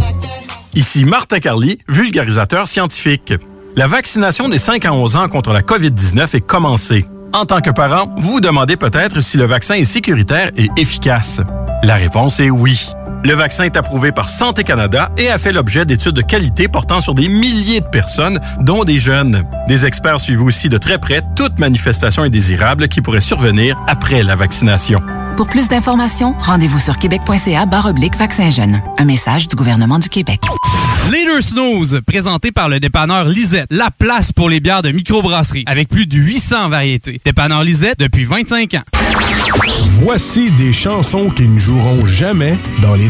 Ici Martin Carly, vulgarisateur scientifique. La vaccination des 5 à 11 ans contre la COVID-19 est commencée. En tant que parent, vous vous demandez peut-être si le vaccin est sécuritaire et efficace. La réponse est oui. Le vaccin est approuvé par Santé Canada et a fait l'objet d'études de qualité portant sur des milliers de personnes, dont des jeunes. Des experts suivent aussi de très près toute manifestation indésirable qui pourrait survenir après la vaccination. Pour plus d'informations, rendez-vous sur québec.ca oblique vaccin jeune. Un message du gouvernement du Québec. Leader Snooze, présenté par le dépanneur Lisette. La place pour les bières de microbrasserie, avec plus de 800 variétés. Dépanneur Lisette depuis 25 ans. Voici des chansons qui ne joueront jamais dans les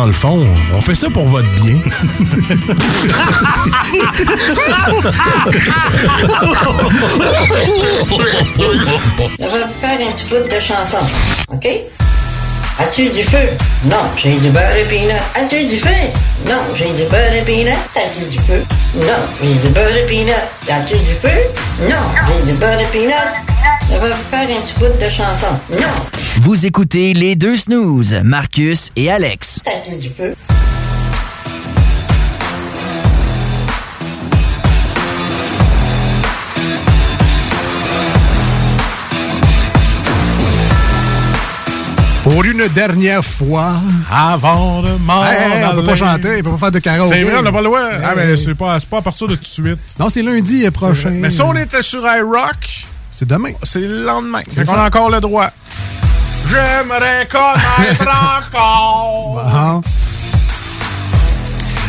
Dans le fond, on fait ça pour votre bien. Je vais faire un petit bout de chanson, OK? As-tu du feu? Non, j'ai du beurre et peanut. As-tu du feu? Non, j'ai du beurre et peanut. As-tu du feu? Non, j'ai du beurre et peanut. As-tu du feu? Non, j'ai du beurre et peanut. Vais vous faire un petit bout de chanson. Non, Vous écoutez les deux snooze, Marcus et Alex. as-tu du feu? Pour une dernière fois. Avant de m'en Hey, on peut pas chanter, on peut pas faire de karaoké. C'est vrai, on n'a pas le droit. Ah, mais c'est pas, c'est pas à partir de tout de suite. Non, c'est lundi prochain. Mais si on était sur iRock, c'est demain. C'est le lendemain. Fait qu'on a encore le droit. J'aimerais connaître encore. Bon.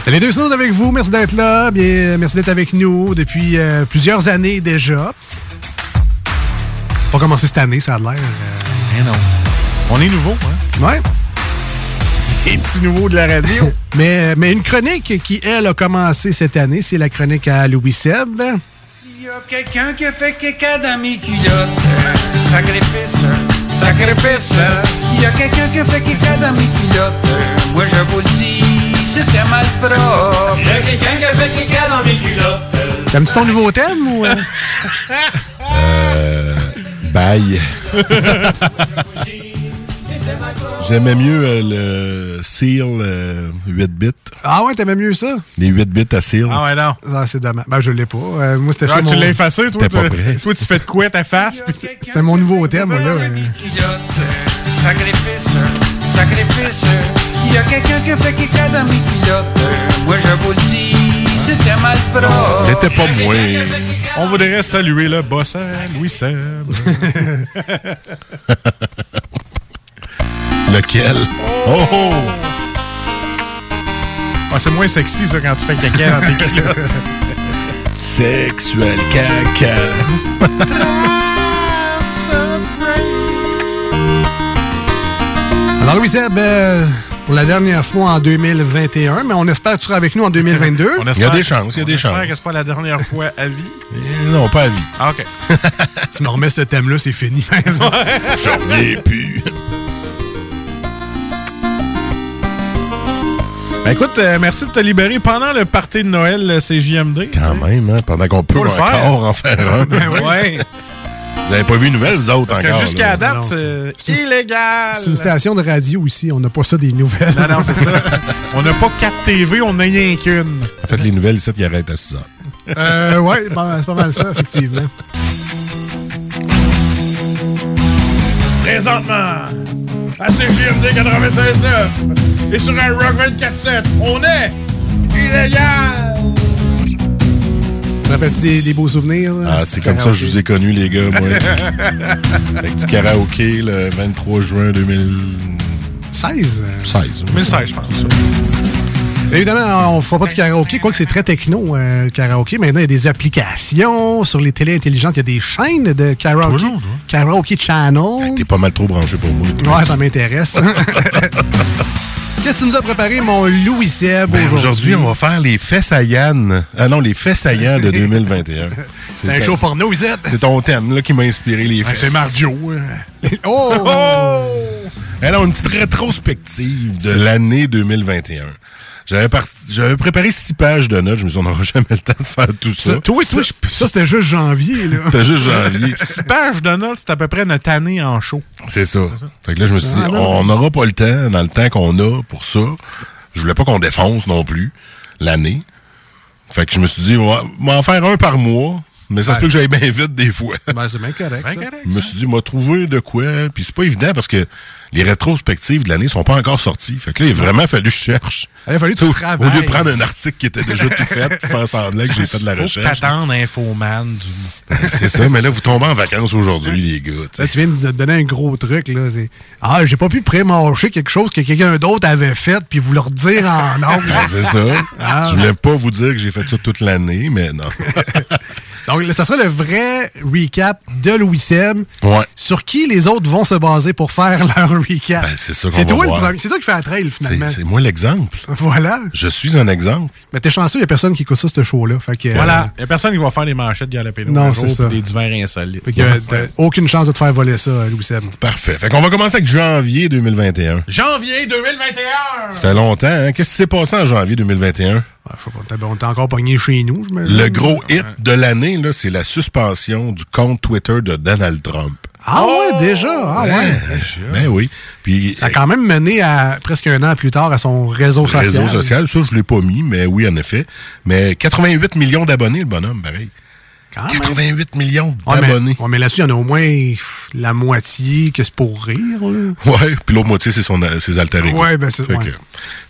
Les deux snooze avec vous, merci d'être là. Bien, merci d'être avec nous depuis euh, plusieurs années déjà. Pas commencé cette année, ça a l'air. euh, Mais non. On est nouveau, hein? Ouais. Les petits nouveaux de la radio. mais, mais une chronique qui, elle, a commencé cette année, c'est la chronique à Louis Seb. Il y a quelqu'un qui a fait caca dans mes culottes. Sacrifice, sacrifice. Il y a quelqu'un qui a fait caca dans mes culottes. Moi je vous le dis, c'était mal propre. Il y a quelqu'un qui a fait caca dans mes culottes. T'aimes-tu ton nouveau thème ou. euh? Euh, bye. J'aimais mieux euh, le Seal euh, 8 bits. Ah ouais, t'aimais mieux ça? Les 8 bits à Seal. Ah ouais, non. Ah, c'est dommage. Ben, je l'ai pas. Euh, moi, c'était Ah, ça. tu mon- l'as effacé, toi? T'es pas tu- prêt. Toi, tu fais de quoi ta face? puis- C'était mon nouveau thème, moi, là. Sacrifice, sacrifice. Il y a quelqu'un qui fait caca dans mes culottes. Moi je vous le dis, c'était mal propre. C'était pas moi. On voudrait saluer le boss à Louis Seb. Lequel? Oh oh! Ah, c'est moins sexy, ça, quand tu fais caca dans tes culottes. Sexuel caca. Alors, Louis Seb, euh, pour la dernière fois en 2021, mais on espère que tu seras avec nous en 2022. On Il y a des chances, il y a on des espère chances. que c'est pas la dernière fois à vie. Eh, Non, pas à vie. Ah, OK. tu me remets ce thème-là, c'est fini. Je reviens plus. Écoute, euh, merci de te libérer pendant le party de Noël euh, CJMD. Quand même, hein, pendant qu'on peut le encore faire. en faire un. Ben oui. Ouais. Vous avez pas vu une nouvelle, vous autres, Parce encore? que jusqu'à date, c'est c'est- illégal. C'est une station de radio ici, on n'a pas ça des nouvelles. Non, non, c'est ça. On n'a pas 4 TV, on n'a rien qu'une. En fait, les nouvelles, ici, ils arrêtent à 6 heures. Euh, ouais, ben, c'est pas mal ça, effectivement. Présentement, à CJMD 96.9 et sur un Rock 24.7, on est illégal. Tu te rappelles-tu des, des beaux souvenirs? là? Ah, c'est comme ça que je vous ai connus, les gars, moi. Avec du karaoké le 23 juin 2016. 16? 2016, je pense. Évidemment, on ne fera pas du karaoké, quoique c'est très techno, euh, karaoké. Maintenant, il y a des applications sur les télés intelligentes. Il y a des chaînes de karaoké. Karaoke Channel. T'es pas mal trop branché pour moi. Ouais, ça m'intéresse. Qu'est-ce que tu nous as préparé, mon Louis Seb, Ben, aujourd'hui? On va faire les faits saillants. Ah non, les faits saillants de 2021. C'est un show porno, Zed. C'est ton thème là, qui m'a inspiré les faits. c'est Marjo. Oh! Alors, une petite rétrospective de l'année 2021. J'avais par- j'avais préparé six pages de notes. Je me suis dit, on n'aura jamais le temps de faire tout ça. Ça, toi, toi, je- ça, c'était juste janvier, là. C'était juste janvier. 6 pages de notes, c'est à peu près notre année en show. C'est ça. Fait que là, je me suis dit, Ah, on n'aura pas le temps, dans le temps qu'on a pour ça. Je voulais pas qu'on défonce non plus l'année. Fait que je me suis dit, on va, en faire un par mois. Mais ça se peut que j'aille bien vite des fois. Ben, c'est bien correct, ça. Je me suis dit, m'a trouvé de quoi. Puis c'est pas évident parce que les rétrospectives de l'année sont pas encore sorties. Fait que là, il a vraiment fallu que je cherche. Il a fallu que Tu travailles. Au lieu de prendre un article qui était déjà tout fait, puis faire semblant que j'ai fait de la recherche. que t'attendes Infoman du... C'est ça, mais là, vous tombez en vacances aujourd'hui, les gars. Là, tu viens de nous donner un gros truc, là. c'est, Ah, j'ai pas pu prémarcher quelque chose que quelqu'un d'autre avait fait, puis vous le redire en nombre. Ben, c'est ça. Ah. Je voulais pas vous dire que j'ai fait ça toute l'année, mais non. Donc, ça sera le vrai recap de Louis Seb. Ouais. Sur qui les autres vont se baser pour faire leur recap. Ben, c'est ça qu'on C'est va toi, le premier- c'est toi qui fais la trail, finalement. C'est moi l'exemple. Voilà. Je suis un exemple. Mais t'es chanceux, il y a personne qui écoute ça, ce show-là. Fait que, Voilà. euh, Il y a personne qui va faire des manchettes de Jalapeno Non, c'est ça. des divers insolites. fait que, euh, t'as aucune chance de te faire voler ça, Louis Seb. Parfait. Fait qu'on va commencer avec janvier 2021. Janvier 2021! Ça fait longtemps, hein? Qu'est-ce qui s'est passé en janvier 2021? Ah, je sais pas, t'as- on t'a encore pogné chez nous, Le gros hit de l'année, là, c'est la suspension du compte Twitter de Donald Trump. Ah ouais, déjà? Ah ouais. Ben oui. Puis, Ça a quand même mené à presque un an plus tard à son réseau social. réseau social, ça, je l'ai pas mis, mais oui, en effet. Mais 88 millions d'abonnés, le bonhomme, pareil. 88 millions Ouais, mais- d'abonnés. ouais, mais là-dessus, il y en a au moins la moitié que c'est pour rire. là. Ouais, puis l'autre moitié, c'est son, ses alter. Ouais, ben, c'est- ouais.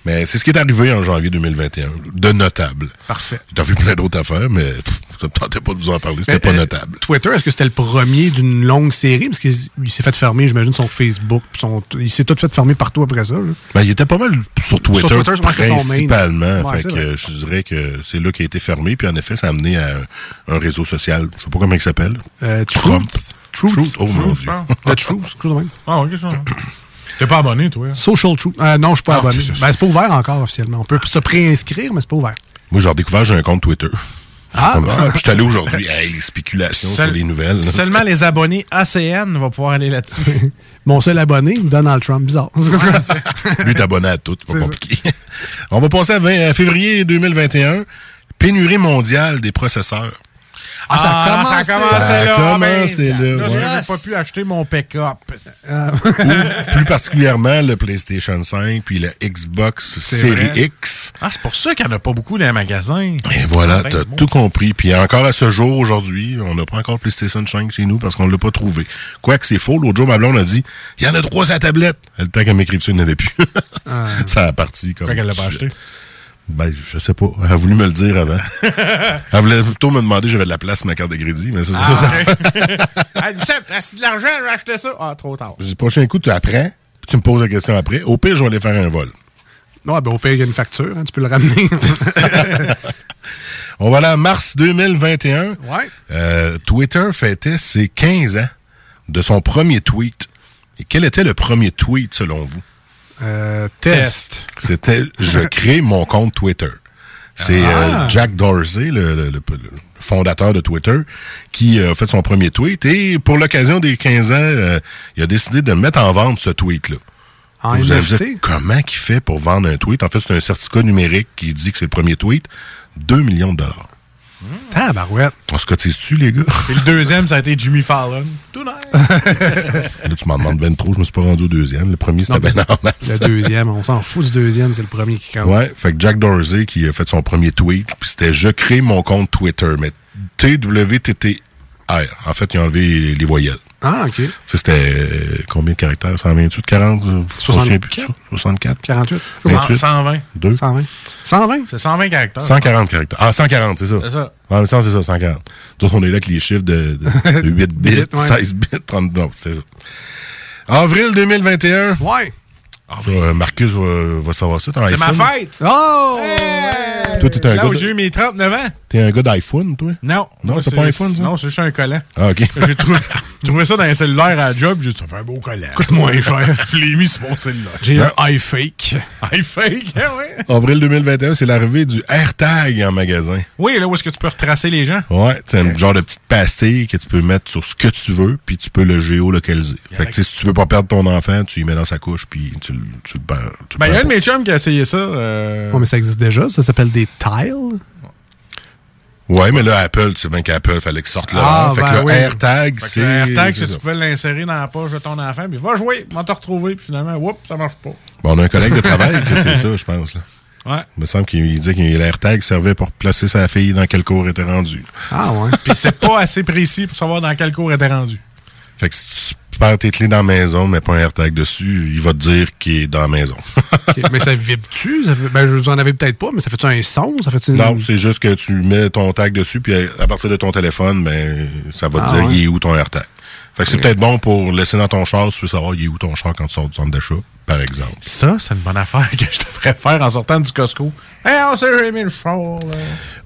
mais c'est ce qui est arrivé en janvier 2021, de notable. Parfait. T'as vu plein d'autres affaires, mais pff, ça me tentait pas de vous en parler, c'était Mais, pas euh, notable. Twitter, est-ce que c'était le premier d'une longue série? Parce qu'il il s'est fait fermer, j'imagine, son Facebook. Son, il s'est tout fait fermer partout après ça. là. Ben, il était pas mal sur Twitter, Sur Twitter, je pense que c'est son main. principalement. Ouais, fait c'est que euh, je dirais que c'est là qu'il a été fermé, puis en effet, ça a amené à un, un réseau social. Je sais pas comment il s'appelle. Euh, Trump. Truth. Oh mon Truth, dieu. je pense. The Truth, quelque chose de même. Ah, ok, ça. T'es pas abonné, toi? Social Truth. Euh, non, je suis pas Ah, abonné. Ben, c'est pas ouvert encore officiellement. On peut se préinscrire, mais c'est pas ouvert. Moi, j'ai redécouvert, j'ai un compte Twitter. Ah! Puis je suis allé aujourd'hui. Hey, spéculation Seul- sur les nouvelles. là. Seulement les abonnés ACN vont pouvoir aller là-dessus. Mon seul abonné, Donald Trump. Bizarre. Lui, t'es abonné à tout, c'est pas compliqué. On va passer à, 20 à février 2021. Pénurie mondiale des processeurs. Ah, ça a commencé. ça a commencé Ça a là. commencé ben, là, Là, ouais. j'ai pas pu acheter mon pick-up. Ou plus particulièrement le PlayStation 5 puis le Xbox vrai. X. Ah, c'est pour ça qu'il n'y en a pas beaucoup dans les magasins. Et voilà, Ah, ben, t'as tout compris. Puis encore à ce jour, aujourd'hui, on n'a pas encore PlayStation 5 chez nous parce qu'on l'a pas trouvé. Quoique c'est faux, l'autre jour, ma blonde a dit il y en a trois à la tablette. Le temps qu'elle m'écrive ça, il n'y en avait plus. ça a parti comme. Pourquoi qu'elle l'a pas acheté? Ben, je sais pas. Elle a voulu me le dire avant. Elle voulait plutôt me demander si j'avais de la place sur ma carte de crédit, mais ça, c'est Ah, Lucette, t'as si de l'argent, je vais acheter ça. Ah, trop tard. Je dis, prochain coup, tu apprends, puis tu me poses la question après. Au pire, je vais aller faire un vol. Ouais, ben, au pire, il y a une facture. hein, tu peux le ramener. On va aller à mars 2021. Ouais. Euh, Twitter fêtait ses 15 ans de son premier tweet. Et quel était le premier tweet selon vous? Euh, test. C'était « Je crée mon compte Twitter ». C'est Ah. euh, Jack Dorsey, le, le- le- le fondateur de Twitter, qui euh, a fait son premier tweet. Et pour l'occasion des 15 ans, euh, il a décidé de mettre en vente ce tweet-là. En Vous NFT? comment il fait pour vendre un tweet? En fait, c'est un certificat numérique qui dit que c'est le premier tweet. 2 millions de dollars. Ah, barouette. On se cotise-tu, les gars? Puis le deuxième, ça a été Jimmy Fallon. Tout. Là, tu m'en demandes ben trop, je me suis pas rendu au deuxième. Le premier, c'était ben en masse. Le deuxième, on s'en fout du deuxième, c'est le premier qui compte. Ouais, fait que Jack Dorsey qui a fait son premier tweet, puis c'était je crée mon compte Twitter, mais En fait, il a enlevé les, les voyelles. Ah, OK. Tu sais, c'était euh, combien de caractères? 128, 40 euh, 64. 64 48. 28 120. 2 120. 120? C'est 120 caractères. 140 caractères. Ah, 140, c'est ça. C'est ça. En même temps, c'est ça, 140. D'autres, on est là avec les chiffres de, de, de 8 bits, Bits, ouais. 16 bits, 30 non, c'est ça. Avril 2021. Ouais. Ça, euh, Marcus va, va savoir ça. C'est ma fête. Oh! Toi, t'es un Là gars où de- j'ai eu mes 39 ans. T'es un gars d'iPhone, toi? Non. Non, t'as c'est- pas un iPhone, ça? Non, c'est juste un collant. Ah, OK. J'ai trouvé, j'ai trouvé ça dans un cellulaire à la job, j'ai dit, ça fait un beau collant. Coûte moins cher. Je l'ai mis sur mon cellulaire. J'ai un iFake. iFake, hein, ouais. Avril 2021, c'est l'arrivée du AirTag en magasin. Oui, là où est-ce que tu peux retracer les gens? Ouais, c'est un genre de petite pastille que tu peux mettre sur ce que tu veux, puis tu peux le géolocaliser. Fait que tu sais, si tu veux pas perdre ton enfant, tu y mets dans sa couche, puis tu, le- tu le perds. Ben, il y a un de mes chums qui a essayé ça. euh, Ouais, mais ça existe déjà. Ça s'appelle des tiles? Ouais, mais là, Apple, tu sais bien qu'Apple, fallait qu'il sorte là. Ah, fait ben que le oui. AirTag, Fait c'est... le AirTag, c'est tu pouvais l'insérer dans la poche de ton enfant, puis va jouer, va te retrouver, puis finalement, oups, ça marche pas. Bon, on a un collègue de travail que c'est ça, je pense. Là. Ouais. Il me semble qu'il il disait que l'AirTag servait pour placer sa fille dans quel cours était rendu. Ah, ouais. Puis c'est pas assez précis pour savoir dans quel cours était rendu. Fait que si tu perds tes clés dans la maison, mais pas un AirTag dessus, il va te dire qu'il est dans la maison. Mais ça vibre-tu? Fait- Ben, je- j'en avais peut-être pas, mais ça fait-tu un son? Ça une- Non, c'est juste que tu mets ton tag dessus, puis à partir de ton téléphone, ben, ça va te Ah dire ouais. il est où ton AirTag. Fait que c'est peut-être bon pour laisser dans ton char, si tu veux savoir il est où ton char quand tu sors du centre d'achat, par exemple. Ça, c'est une bonne affaire que je devrais faire en sortant du Costco. Hey, on sait, j'ai mis le char, là.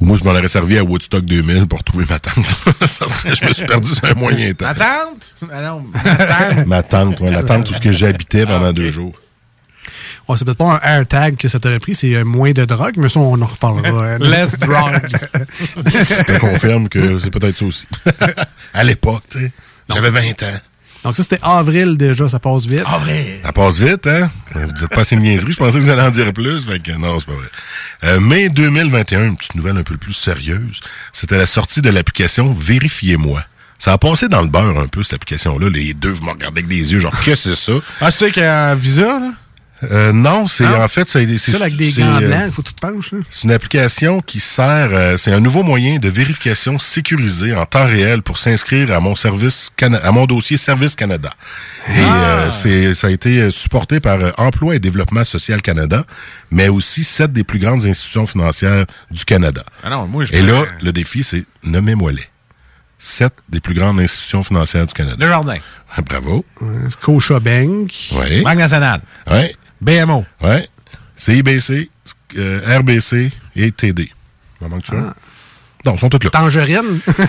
Ou moi, je m'en aurais servi à Woodstock 2000 pour trouver ma tante. Parce que je me suis perdu sur un moyen temps. Ma tante? Ah non, ma tante. Ma tante, ouais, la tante, tout ce que j'habitais pendant deux jours. Ouais, c'est peut-être pas un AirTag que ça t'aurait pris, c'est euh, moins de drogue, mais ça, on en reparlera. euh, Less drugs. Je te confirme que c'est peut-être ça aussi. à l'époque, tu sais. J'avais 20 ans. Donc ça, c'était avril déjà, ça passe vite. Avril. Ça passe vite, hein? Vous dites pas assez de niaiserie. Je pensais que vous allez en dire plus. Fait que non, c'est pas vrai. Euh, mai 2021, une petite nouvelle un peu plus sérieuse. C'était la sortie de l'application Vérifiez-moi. Ça a passé dans le beurre un peu, cette application-là. Les deux, vous me regardez avec des yeux, genre, qu'est-ce que c'est ça? Ah, tu sais qu'il y a un visa, là? Euh, non, c'est en fait, c'est C'est ça, avec des gants euh, blancs, il faut que tu te penches. Là. C'est une application qui sert, euh, c'est un nouveau moyen de vérification sécurisé en temps réel pour s'inscrire à mon service, Cana- à mon dossier Service Canada. Et euh, c'est, ça a été supporté par Emploi et Développement Social Canada, mais aussi sept des plus grandes institutions financières du Canada. Ah non, moi, je Et là, le défi, c'est nommez-moi-les. Sept des plus grandes institutions financières du Canada. Le jardin. Bravo. Scotia Bank. Oui. Banque nationale. Oui. BMO. Oui. CIBC, euh, RBC et TD. Il manque tu un? Non, ils sont tous là. Tangerine. Et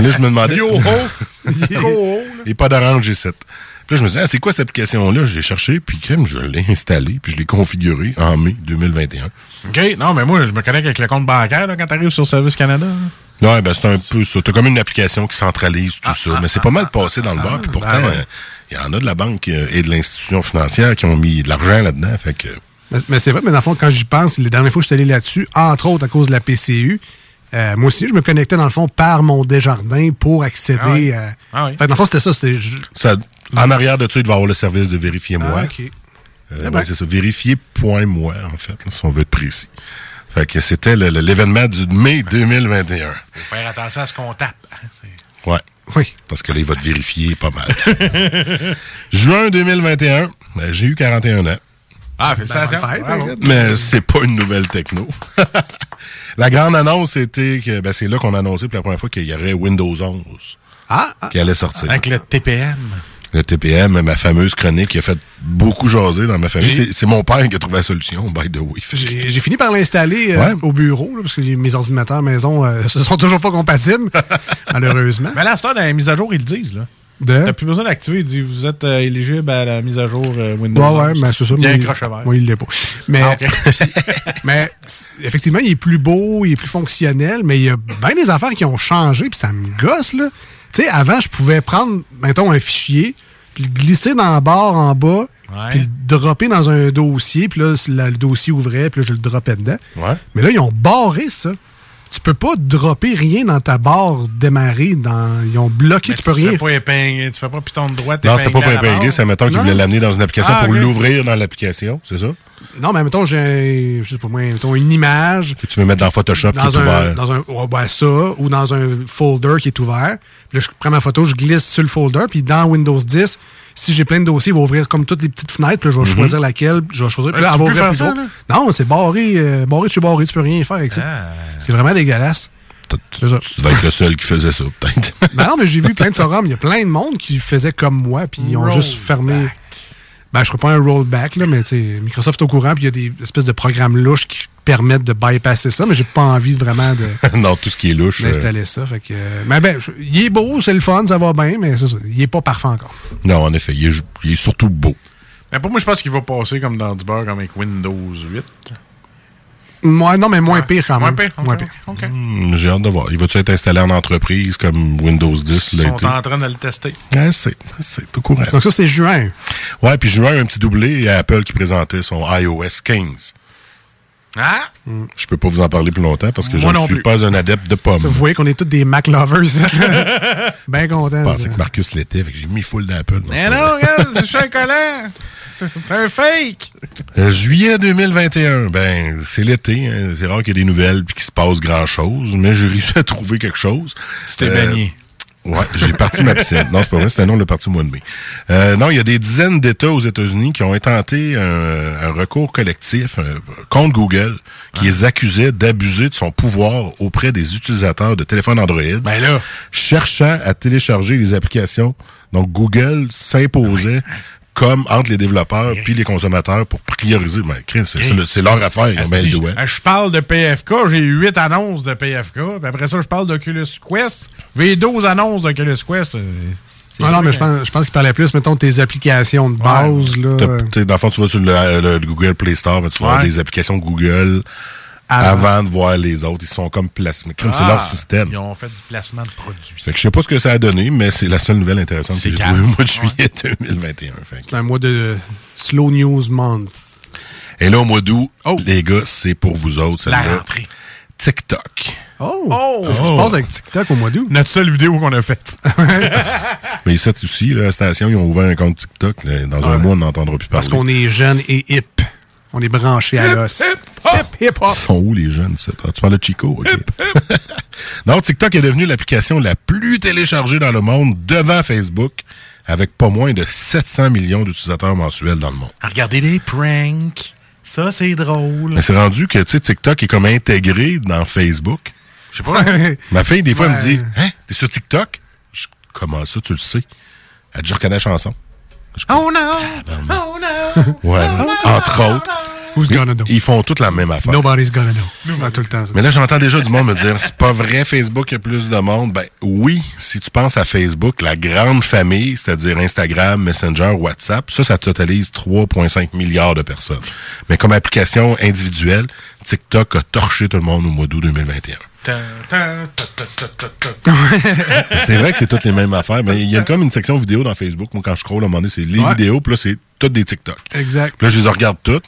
là, je me demandais. Yo ho. Yo ho. Et pas d'orange G7. Puis là, je me disais, ah, c'est quoi cette application-là? J'ai cherché, puis crème, je l'ai installée, puis je l'ai configurée en mai 2021. OK. Non, mais moi, je me connecte avec le compte bancaire là, quand tu arrives sur Service Canada. là. Ouais, ben c'est un peu ça. T'as comme une application qui centralise tout ça. mais c'est pas mal passé dans le beurre. Puis pourtant, ben ouais. euh, il y en a de la banque euh, et de l'institution financière qui ont mis de l'argent là-dedans. Fait que. Mais, mais c'est vrai, mais dans le fond, quand j'y pense, les dernières fois que je suis allé là-dessus, entre autres à cause de la PCU, euh, moi aussi, je me connectais dans le fond par mon Desjardins pour accéder Ah à. Ah ouais. Fait que dans le fond, c'était ça. C'était ju- Ça, en arrière de ça, il va y avoir le service de vérifier-moi. Ah, OK. Euh, Eh ouais, ben. c'est ça. Vérifier.moi, en fait, là, si on veut être précis. Fait que c'était l'événement du mai 2021. Faut faire attention à ce qu'on tape. Ouais. Oui. Parce que là, il va te vérifier pas mal. Juin 2021, ben, j'ai eu 41 ans. Ah, félicitations. fête, Bravo. hein. Mais c'est pas une nouvelle techno. la grande annonce, c'était que ben, c'est là qu'on a annoncé pour la première fois qu'il y aurait Windows 11 Ah, qui allait sortir. Avec le TPM. Le TPM, ma fameuse chronique qui a fait beaucoup jaser dans ma famille. C'est- mon père qui a trouvé la solution, by the way. J'ai j'ai fini par l'installer euh, Ouais. au bureau, là, parce que mes ordinateurs maison euh, ne sont toujours pas compatibles, malheureusement. Mais là, à dans la mise à jour, ils le disent. là. De? T'as plus besoin d'activer. Ils disent vous êtes euh, éligible à la mise à jour euh, Windows. Ouais, ouais, 11. mais c'est ça. Il y a mais un il- il l'est pas. Mais, Ah, mais effectivement, il est plus beau, il est plus fonctionnel, mais il y a bien des affaires qui ont changé, puis ça me gosse, là. Tu sais, avant, je pouvais prendre, mettons, un fichier, puis le glisser dans la barre en bas, Ouais. puis le dropper dans un dossier, puis là, la- le dossier ouvrait, puis là, je le droppais dedans. Ouais. Mais là, ils ont barré ça. Tu peux pas dropper rien dans ta barre démarrée. Dans... Ils ont bloqué, Mais tu peux tu rien. fais pas épingler, tu fais pas piton de droite. Non, c'est pas pour épingler c'est mettons qu'il Non, voulait non. l'amener dans une application Ah, pour l'ouvrir dans l'application, c'est ça? Non, mais mettons, j'ai, je sais pas moi, mettons une image. Que tu veux mettre dans Photoshop qui dans est un, ouvert. Dans un, ouais, ben ça, ou dans un folder qui est ouvert. Puis là, je prends ma photo, je glisse sur le folder, puis dans Windows 10, si j'ai plein de dossiers, il va ouvrir comme toutes les petites fenêtres, puis là, je vais Mhm. choisir laquelle, je vais choisir. Puis là, tu elle va peux ouvrir faire plus ça, gros. là? Non, c'est barré, euh, barré chez barré, tu peux rien faire avec ça. Ah. C'est vraiment dégueulasse. Tu vas être le seul qui faisait ça, peut-être. Ben non, mais j'ai vu plein de forums, il y a plein de monde qui faisait comme moi, puis ils ont juste fermé. Ben, je ferai pas un rollback, là, mais Microsoft est au courant, puis il y a des espèces de programmes louches qui permettent de bypasser ça, mais j'ai pas envie vraiment de. non, tout ce qui est louche. euh, d'installer ça. Fait que, euh, mais ben, je- il est beau, c'est le fun, ça va bien, mais c'est ça. Il est pas parfait encore. non, en effet, il est, il est surtout beau. Mais pour moi, je pense qu'il va passer comme dans du beurre, comme avec Windows 8. Moi, non, mais moins pire quand même. Moins pire, Moins pire. OK. Hmm, J'ai hâte de voir. Il va-tu être installé en entreprise comme Windows 10 Ils sont été? en train de le tester. Ouais, c'est, c'est au courant. Donc ça, c'est juin. Ouais, puis juin, un petit doublé à Apple qui présentait son iOS 15. Ah! Je peux pas vous en parler plus longtemps parce que Moi je ne suis plus. pas un adepte de pommes. Ça, vous voyez qu'on est tous des Mac lovers. bien contents. Je pensais que Marcus l'était, fait que j'ai mis full d'Apple. Mais non, regarde, c'est chocolat! C'est un fake! Euh, juillet 2021, ben c'est l'été, hein. c'est rare qu'il y ait des nouvelles puis qu'il se passe grand chose, mais j'ai réussi à trouver quelque chose. Tu t'es baigné. Ouais, j'ai parti ma piscine. Non, c'est pas vrai, c'était non, le parti au mois de mai. Euh, non, il y a des dizaines d'États aux États-Unis qui ont intenté un, un recours collectif euh, contre Google qui les accusait d'abuser de son pouvoir auprès des utilisateurs de téléphones Android. Ben là. Cherchant à télécharger les applications. Donc, Google s'imposait comme entre les développeurs puis les consommateurs pour prioriser. Ben, Chris, c'est ça, le- c'est leur affaire, ils ont bien le. Je, parle de PFK, j'ai eu 8 annonces de PFK. Puis après ça, je parle d'Oculus Quest. J'ai 12 annonces d'Oculus Quest. c'est Non, mais je pense, je pense qu'il parlait plus, mettons, de tes applications de base. là. T'as- t'sais, Dans le fond, tu vas sur le, le Google Play Store, mais tu vas avoir Ouais. des applications Google Avant. avant, de voir les autres. Ils sont comme placés. Comme c'est Ah, leur système. Ils ont fait du placement de produits. Fait que je sais pas ce que ça a donné, mais c'est la seule nouvelle intéressante que C'est j'ai trouvée au mois de juillet 2021. Fait que- C'est un mois de Slow News Month. Et là, au mois d'août, les gars, c'est pour vous autres. La rentrée. TikTok Oh! Qu'est-ce qui se passe avec TikTok au mois d'août? Notre seule vidéo qu'on a faite. Mais ici aussi, la station, ils ont ouvert un compte TikTok. là. Dans un Ouais. mois, on n'entendra plus parler. Parce qu'on est jeune et hip. On est branché à l'os. Hip, hip, hop. Ils sont où les jeunes? ça? Ah, tu parles de Chico, OK. non, TikTok est devenu l'application la plus téléchargée dans le monde devant Facebook, avec pas moins de 700 millions d'utilisateurs mensuels dans le monde. À regarder des pranks. Ça, c'est drôle. Mais c'est rendu que, tu sais, TikTok est comme intégré dans Facebook. Je sais pas. Ma fille, des fois, elle me dit Hein, t'es sur TikTok Je, Comment ça, tu le sais Elle dit Je reconnais la chanson. Oh non! Oh non! Ouais, entre autres. Who's gonna know? Ils font toutes la même affaire. Nobody's gonna know. Tout le temps, ça. Mais là, j'entends déjà du monde me dire, c'est pas vrai, Facebook, il y a plus de monde. Ben oui, si tu penses à Facebook, la grande famille, c'est-à-dire Instagram, Messenger, WhatsApp, ça, ça totalise 3,5 milliards de personnes. Mais comme application individuelle, TikTok a torché tout le monde au mois d'août 2021. c'est vrai que c'est toutes les mêmes affaires, mais il y a comme une section vidéo dans Facebook. Moi, quand je scroll, à un moment donné, c'est les Ouais. vidéos, puis là, c'est toutes des TikTok. Exact. Puis là, je les regarde toutes.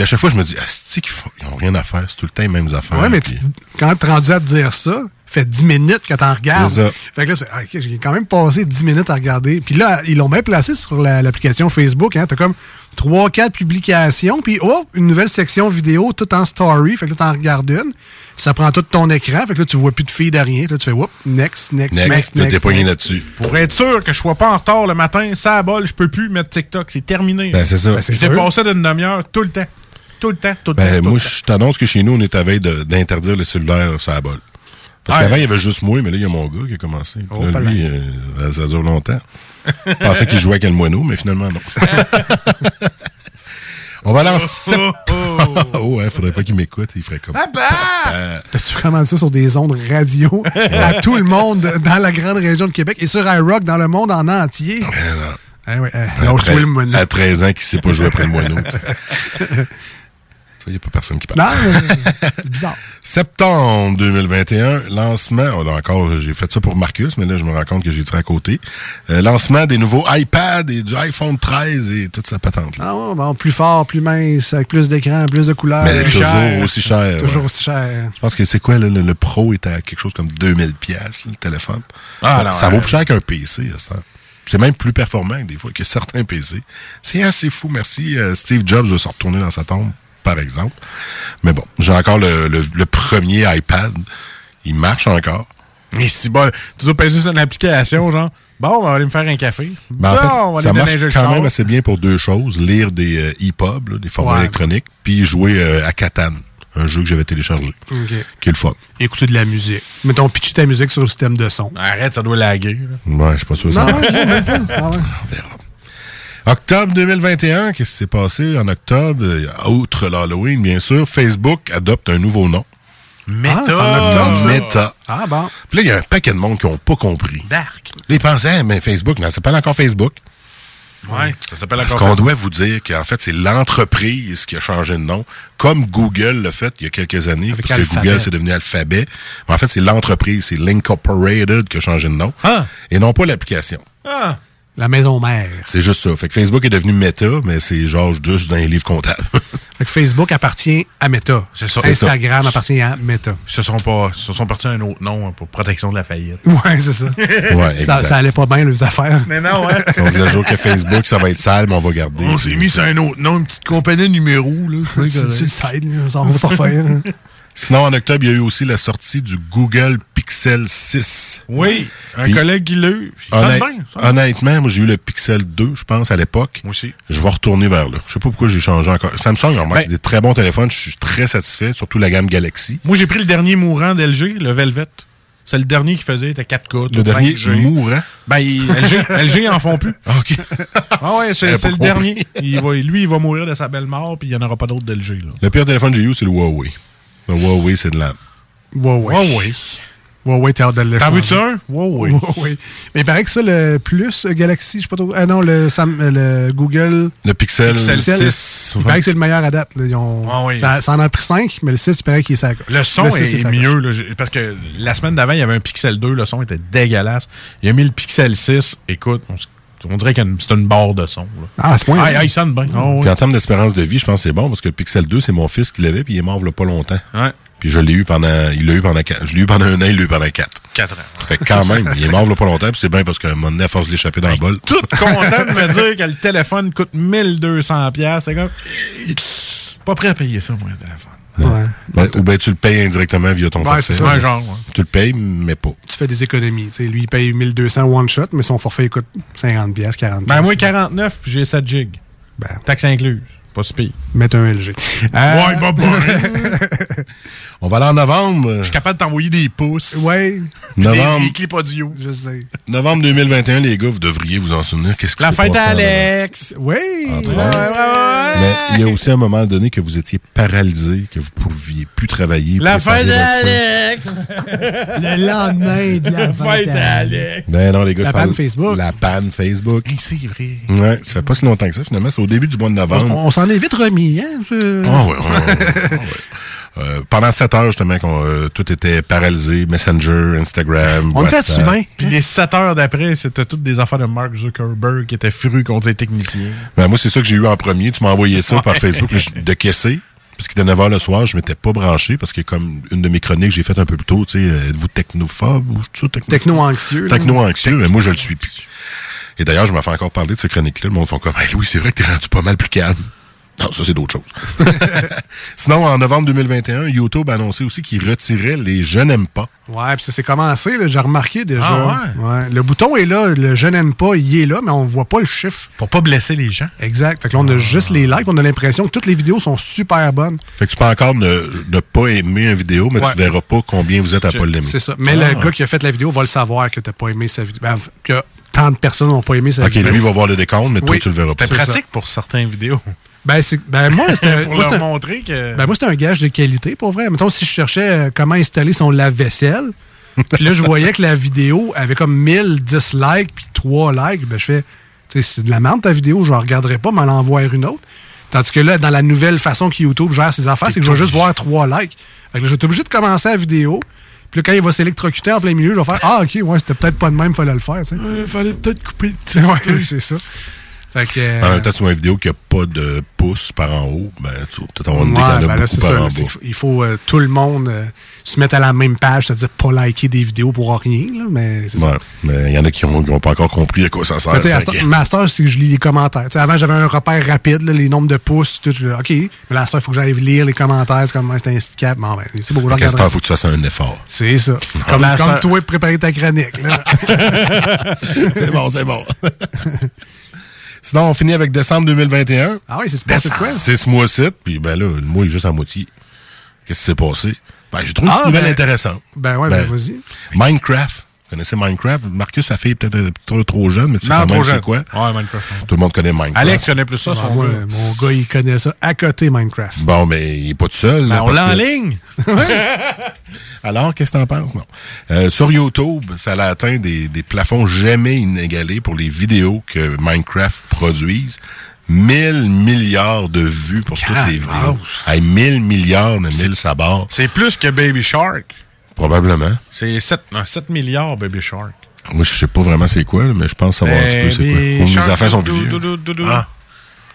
Puis à chaque fois, je me dis, ah, c'est qu'ils font- ils ont rien à faire. C'est tout le temps les mêmes affaires. Ouais, mais Puis- tu- quand t'es rendu à te dire ça, fait 10 minutes que t'en regardes. C'est ça. Fait que là, tu fais, ah, ok, j'ai quand même passé 10 minutes à regarder. Puis là, ils l'ont bien placé sur la- l'application Facebook. Hein. T'as comme 3-4 publications, puis oh, une nouvelle section vidéo, tout en story. Fait que là, t'en regardes une. Ça prend tout ton écran. Fait que là, tu vois plus de feed à rien. Là, tu fais, whoop, next, next, Next, next, next. là-dessus. Pour être sûr que je sois pas en retard le matin, ça à bol, je peux plus mettre TikTok. C'est terminé. Ben, c'est ça. Ben, c'est passé d'une demi-heure tout le temps. Tout le temps, tout le temps. Ben, tout moi, le temps. je t'annonce que chez nous, on est à veille d'interdire le cellulaire sur la bol. Parce qu'avant, il y avait juste moi, mais là, il y a mon gars qui a commencé. Oh, là, lui, euh, ça dure longtemps. Je pensais qu'il jouait avec le moineau, mais finalement, non. on va aller en septembre. Oh, ouais, faudrait pas qu'il m'écoute, il ferait comme. Euh, T'as-tu vraiment ça sur des ondes radio à tout le monde dans la grande région de Québec et sur iRock dans le monde en entier? Ah ouais, euh, à, lâche-toi tre- le moineau. à 13 ans, qui sait pas jouer après le moineau. il n'y a pas personne qui parle. Non, euh, c'est bizarre. Septembre 2021, lancement, oh, là encore, j'ai fait ça pour Marcus, mais là, je me rends compte que j'ai tiré à côté. Euh, lancement des nouveaux iPad et du iPhone 13 et toute sa patente. Là. Ah ouais, bon, plus fort, plus mince, avec plus d'écran, plus de couleurs. Mais plus toujours cher. aussi cher. Toujours ouais. aussi cher. Je pense que c'est quoi, là, le, le Pro est à quelque chose comme 2000 pièces le téléphone. Ah, ça non, ça ouais. vaut plus cher qu'un PC, ça. C'est même plus performant des fois que certains PC. C'est assez fou, merci. Euh, Steve Jobs va se retourner dans sa tombe, par exemple. Mais bon, j'ai encore le, le- le premier iPad. Il marche encore. Mais c'est bon, tu dois peser sur une application, genre, bon, on va aller me faire un café. Ben, en Bon, fait, on va ça marche quand même assez bien pour deux choses. Lire des euh, EPUB, là, des formats Ouais. électroniques, puis jouer euh, à Catan, un jeu que j'avais téléchargé, OK. qui est le fun. Écouter de la musique. Mettons, pitcher ta musique sur le système de son. Arrête, ça doit laguer. là. Ouais, je suis pas sûr. Non, ça- ouais, je sais même pas. Ah ouais. Octobre 2021, qu'est-ce qui s'est passé en octobre? Outre l'Halloween, bien sûr, Facebook adopte un nouveau nom. Ah, en octobre, ça? Meta. Ah bon. Puis là, il y a un paquet de monde qui n'ont pas compris. Dark. Là, ils pensaient, Ah, mais Facebook, non, ça s'appelle encore Facebook. Ouais, ça s'appelle Parce encore qu'on Facebook. doit vous dire qu'en fait, c'est l'entreprise qui a changé de nom, comme Google l'a fait il y a quelques années, Avec parce que. Google, c'est devenu Alphabet. Mais en fait, c'est l'entreprise, c'est l'Incorporated qui a changé de nom, Ah. et non pas l'application. Ah. La maison mère. C'est juste ça. Fait que Facebook est devenu Meta, mais c'est genre juste dans les livres comptables. Fait que Facebook appartient à Meta. C'est ça. Instagram appartient à Meta. Ils se sont, pas, se sont partis à un autre nom hein, pour protection de la faillite. Ouais, c'est ça. Ouais, ça, allait pas bien, les affaires. Mais non, hein? Si on dit le jour que Facebook, ça va être sale, mais on va garder. On s'est mis sur un autre nom, une petite compagnie numéro. Là. C'est le side, là, on va s'en refaire. Sinon, en octobre, il y a eu aussi la sortie du Google Pixel 6. Oui, un Puis, collègue qui l'a eu. Ça. honnêtement, moi, j'ai eu le Pixel 2, je pense, à l'époque. Moi aussi. Je vais retourner vers là. Je sais pas pourquoi j'ai changé encore. Samsung, normalement, Ben- c'est des très bons téléphones. Je suis très satisfait, surtout la gamme Galaxy. Moi, j'ai pris le dernier mourant d'LG, le Velvet. C'est le dernier qui faisait, il était 4K. tout Le dernier 5G. mourant? Ben, il- LG, LG en font plus. Ah, OK. Ah ouais, c'est le dernier. Il va, lui, il va mourir de sa belle mort, puis il n'y en aura pas d'autres d'LG. Le pire téléphone que j'ai eu, c'est le Huawei. Le Huawei, c'est de la... Huawei. Huawei. Huawei, t'as hâte de le changer. veux-tu un? Huawei. Huawei. Mais il paraît que ça, le plus euh, Galaxy, je sais pas trop. Ah non, le, Sam- euh, le Google. Le Pixel, Pixel 6. Il paraît que c'est le meilleur à date. là. Ils ont- Ah oui. ça, ça en a pris 5, mais le 6, il paraît qu'il est. Le son Le 6, est, mieux, là, parce que la semaine d'avant, il y avait un Pixel 2, le son était dégueulasse. Il a mis le Pixel 6, écoute, on, s- on dirait que c'est une barre de son. là. Ah, à ce point. Ah, ah, il sonne bien. Ah, oui. Puis en termes d'espérance de vie, je pense que c'est bon, parce que le Pixel 2, c'est mon fils qui l'avait, puis il est mort a pas longtemps. Ouais. Puis je l'ai eu pendant, il l'a eu pendant, quatre- je l'ai eu pendant un an, il l'a eu pendant quatre. Quatre ans. Fait que quand même, il est mort là pas longtemps, puis c'est bien parce qu'à un moment donné, à force de l'échapper dans le bol. Tout content de me dire que le téléphone coûte 1200 pièces. T'es comme... Pas prêt à payer ça, moi, le téléphone. Ben, ou bien tu le payes indirectement via ton forfait. c'est. Ouais, genre, ouais. Tu le payes, mais pas. Tu fais des économies. lui, il paye 1200 one shot, mais son forfait il coûte 50 pièces, 40 Ben, moi, 49, puis j'ai 7 gigs. Ben. Taxe incluse. Pas si pire. Mettre un LG. Ouais, bah, bah. On va aller en novembre. Je suis capable de t'envoyer des pouces. Ouais. Novembre. Des, clips audio. Je sais. Novembre 2021, les gars, vous devriez vous en souvenir. Qu'est-ce qui La fête passé à en novembre? Alex. Oui. Ouais, ouais, ouais. Mais il y a aussi un moment donné que vous étiez paralysé, que vous pouviez plus travailler. La fête fête. d'Alex. Le lendemain de la fête à Alex. Ben non, les gars, La je parle- panne Facebook. La panne Facebook. C'est vrai. Ouais, ça fait pas si longtemps que ça, finalement. C'est au début du mois de On, novembre. on s'en est vite remis, hein? Ah ouais, ouais, ouais, ouais, ouais. Euh, pendant 7 heures, justement, qu'on, euh, tout était paralysé. Messenger, Instagram, On était WhatsApp. dessus bien. Puis les 7 heures d'après, c'était toutes des affaires de Mark Zuckerberg qui étaient furus contre les techniciens. Ben, moi, c'est ça que j'ai eu en premier. Tu m'as envoyé ça par. Facebook, je- de caisser. Parce qu'il était 9h le soir, je m'étais pas branché parce que comme une de mes chroniques que j'ai faites un peu plus tôt, tu sais, euh, êtes-vous technophobe ou tout ça? technophobe? Techno-anxieux. Techno-anxieux, mais moi, je le suis plus. Et d'ailleurs, je me fais encore parler de ces chroniques-là. Le monde font comme, hey, Louis, c'est vrai que t'es rendu pas mal plus calme. Non, ça, c'est d'autres choses. Sinon, en novembre 2021, YouTube a annoncé aussi qu'il retirait les Je n'aime pas. Ouais, puis ça s'est commencé, j'ai remarqué déjà. Ah ouais? Le bouton est là, le je n'aime pas, il est là, mais on voit pas le chiffre. Pour pas blesser les gens. Exact. Fait que là, on a juste les likes, on a l'impression que toutes les vidéos sont super bonnes. Fait que tu peux encore ne, ne pas aimer une vidéo, mais Ouais. tu verras pas combien vous êtes à Je- pas l'aimer. C'est ça. Mais Ah. le gars qui a fait la vidéo va le savoir que t'as pas aimé sa vidéo. Ben, que tant de personnes n'ont pas aimé sa Ok, vidéo. lui va voir le décompte, mais toi, tu le verras pas. C'était C'est pratique pour certaines vidéos. Ben, c'est, ben moi, c'était. Pour moi, leur c'était- montrer que- Ben, moi, c'était un gage de qualité, pour vrai. Mettons, si je cherchais euh, comment installer son lave-vaisselle, puis là, je voyais que la vidéo avait comme 1000 dislikes, puis 3 likes, ben, je fais, tu sais, c'est de la merde ta vidéo, je la regarderai pas, mais en envoyer une autre. Tandis que là, dans la nouvelle façon que YouTube gère ses affaires, c'est que je vais juste voir 3 likes. Fait que là, je vais obligé de commencer la vidéo. Puis là, quand il va s'électrocuter en plein milieu, je vais faire Ah, ok, ouais, c'était peut-être pas de même, fallait le faire. tu sais. fallait peut-être couper Ouais, c'est ça. Fait que. euh, En même temps, sur une vidéo qui n'a pas de pouce par en haut, ben, une Ouais, a ben là, beaucoup par ça. en bas. il faut euh, tout le monde euh, se mettre à la même page, c'est-à-dire pas liker des vidéos pour rien, là, mais Ouais, il y en a qui n'ont pas encore compris à quoi ça sert. Que- temps- Master, c'est que je lis les commentaires. Avant, j'avais un repère rapide, là, les nombres de pouces, tout. OK, mais là, il faut que j'aille lire les commentaires. C'est comme, c'est un stick Bon, ben, c'est beau, je Fait qu'à ce regarderai. temps, faut que tu fasses un effort. C'est ça. Comme, comme toi, préparer ta chronique. C'est bon, c'est bon. Sinon, on finit avec décembre 2021. Ah oui, c'est passé de quoi? C'est ce mois-ci, puis ben là, le mois est juste à moitié. Qu'est-ce qui s'est passé? Ben, j'ai trouvé une Ah, petite nouvelle ben- intéressante. Ben ouais, ben, vas-y. Minecraft. Vous connaissez Minecraft? Marcus, sa fille est peut-être un peu trop jeune, mais tu sais Non, quand trop même c'est jeune. quoi? Ouais, Minecraft. Tout le monde connaît Minecraft. Alex connaît plus ça, Ah, son moi, gars. mon gars, il connaît ça à côté Minecraft. Bon, mais il n'est pas tout seul. là, Ben, on l'a en que- ligne. Alors, qu'est-ce que t'en penses? Non? Euh, sur YouTube, ça a atteint des, des plafonds jamais inégalés pour les vidéos que Minecraft produise. 1000 milliards de vues pour toutes les vidéos. Hey, 1000 milliards de 1000 sabords. C'est plus que Baby Shark. Probablement. C'est 7, non, 7 milliards, Baby Shark. Moi, je sais pas vraiment c'est quoi, là, mais je pense savoir un petit peu c'est quoi. Mes enfants sont plus vieux. Ah.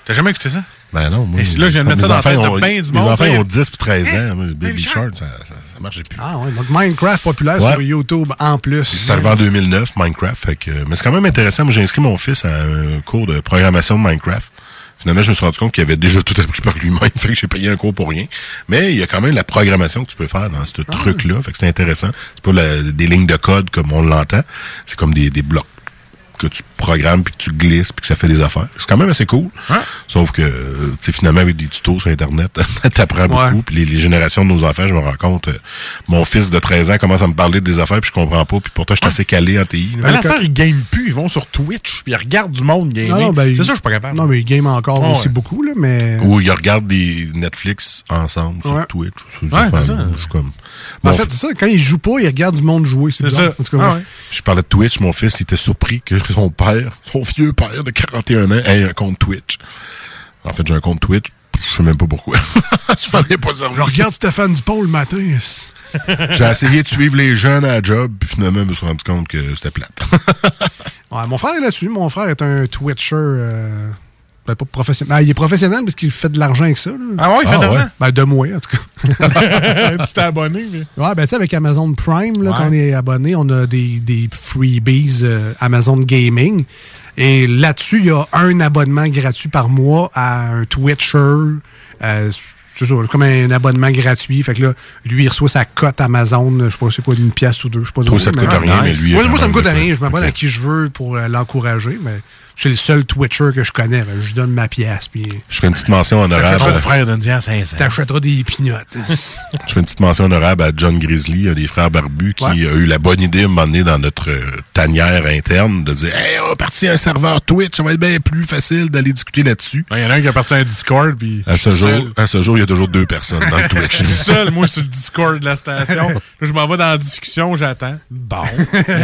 T'as jamais écouté ça? Ben non, moi. Et là, je viens de mettre mes ça dans la enfants tête de ben du Mes monde, enfants hein. ont 10 puis 13 ans. Moi, Baby Baby Shark, ça, ça, ça marche plus. Ah ouais, donc Minecraft populaire Ouais. sur YouTube en plus. C'est arrivé en 2009, Minecraft. Fait que, mais c'est quand même intéressant. Moi, j'ai inscrit mon fils à un cours de programmation de Minecraft. Finalement, je me suis rendu compte qu'il avait déjà tout appris par lui-même. Fait que j'ai payé un cours pour rien. Mais il y a quand même la programmation que tu peux faire dans ce truc-là. Fait que c'est intéressant. C'est pas la- des lignes de code comme on l'entend. C'est comme des, des blocs que tu programmes puis que tu glisses puis que ça fait des affaires. C'est quand même assez cool. Sauf que, euh, tu finalement, avec des tutos sur Internet, t'apprends beaucoup. Puis les, les générations de nos enfants, je me rends compte, euh, mon fils de 13 ans commence à me parler de des affaires puis je comprends pas. Puis pourtant, je suis assez calé en TI. Ben, la sœur, ils game plus. Ils vont sur Twitch puis ils regardent du monde gamer. Ben, c'est ça, je suis pas capable. Non, mais il game encore Ouais, aussi ouais. beaucoup, là, mais. Ou ils regardent des Netflix ensemble sur Ouais. Twitch. ou sur Ouais. Je comme. En fait, c'est ça, quand il joue pas, il regarde du monde jouer. C'est ça. En tout cas, Ah ouais. ouais. Je parlais de Twitch, mon fils il était surpris que son père, son vieux père de 41 ans, ait un compte Twitch. En fait, j'ai un compte Twitch, je sais même pas pourquoi. je m'en ai pas servi. Je regarde Stéphane Dupont le matin. J'ai essayé de suivre les jeunes à la job, puis finalement, je me suis rendu compte que c'était plate. Ouais, mon frère est là-dessus. Mon frère est un Twitcher. euh, Ben, pas professionnel. Ben, il est professionnel parce qu'il fait de l'argent avec ça. là. Ah ouais, il fait de l'argent? Ben, de moi, en tout cas. tu t'es abonné, mais. Ouais, ben, tu sais, avec Amazon Prime, là, Ouais. quand on est abonné, on a des, des freebies euh, Amazon Gaming. Et là-dessus, il y a un abonnement gratuit par mois à un Twitcher. euh, c'est ça, comme un abonnement gratuit. Fait que là, lui, il reçoit sa cote Amazon, je sais pas c'est quoi, d'une pièce ou deux. Je sais pas Toi, trop, ça te coûte rien, mais lui, Moi, moi, ça me coûte rien. Je m'abonne à qui je veux pour euh, l'encourager, mais c'est le seul Twitcher que je connais. Ben, je lui donne ma pièce. Puis Je ferai une petite mention honorable. Ton frère d'Indien à 500. t'achèteras des pignottes. Je fais une petite mention honorable à John Grizzly, un des frères barbus, qui Ouais. a eu la bonne idée à un moment donné dans notre euh, tanière interne de dire Hey, on va partir un serveur Twitch, ça va être bien plus facile d'aller discuter là-dessus. Il y en a un qui a parti à un Discord, puis. À ce, je jour, seul. à ce jour, il y a toujours deux personnes dans le Twitch. Je suis seul, moi, sur le Discord de la station. Là, je m'en vais dans la discussion, j'attends. Bon,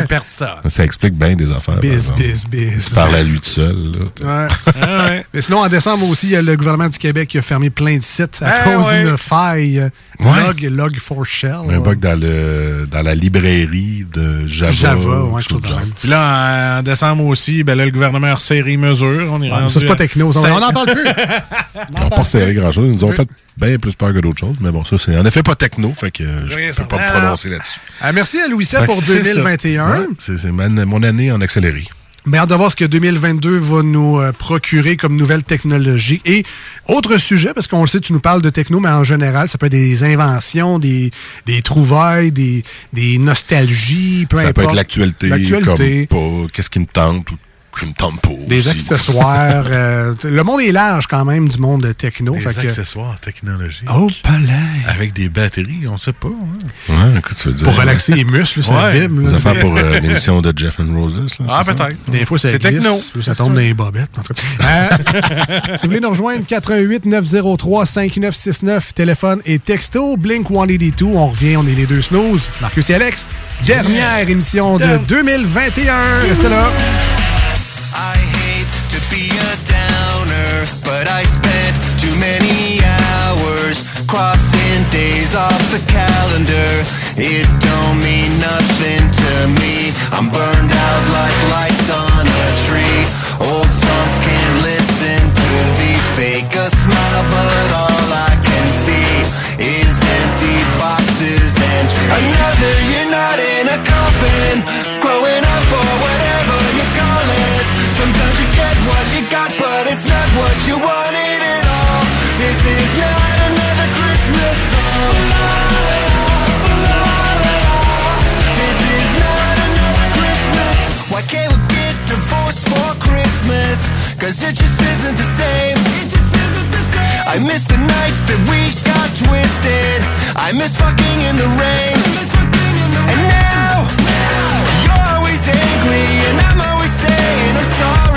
personne. Ça explique bien des affaires. Biz, biz, biz. Il parle à lui tout seul. Là. Ouais. Ah ouais. Mais sinon, en décembre aussi, il y a le gouvernement du Québec qui a fermé plein de sites à Ah cause ouais. d'une faille. Ouais. Log, log for shell. Un bug dans, le, dans la librairie de Java. Java, ouais, chose chose de genre. même. Puis là, en décembre aussi, ben là, le gouvernement a resserré mesures. On est rendu ça, c'est pas techno. ça, On n'en parle plus. Ils n'ont pas serré grand-chose. Ils nous ont fait bien plus peur que d'autres choses. Mais bon, ça, c'est en effet pas techno. Fait que je Rien peux pas me prononcer là-dessus. Ah, merci à Louis pour c'est ça. 2021. Ouais, c'est mon année en accéléré. Mais hâte de voir ce que 2022 va nous euh, procurer comme nouvelle technologie. Et autre sujet, parce qu'on le sait, tu nous parles de techno, mais en général, ça peut être des inventions, des, des trouvailles, des, des nostalgies, peu ça importe. peut être l'actualité, L'actualité. comme pas, qu'est-ce qui me tente ou Des aussi. accessoires. euh, le monde est large quand même du monde de techno. Des fait que- accessoires technologiques. Oh, palais. Avec des batteries, on sait pas. hein. Ouais, écoute, tu veux dire. Pour relaxer les muscles, ça Ouais. vibre. Des affaires pour euh, l'émission de Jeff and Roses. là, Ah, c'est ça? peut-être. Des fois, ça C'est glisse, techno. puis Ça tombe dans les bobettes. en tout cas. Euh, si vous voulez nous rejoindre, 88 903 5969, téléphone et texto, Blink 182. On revient, on est les deux snooze. Marcus et Alex, dernière émission de 2021. Restez là. I hate to be a downer, but I spent too many hours crossing days off the calendar. It don't mean nothing to me. I'm burned out like lights on a tree. Old songs can't listen to these fake a smile, but all I can see is empty boxes and trees. Another year not in a coffin, what you got, but it's not what you wanted at all. This is not another Christmas song. This is not another Christmas. Why can't we get divorced for Christmas? Cause it just isn't the same. It just isn't the same. I miss the nights that we got twisted. I miss fucking in the rain. And now, you're always angry, and I'm always saying I'm sorry.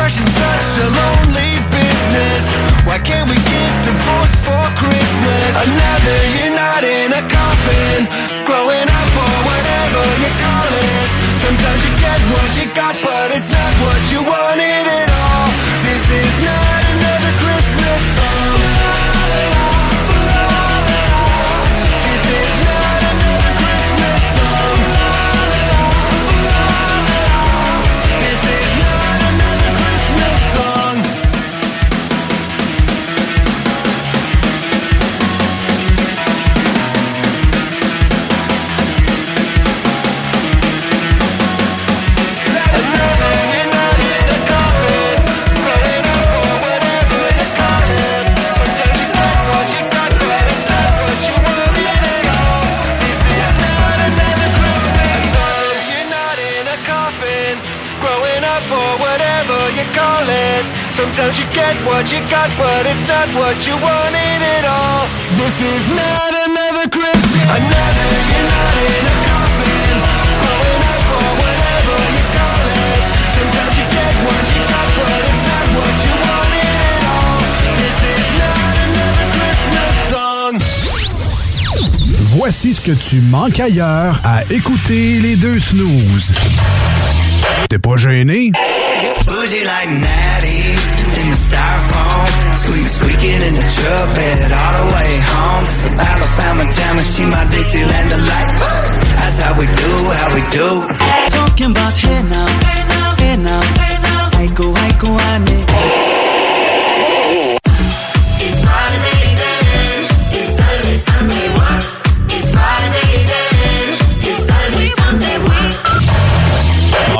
Depression's such a lonely business. Why can't we get divorced for Christmas? Another year not in a coffin, growing up or whatever you call it. Sometimes you get what you got, but it's not what you wanted at all. What you wanted at all. This is not another Christmas. Another, you're not in a coffin, growing up or whatever you call it. Sometimes you get what you got, but it's not what you wanted at all. This is not another Christmas song. Voici ce que tu manques ailleurs à écouter les deux snooze. T'es pas gêné? Bougie like Natty in the styrofoam. Squeak squeaking in the truck bed all the way home. Some Alabama jammer, she my Dixieland delight. That's how we do, how we do. Talking about hey now, hey now, hey now, hey now. aiko, aiko, ane. It's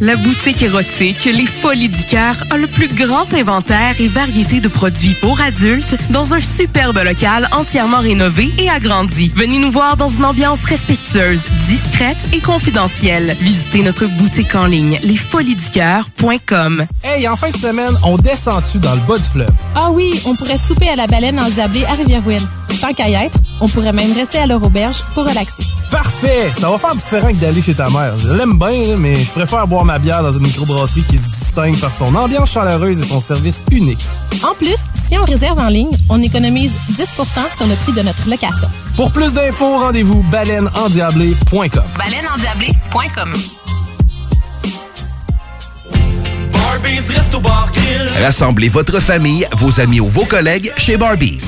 La boutique érotique Les Folies du Cœur a le plus grand inventaire et variété de produits pour adultes dans un superbe local entièrement rénové et agrandi. Venez nous voir dans une ambiance respectueuse, discrète et confidentielle. Visitez notre boutique en ligne lesfoliesducoeur.com. Hey, en fin de semaine, on descend-tu dans le bas du fleuve? Ah oui, on pourrait souper à la baleine en Zablé à Rivière-Ouine. Tant qu'à y être, on pourrait même rester à leur auberge pour relaxer. Parfait! Ça va faire différent que d'aller chez ta mère. Je l'aime bien, mais je préfère boire ma bière dans une microbrasserie qui se distingue par son ambiance chaleureuse et son service unique. En plus, si on réserve en ligne, on économise 10% sur le prix de notre location. Pour plus d'infos, rendez-vous baleineendiablé.com. Baleineendiablé.com Rassemblez votre famille, vos amis ou vos collègues chez Barbies.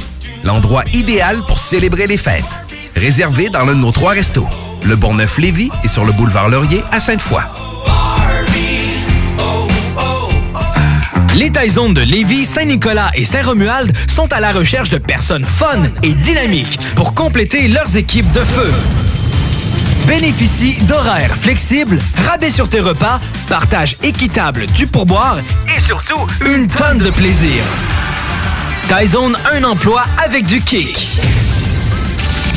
L'endroit idéal pour célébrer les fêtes. Réservé dans l'un de nos trois restos. Le Bonneuf-Lévis et sur le boulevard Laurier à Sainte-Foy. Les Taizones de Lévis, Saint-Nicolas et Saint-Romuald sont à la recherche de personnes fun et dynamiques pour compléter leurs équipes de feu. Bénéficie d'horaires flexibles, rabais sur tes repas, partage équitable du pourboire et surtout une tonne de plaisir. Taizone, un emploi avec du kick.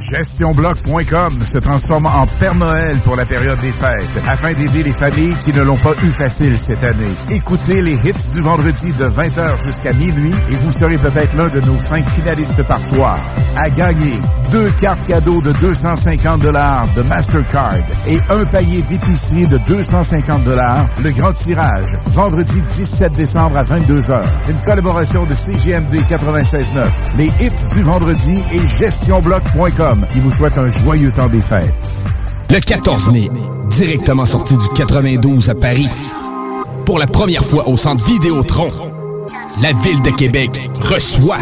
GestionBloc.com se transforme en Père Noël pour la période des fêtes afin d'aider les familles qui ne l'ont pas eu facile cette année. Écoutez les hits du vendredi de 20h jusqu'à minuit et vous serez peut-être l'un de nos cinq finalistes par soir. À gagner deux cartes cadeaux de 250 dollars de Mastercard et un panier d'épicerie de 250 dollars. Le grand tirage, vendredi 17 décembre à 22h. Une collaboration de CGMD 96.9, les hits du vendredi et GestionBloc.com qui vous souhaite un joyeux temps des fêtes. Le 14 mai, directement sorti du 92 à Paris. Pour la première fois au centre Vidéotron, la ville de Québec reçoit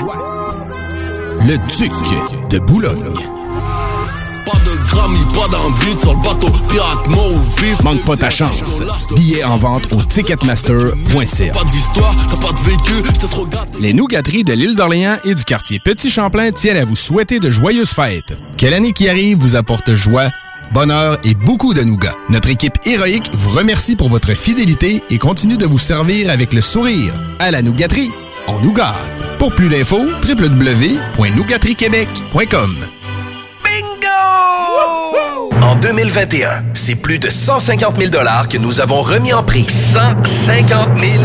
le duc de Boulogne. Pas de grammes, pas d'envie sur le bateau, pirate mort ou vif. Manque pas ta chance. Billets en vente au ticketmaster.ca. Pas d'histoire, t'as pas de vécu, t'es trop gâté. Les nougateries de l'île d'Orléans et du quartier Petit Champlain tiennent à vous souhaiter de joyeuses fêtes. Quelle année qui arrive vous apporte joie, bonheur et beaucoup de nougats. Notre équipe héroïque vous remercie pour votre fidélité et continue de vous servir avec le sourire. À la nougaterie, on nous gâte. Pour plus d'infos, www.nougateriequebec.com En 2021, c'est plus de 150 000 que nous avons remis en prix. 150 000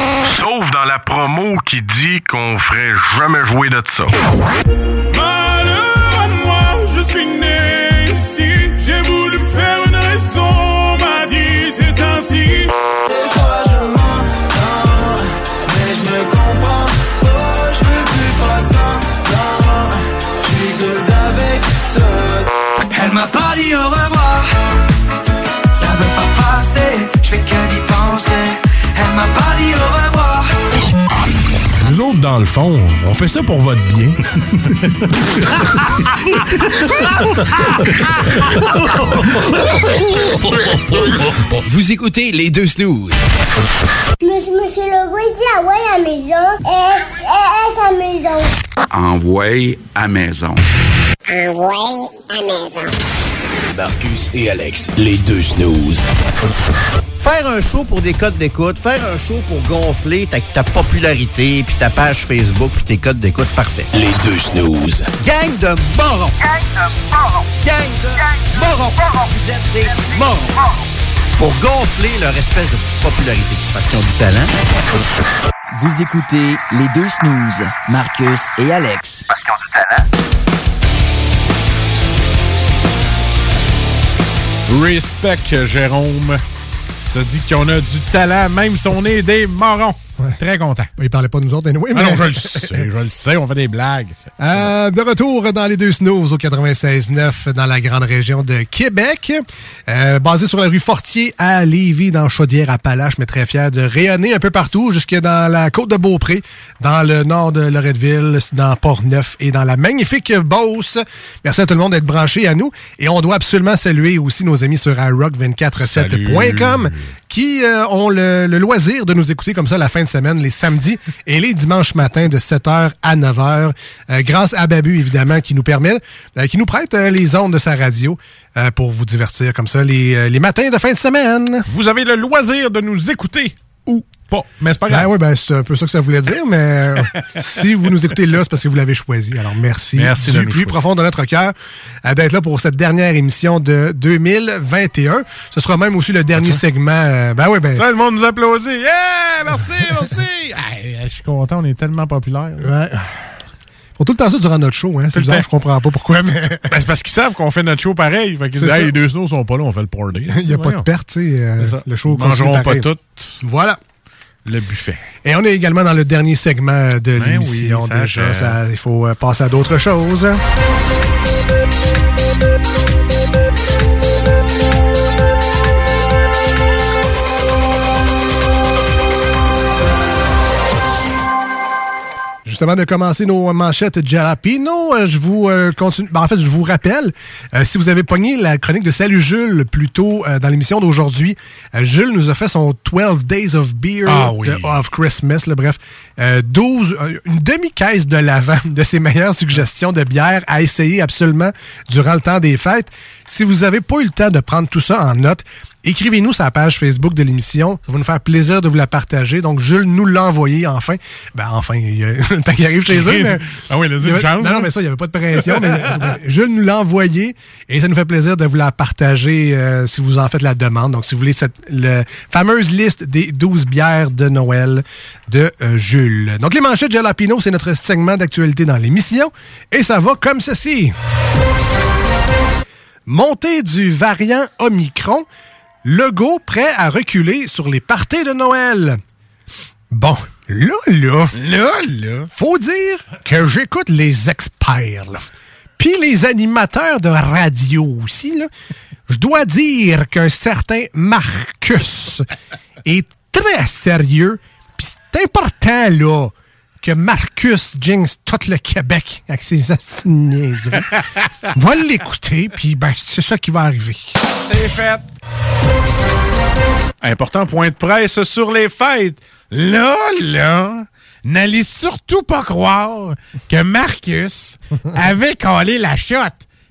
Sauf dans la promo qui dit qu'on ferait jamais jouer de ça. Malheur à moi, je suis né ici. J'ai voulu me faire une raison, on m'a dit c'est ainsi. Des fois je m'entends, mais je me comprends. Oh, je veux plus faire semblant. Je suis good avec ça. Elle m'a pas dit au revoir. Ça veut pas passer, je fais que d'y penser. Elle m'a pas dit au revoir. Nous autres, dans le fond, on fait ça pour votre bien. Vous écoutez les deux snooze. Monsieur, monsieur il dit à la maison. Est-ce est-ce à maison? Envoyez à maison. Ouais à maison. Marcus et Alex, les deux snooze. Faire un show pour des codes d'écoute, faire un show pour gonfler ta, ta popularité, puis ta page Facebook, puis tes codes d'écoute, parfait. Les deux snooze. Gang de morons! Gang de morons! Gang de morons! Vous êtes des morons! Pour gonfler leur espèce de petite popularité, parce qu'ils ont du talent. Vous écoutez les deux snooze, Marcus et Alex. Respect, Jérôme. T'as dit qu'on a du talent, même si on est des Très content. Il parlait pas de nous autres, anyway, Ah mais- non, je le sais, je le sais, on fait des blagues. Euh, de retour dans les deux snooze au 96.9 dans la grande région de Québec. Euh, basé sur la rue Fortier à Lévis, dans Chaudière-Appalaches, mais très fier de rayonner un peu partout, jusque dans la côte de Beaupré, dans le nord de Loretteville, dans Port-Neuf et dans la magnifique Beauce. Merci à tout le monde d'être branché à nous. Et on doit absolument saluer aussi nos amis sur iRock247.com qui euh, ont le, le loisir de nous écouter comme ça la fin de semaine, les samedis et les dimanches matins de 7h à 9h, euh, grâce à Babu, évidemment, qui nous permet, euh, qui nous prête euh, les ondes de sa radio pour vous divertir comme ça les matins de fin de semaine. Vous avez le loisir de nous écouter ou pas, mais c'est pas grave. Ben oui, ben, c'est un peu ça que ça voulait dire, mais euh, si vous nous écoutez là, c'est parce que vous l'avez choisi. Alors merci, Merci de du nous plus choisir. profond de notre cœur euh, d'être là pour cette dernière émission de 2021. Ce sera même aussi le dernier segment. euh, ben oui, ben. Tout le monde nous applaudit. Yeah! Merci, merci! Hey, je suis content, on est tellement populaire. Ouais. Tout le temps ça durant notre show, hein. C'est bizarre, je comprends pas pourquoi, mais. Ben, c'est parce qu'ils savent qu'on fait notre show pareil. Fait qu'ils disent, hey, les deux snows sont pas là, on fait le party. Il n'y a pas de perte, tu sais. euh, le show Ils mangeront pas tout. Voilà. Le buffet. Et on est également dans le dernier segment de Ben l'émission oui, déjà. Ça- il faut euh, passer à d'autres choses. De commencer nos manchettes Jalapino, euh, je vous euh, continue. ben, en fait, je vous rappelle, euh, si vous avez pogné la chronique de Salut Jules plus tôt euh, dans l'émission d'aujourd'hui, Jules nous a fait son 12 Days of Beer Ah oui. de- of Christmas, là, bref, euh, 12, euh, une demi-caisse de l'avant de ses meilleures suggestions de bière à essayer absolument durant le temps des fêtes. Si vous n'avez pas eu le temps de prendre tout ça en note, écrivez-nous sur la page Facebook de l'émission. Ça va nous faire plaisir de vous la partager. Donc, Jules nous l'a envoyé enfin. Ben, enfin, il y a le temps qu'il arrive chez eux. mais- Ah oui, y une chance. Non, non, mais ça, il n'y avait pas de pression. mais ben, Jules nous l'a envoyé et ça nous fait plaisir de vous la partager euh, si vous en faites la demande. Donc, si vous voulez cette le, fameuse liste des 12 bières de Noël de euh, Jules. Donc, les manchettes Jalapino, c'est notre segment d'actualité dans l'émission. Et ça va comme ceci. Montée du variant Omicron, Legault prêt à reculer sur les parties de Noël. Bon, là, là, là, là, faut dire que j'écoute les experts, là. Puis les animateurs de radio aussi, là. Je dois dire qu'un certain Marcus est très sérieux. Puis c'est important, là, que Marcus jinx tout le Québec avec ses assignaisons. Va l'écouter, puis ben, c'est ça qui va arriver. C'est fait. Important point de presse sur les fêtes. Là, là, n'allez surtout pas croire que Marcus avait collé la shot.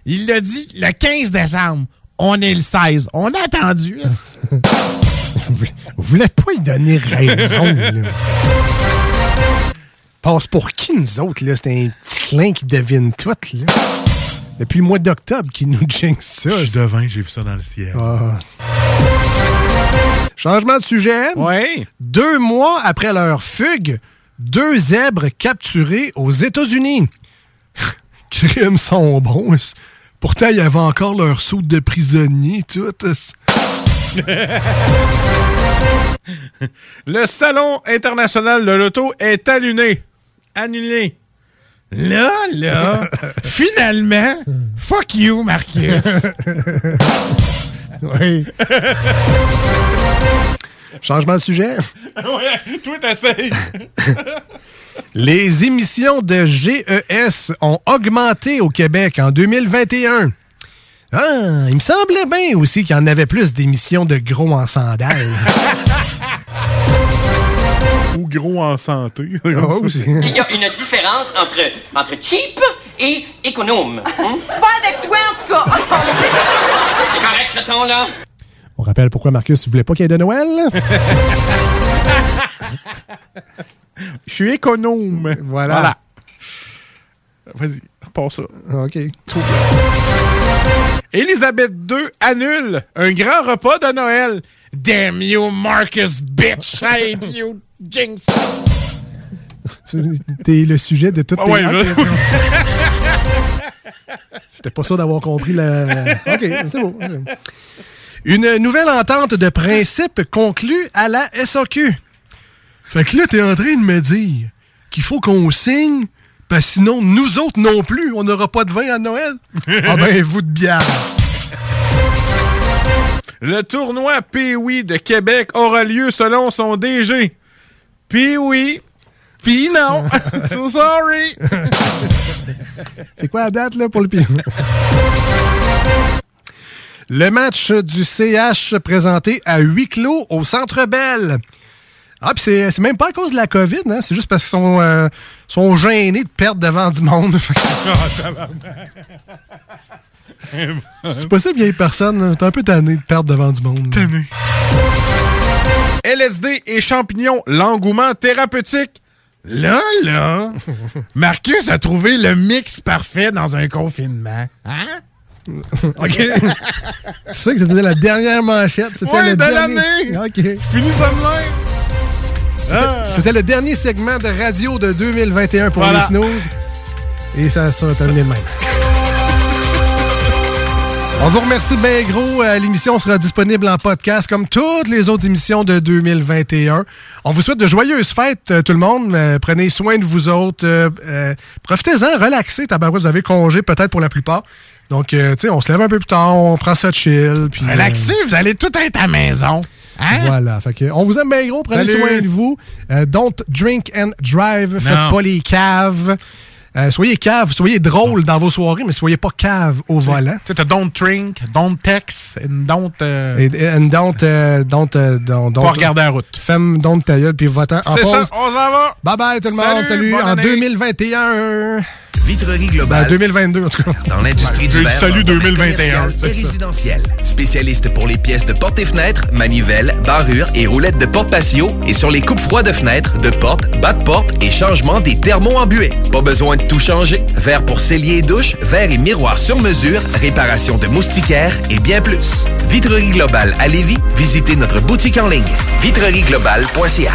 Il l'a dit le 15 décembre. On est le 16. On a attendu. Vous voulez pas lui donner raison, là. Passe pour qui, nous autres, là? C'est un petit clin qui devine tout, là. Depuis le mois d'octobre qu'il nous jinx ça. Je devins, j'ai vu ça dans le ciel. Ah. Changement de sujet. Oui. Deux mois après leur fugue, deux zèbres capturés aux États-Unis. Crimes sont bons. Pourtant, il y avait encore leur soude de prisonnier, tout. Le Salon international de l'auto est annulé. Annulé. Là, là, finalement, fuck you, Marcus. oui. Changement de sujet? ouais, toi, t'essayes. Les émissions de GES ont augmenté au Québec en 2021. Ah, il me semblait bien aussi qu'il y en avait plus d'émissions de gros en sandales. Ou gros en santé. Ah. Il y a une différence entre, entre cheap et économe. hein? Pas avec toi, en tout cas. C'est correct, le ton, là? On rappelle pourquoi Marcus ne voulait pas qu'il y ait de Noël. Je suis économe. Voilà. Vas-y, repars ça. OK. Élisabeth II annule un grand repas de Noël. Damn you, Marcus, bitch. I hate you, jinx. T'es le sujet de toutes Ah tes ouais. J'étais pas sûr d'avoir compris la... OK, c'est beau. Une nouvelle entente de principe conclue à la SAQ. Fait que là, t'es en train de me dire qu'il faut qu'on signe, parce que sinon, nous autres non plus, on n'aura pas de vin à Noël. ah ben, vous de bière. Le tournoi Pee-Wee de Québec aura lieu selon son DG. Pee-Wee. Puis non. so sorry. C'est quoi la date, là, pour le pire? Le match du CH présenté à huis clos au Centre Bell. Ah, puis c'est c'est même pas à cause de la COVID, hein? c'est juste parce qu'ils sont, euh, sont gênés de perdre devant du monde. c'est possible qu'il y ait personne. T'es un peu tanné de perdre devant du monde. Tanné. LSD et champignons, l'engouement thérapeutique. Là, là, Marcus a trouvé le mix parfait dans un confinement. Hein? OK. tu sais que c'était la dernière manchette. C'était Ouais, le de dernier... l'année. OK. Fini ça de. Ah. C'était le dernier segment de radio de 2021 pour Voilà. les snooze. Et ça sera terminé de même. On vous remercie bien gros. Euh, L'émission sera disponible en podcast comme toutes les autres émissions de 2021. On vous souhaite de joyeuses fêtes, euh, tout le monde. Euh, prenez soin de vous autres. Euh, Profitez-en, relaxez. Tabarouette, vous avez congé peut-être pour la plupart. Donc, euh, tu sais, on se lève un peu plus tard, on prend ça chill. Puis, euh, Relaxez, vous allez tout être à la maison. Hein? voilà. Fait que, on vous aime bien gros. Prenez Salut. soin de vous. Don't drink and drive. Faites pas les caves. Euh, soyez cave, soyez drôle dans vos soirées, mais soyez pas cave au volant. Tu sais, don't drink, don't text, and don't... euh, Et, and don't, euh, don't, euh, don't, don't- Pas regarder la route. Femme, don't ta gueule, puis votant en C'est ça, on s'en va. Bye bye tout le Salut, monde. Salut. bonne En année. 2021. Vitrerie Globale. Ben, 2022, en tout cas. Dans l'industrie du verre. salut dans le domaine 2021, commercial c'est Et résidentiel. Spécialiste pour les pièces de portes et fenêtres, manivelles, barrures et roulettes de porte patio et sur les coupes froides de fenêtres, de portes, bas de porte et changement des thermos embués. Pas besoin de tout changer. Verre pour cellier et douche, verre et miroir sur mesure, réparation de moustiquaires et bien plus. Vitrerie Globale à Lévis, visitez notre boutique en ligne. vitrerieglobale.ca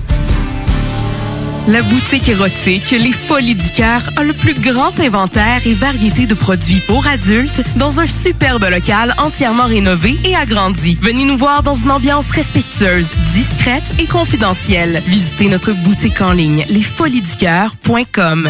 La boutique érotique Les Folies du Cœur a le plus grand inventaire et variété de produits pour adultes dans un superbe local entièrement rénové et agrandi. Venez nous voir dans une ambiance respectueuse, discrète et confidentielle. Visitez notre boutique en ligne lesfoliesducoeur.com.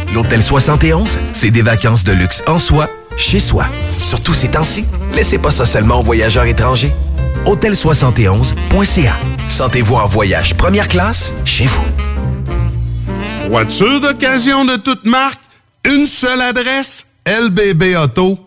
L'Hôtel 71, c'est des vacances de luxe en soi, chez soi. Surtout ces temps-ci, laissez pas ça seulement aux voyageurs étrangers. Hôtel71.ca. Sentez-vous en voyage première classe chez vous. Voiture d'occasion de toute marque, une seule adresse, LBB Auto.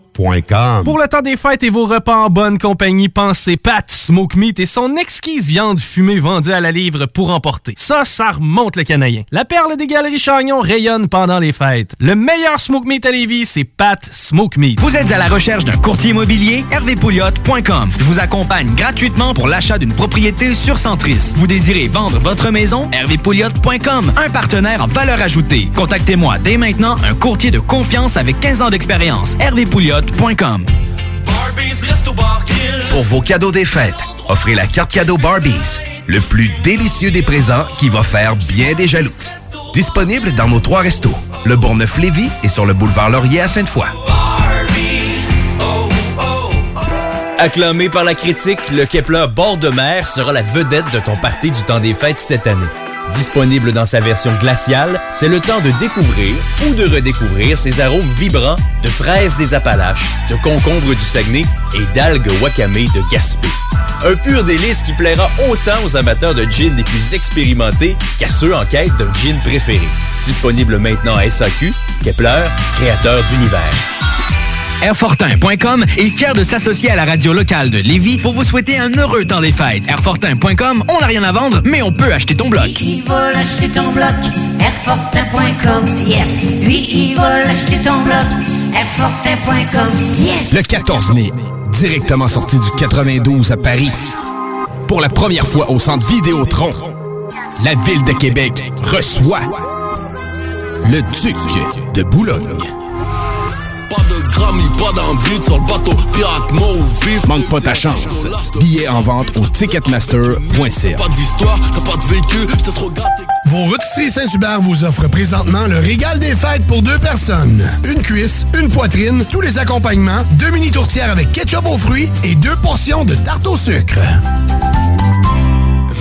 Pour le temps des fêtes et vos repas en bonne compagnie, pensez Pat Smoke Meat et son exquise viande fumée vendue à la livre pour emporter. Ça, ça remonte le canadien. La perle des galeries Chagnon rayonne pendant les fêtes. Le meilleur Smoke Meat à Lévis, c'est Pat Smoke Meat. Vous êtes à la recherche d'un courtier immobilier? hervépouliot.com. Je vous accompagne gratuitement pour l'achat d'une propriété sur Centris. Vous désirez vendre votre maison? hervépouliot.com. Un partenaire en valeur ajoutée. Contactez-moi dès maintenant un courtier de confiance avec 15 ans d'expérience. Pour vos cadeaux des fêtes, offrez la carte cadeau Barbies, le plus délicieux des présents qui va faire bien des jaloux. Disponible dans nos trois restos, le Bourgneuf-Lévis et sur le boulevard Laurier à Sainte-Foy. Acclamé par la critique, le Kepler bord de mer sera la vedette de ton party du temps des fêtes cette année. Disponible dans sa version glaciale, c'est le temps de découvrir ou de redécouvrir ses arômes vibrants de fraises des Appalaches, de concombres du Saguenay et d'algues wakame de Gaspé. Un pur délice qui plaira autant aux amateurs de gin les plus expérimentés qu'à ceux en quête d'un gin préféré. Disponible maintenant à SAQ, Kepler, créateur d'univers. Airfortin.com est fier de s'associer à la radio locale de Lévis pour vous souhaiter un heureux temps des fêtes. Airfortin.com, on n'a rien à vendre, mais on peut acheter ton bloc. Il va l'acheter ton bloc, Airfortin.com, yes. Lui, il va l'acheter ton bloc, Airfortin.com, yes. Le 14 mai, directement sorti du 92 à Paris. Pour la première fois au centre Vidéotron, la ville de Québec reçoit le Duc de Boulogne. Sur le bateau pirate mot vif. Manque pas ta chance. Billets en vente au ticketmaster.ca. Pas d'histoire, t'as pas de vécu, j'étais trop gâté. Vos rôtisseries Saint-Hubert vous offrent présentement le régal des fêtes pour deux personnes. Une cuisse, une poitrine, tous les accompagnements, deux mini tourtières avec ketchup aux fruits et deux portions de tarte au sucre.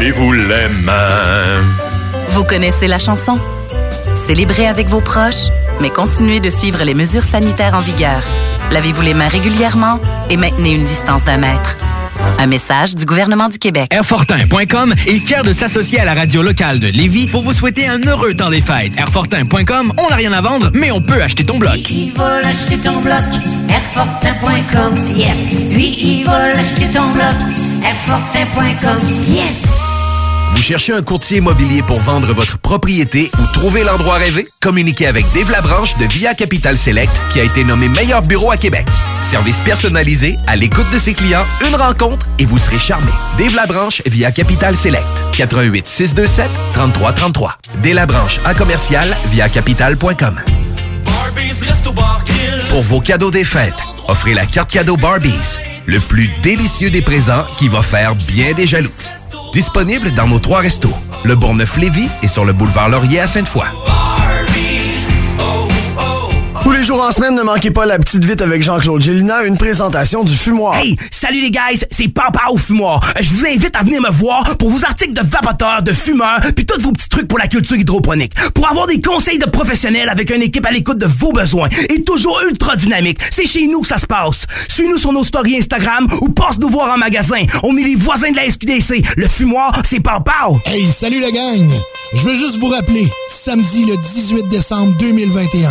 Lavez-vous les mains Vous connaissez la chanson? Célébrez avec vos proches, mais continuez de suivre les mesures sanitaires en vigueur. Lavez-vous les mains régulièrement et maintenez une distance d'un mètre. Un message du gouvernement du Québec. Airfortin.com est fier de s'associer à la radio locale de Lévis pour vous souhaiter un heureux temps des fêtes. Airfortin.com, on n'a rien à vendre, mais on peut acheter ton bloc. Il va l'acheter ton bloc, Airfortin.com, yes. Lui, il va l'acheter ton bloc, Airfortin.com, yes. Vous cherchez un courtier immobilier pour vendre votre propriété ou trouver l'endroit rêvé? Communiquez avec Dave Labranche de Via Capital Select qui a été nommé meilleur bureau à Québec. Service personnalisé, à l'écoute de ses clients, une rencontre et vous serez charmé. Dave Labranche via Capital Select. 88 627 3333. Dave Labranche à commercial via capital.com. Pour vos cadeaux des fêtes, offrez la carte cadeau Barbies, le plus délicieux des présents qui va faire bien des jaloux. Disponible dans nos trois restos, le Bourgneuf-Lévis et sur le boulevard Laurier à Sainte-Foy. Jours en semaine, ne manquez pas la petite vite avec Jean-Claude Gélina, une présentation du fumoir. Hey, salut les guys, c'est Papa au fumoir. Je vous invite à venir me voir pour vos articles de vapoteurs, de fumeurs, puis tous vos petits trucs pour la culture hydroponique. Pour avoir des conseils de professionnels avec une équipe à l'écoute de vos besoins et toujours ultra dynamique. C'est chez nous que ça se passe. Suis-nous sur nos stories Instagram ou passe nous voir en magasin. On est les voisins de la SQDC. Le fumoir, c'est Papa. Hey, salut la gang! Je veux juste vous rappeler, samedi le 18 décembre 2021,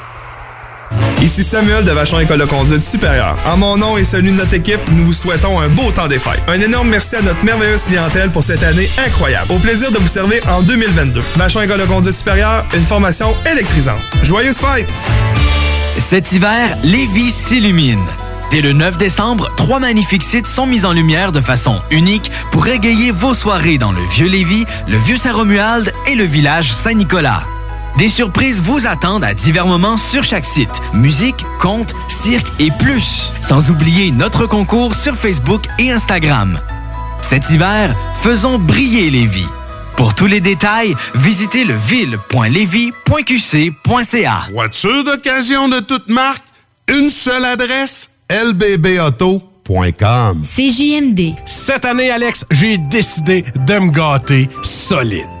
Ici Samuel de Vachon École de conduite supérieure. En mon nom et celui de notre équipe, nous vous souhaitons un beau temps des fêtes. Un énorme merci à notre merveilleuse clientèle pour cette année incroyable. Au plaisir de vous servir en 2022. Vachon École de conduite supérieure, une formation électrisante. Joyeuses fêtes! Cet hiver, Lévis s'illumine. Dès le 9 décembre, trois magnifiques sites sont mis en lumière de façon unique pour égayer vos soirées dans le Vieux-Lévis, le Vieux-Saint-Romuald et le village Saint-Nicolas. Des surprises vous attendent à divers moments sur chaque site. Musique, contes, cirque et plus. Sans oublier notre concours sur Facebook et Instagram. Cet hiver, faisons briller les vies. Pour tous les détails, visitez le ville.levy.qc.ca. Voiture d'occasion de toute marque, une seule adresse, lbbauto.com. CJMD. Cette année, Alex, j'ai décidé de me gâter solide.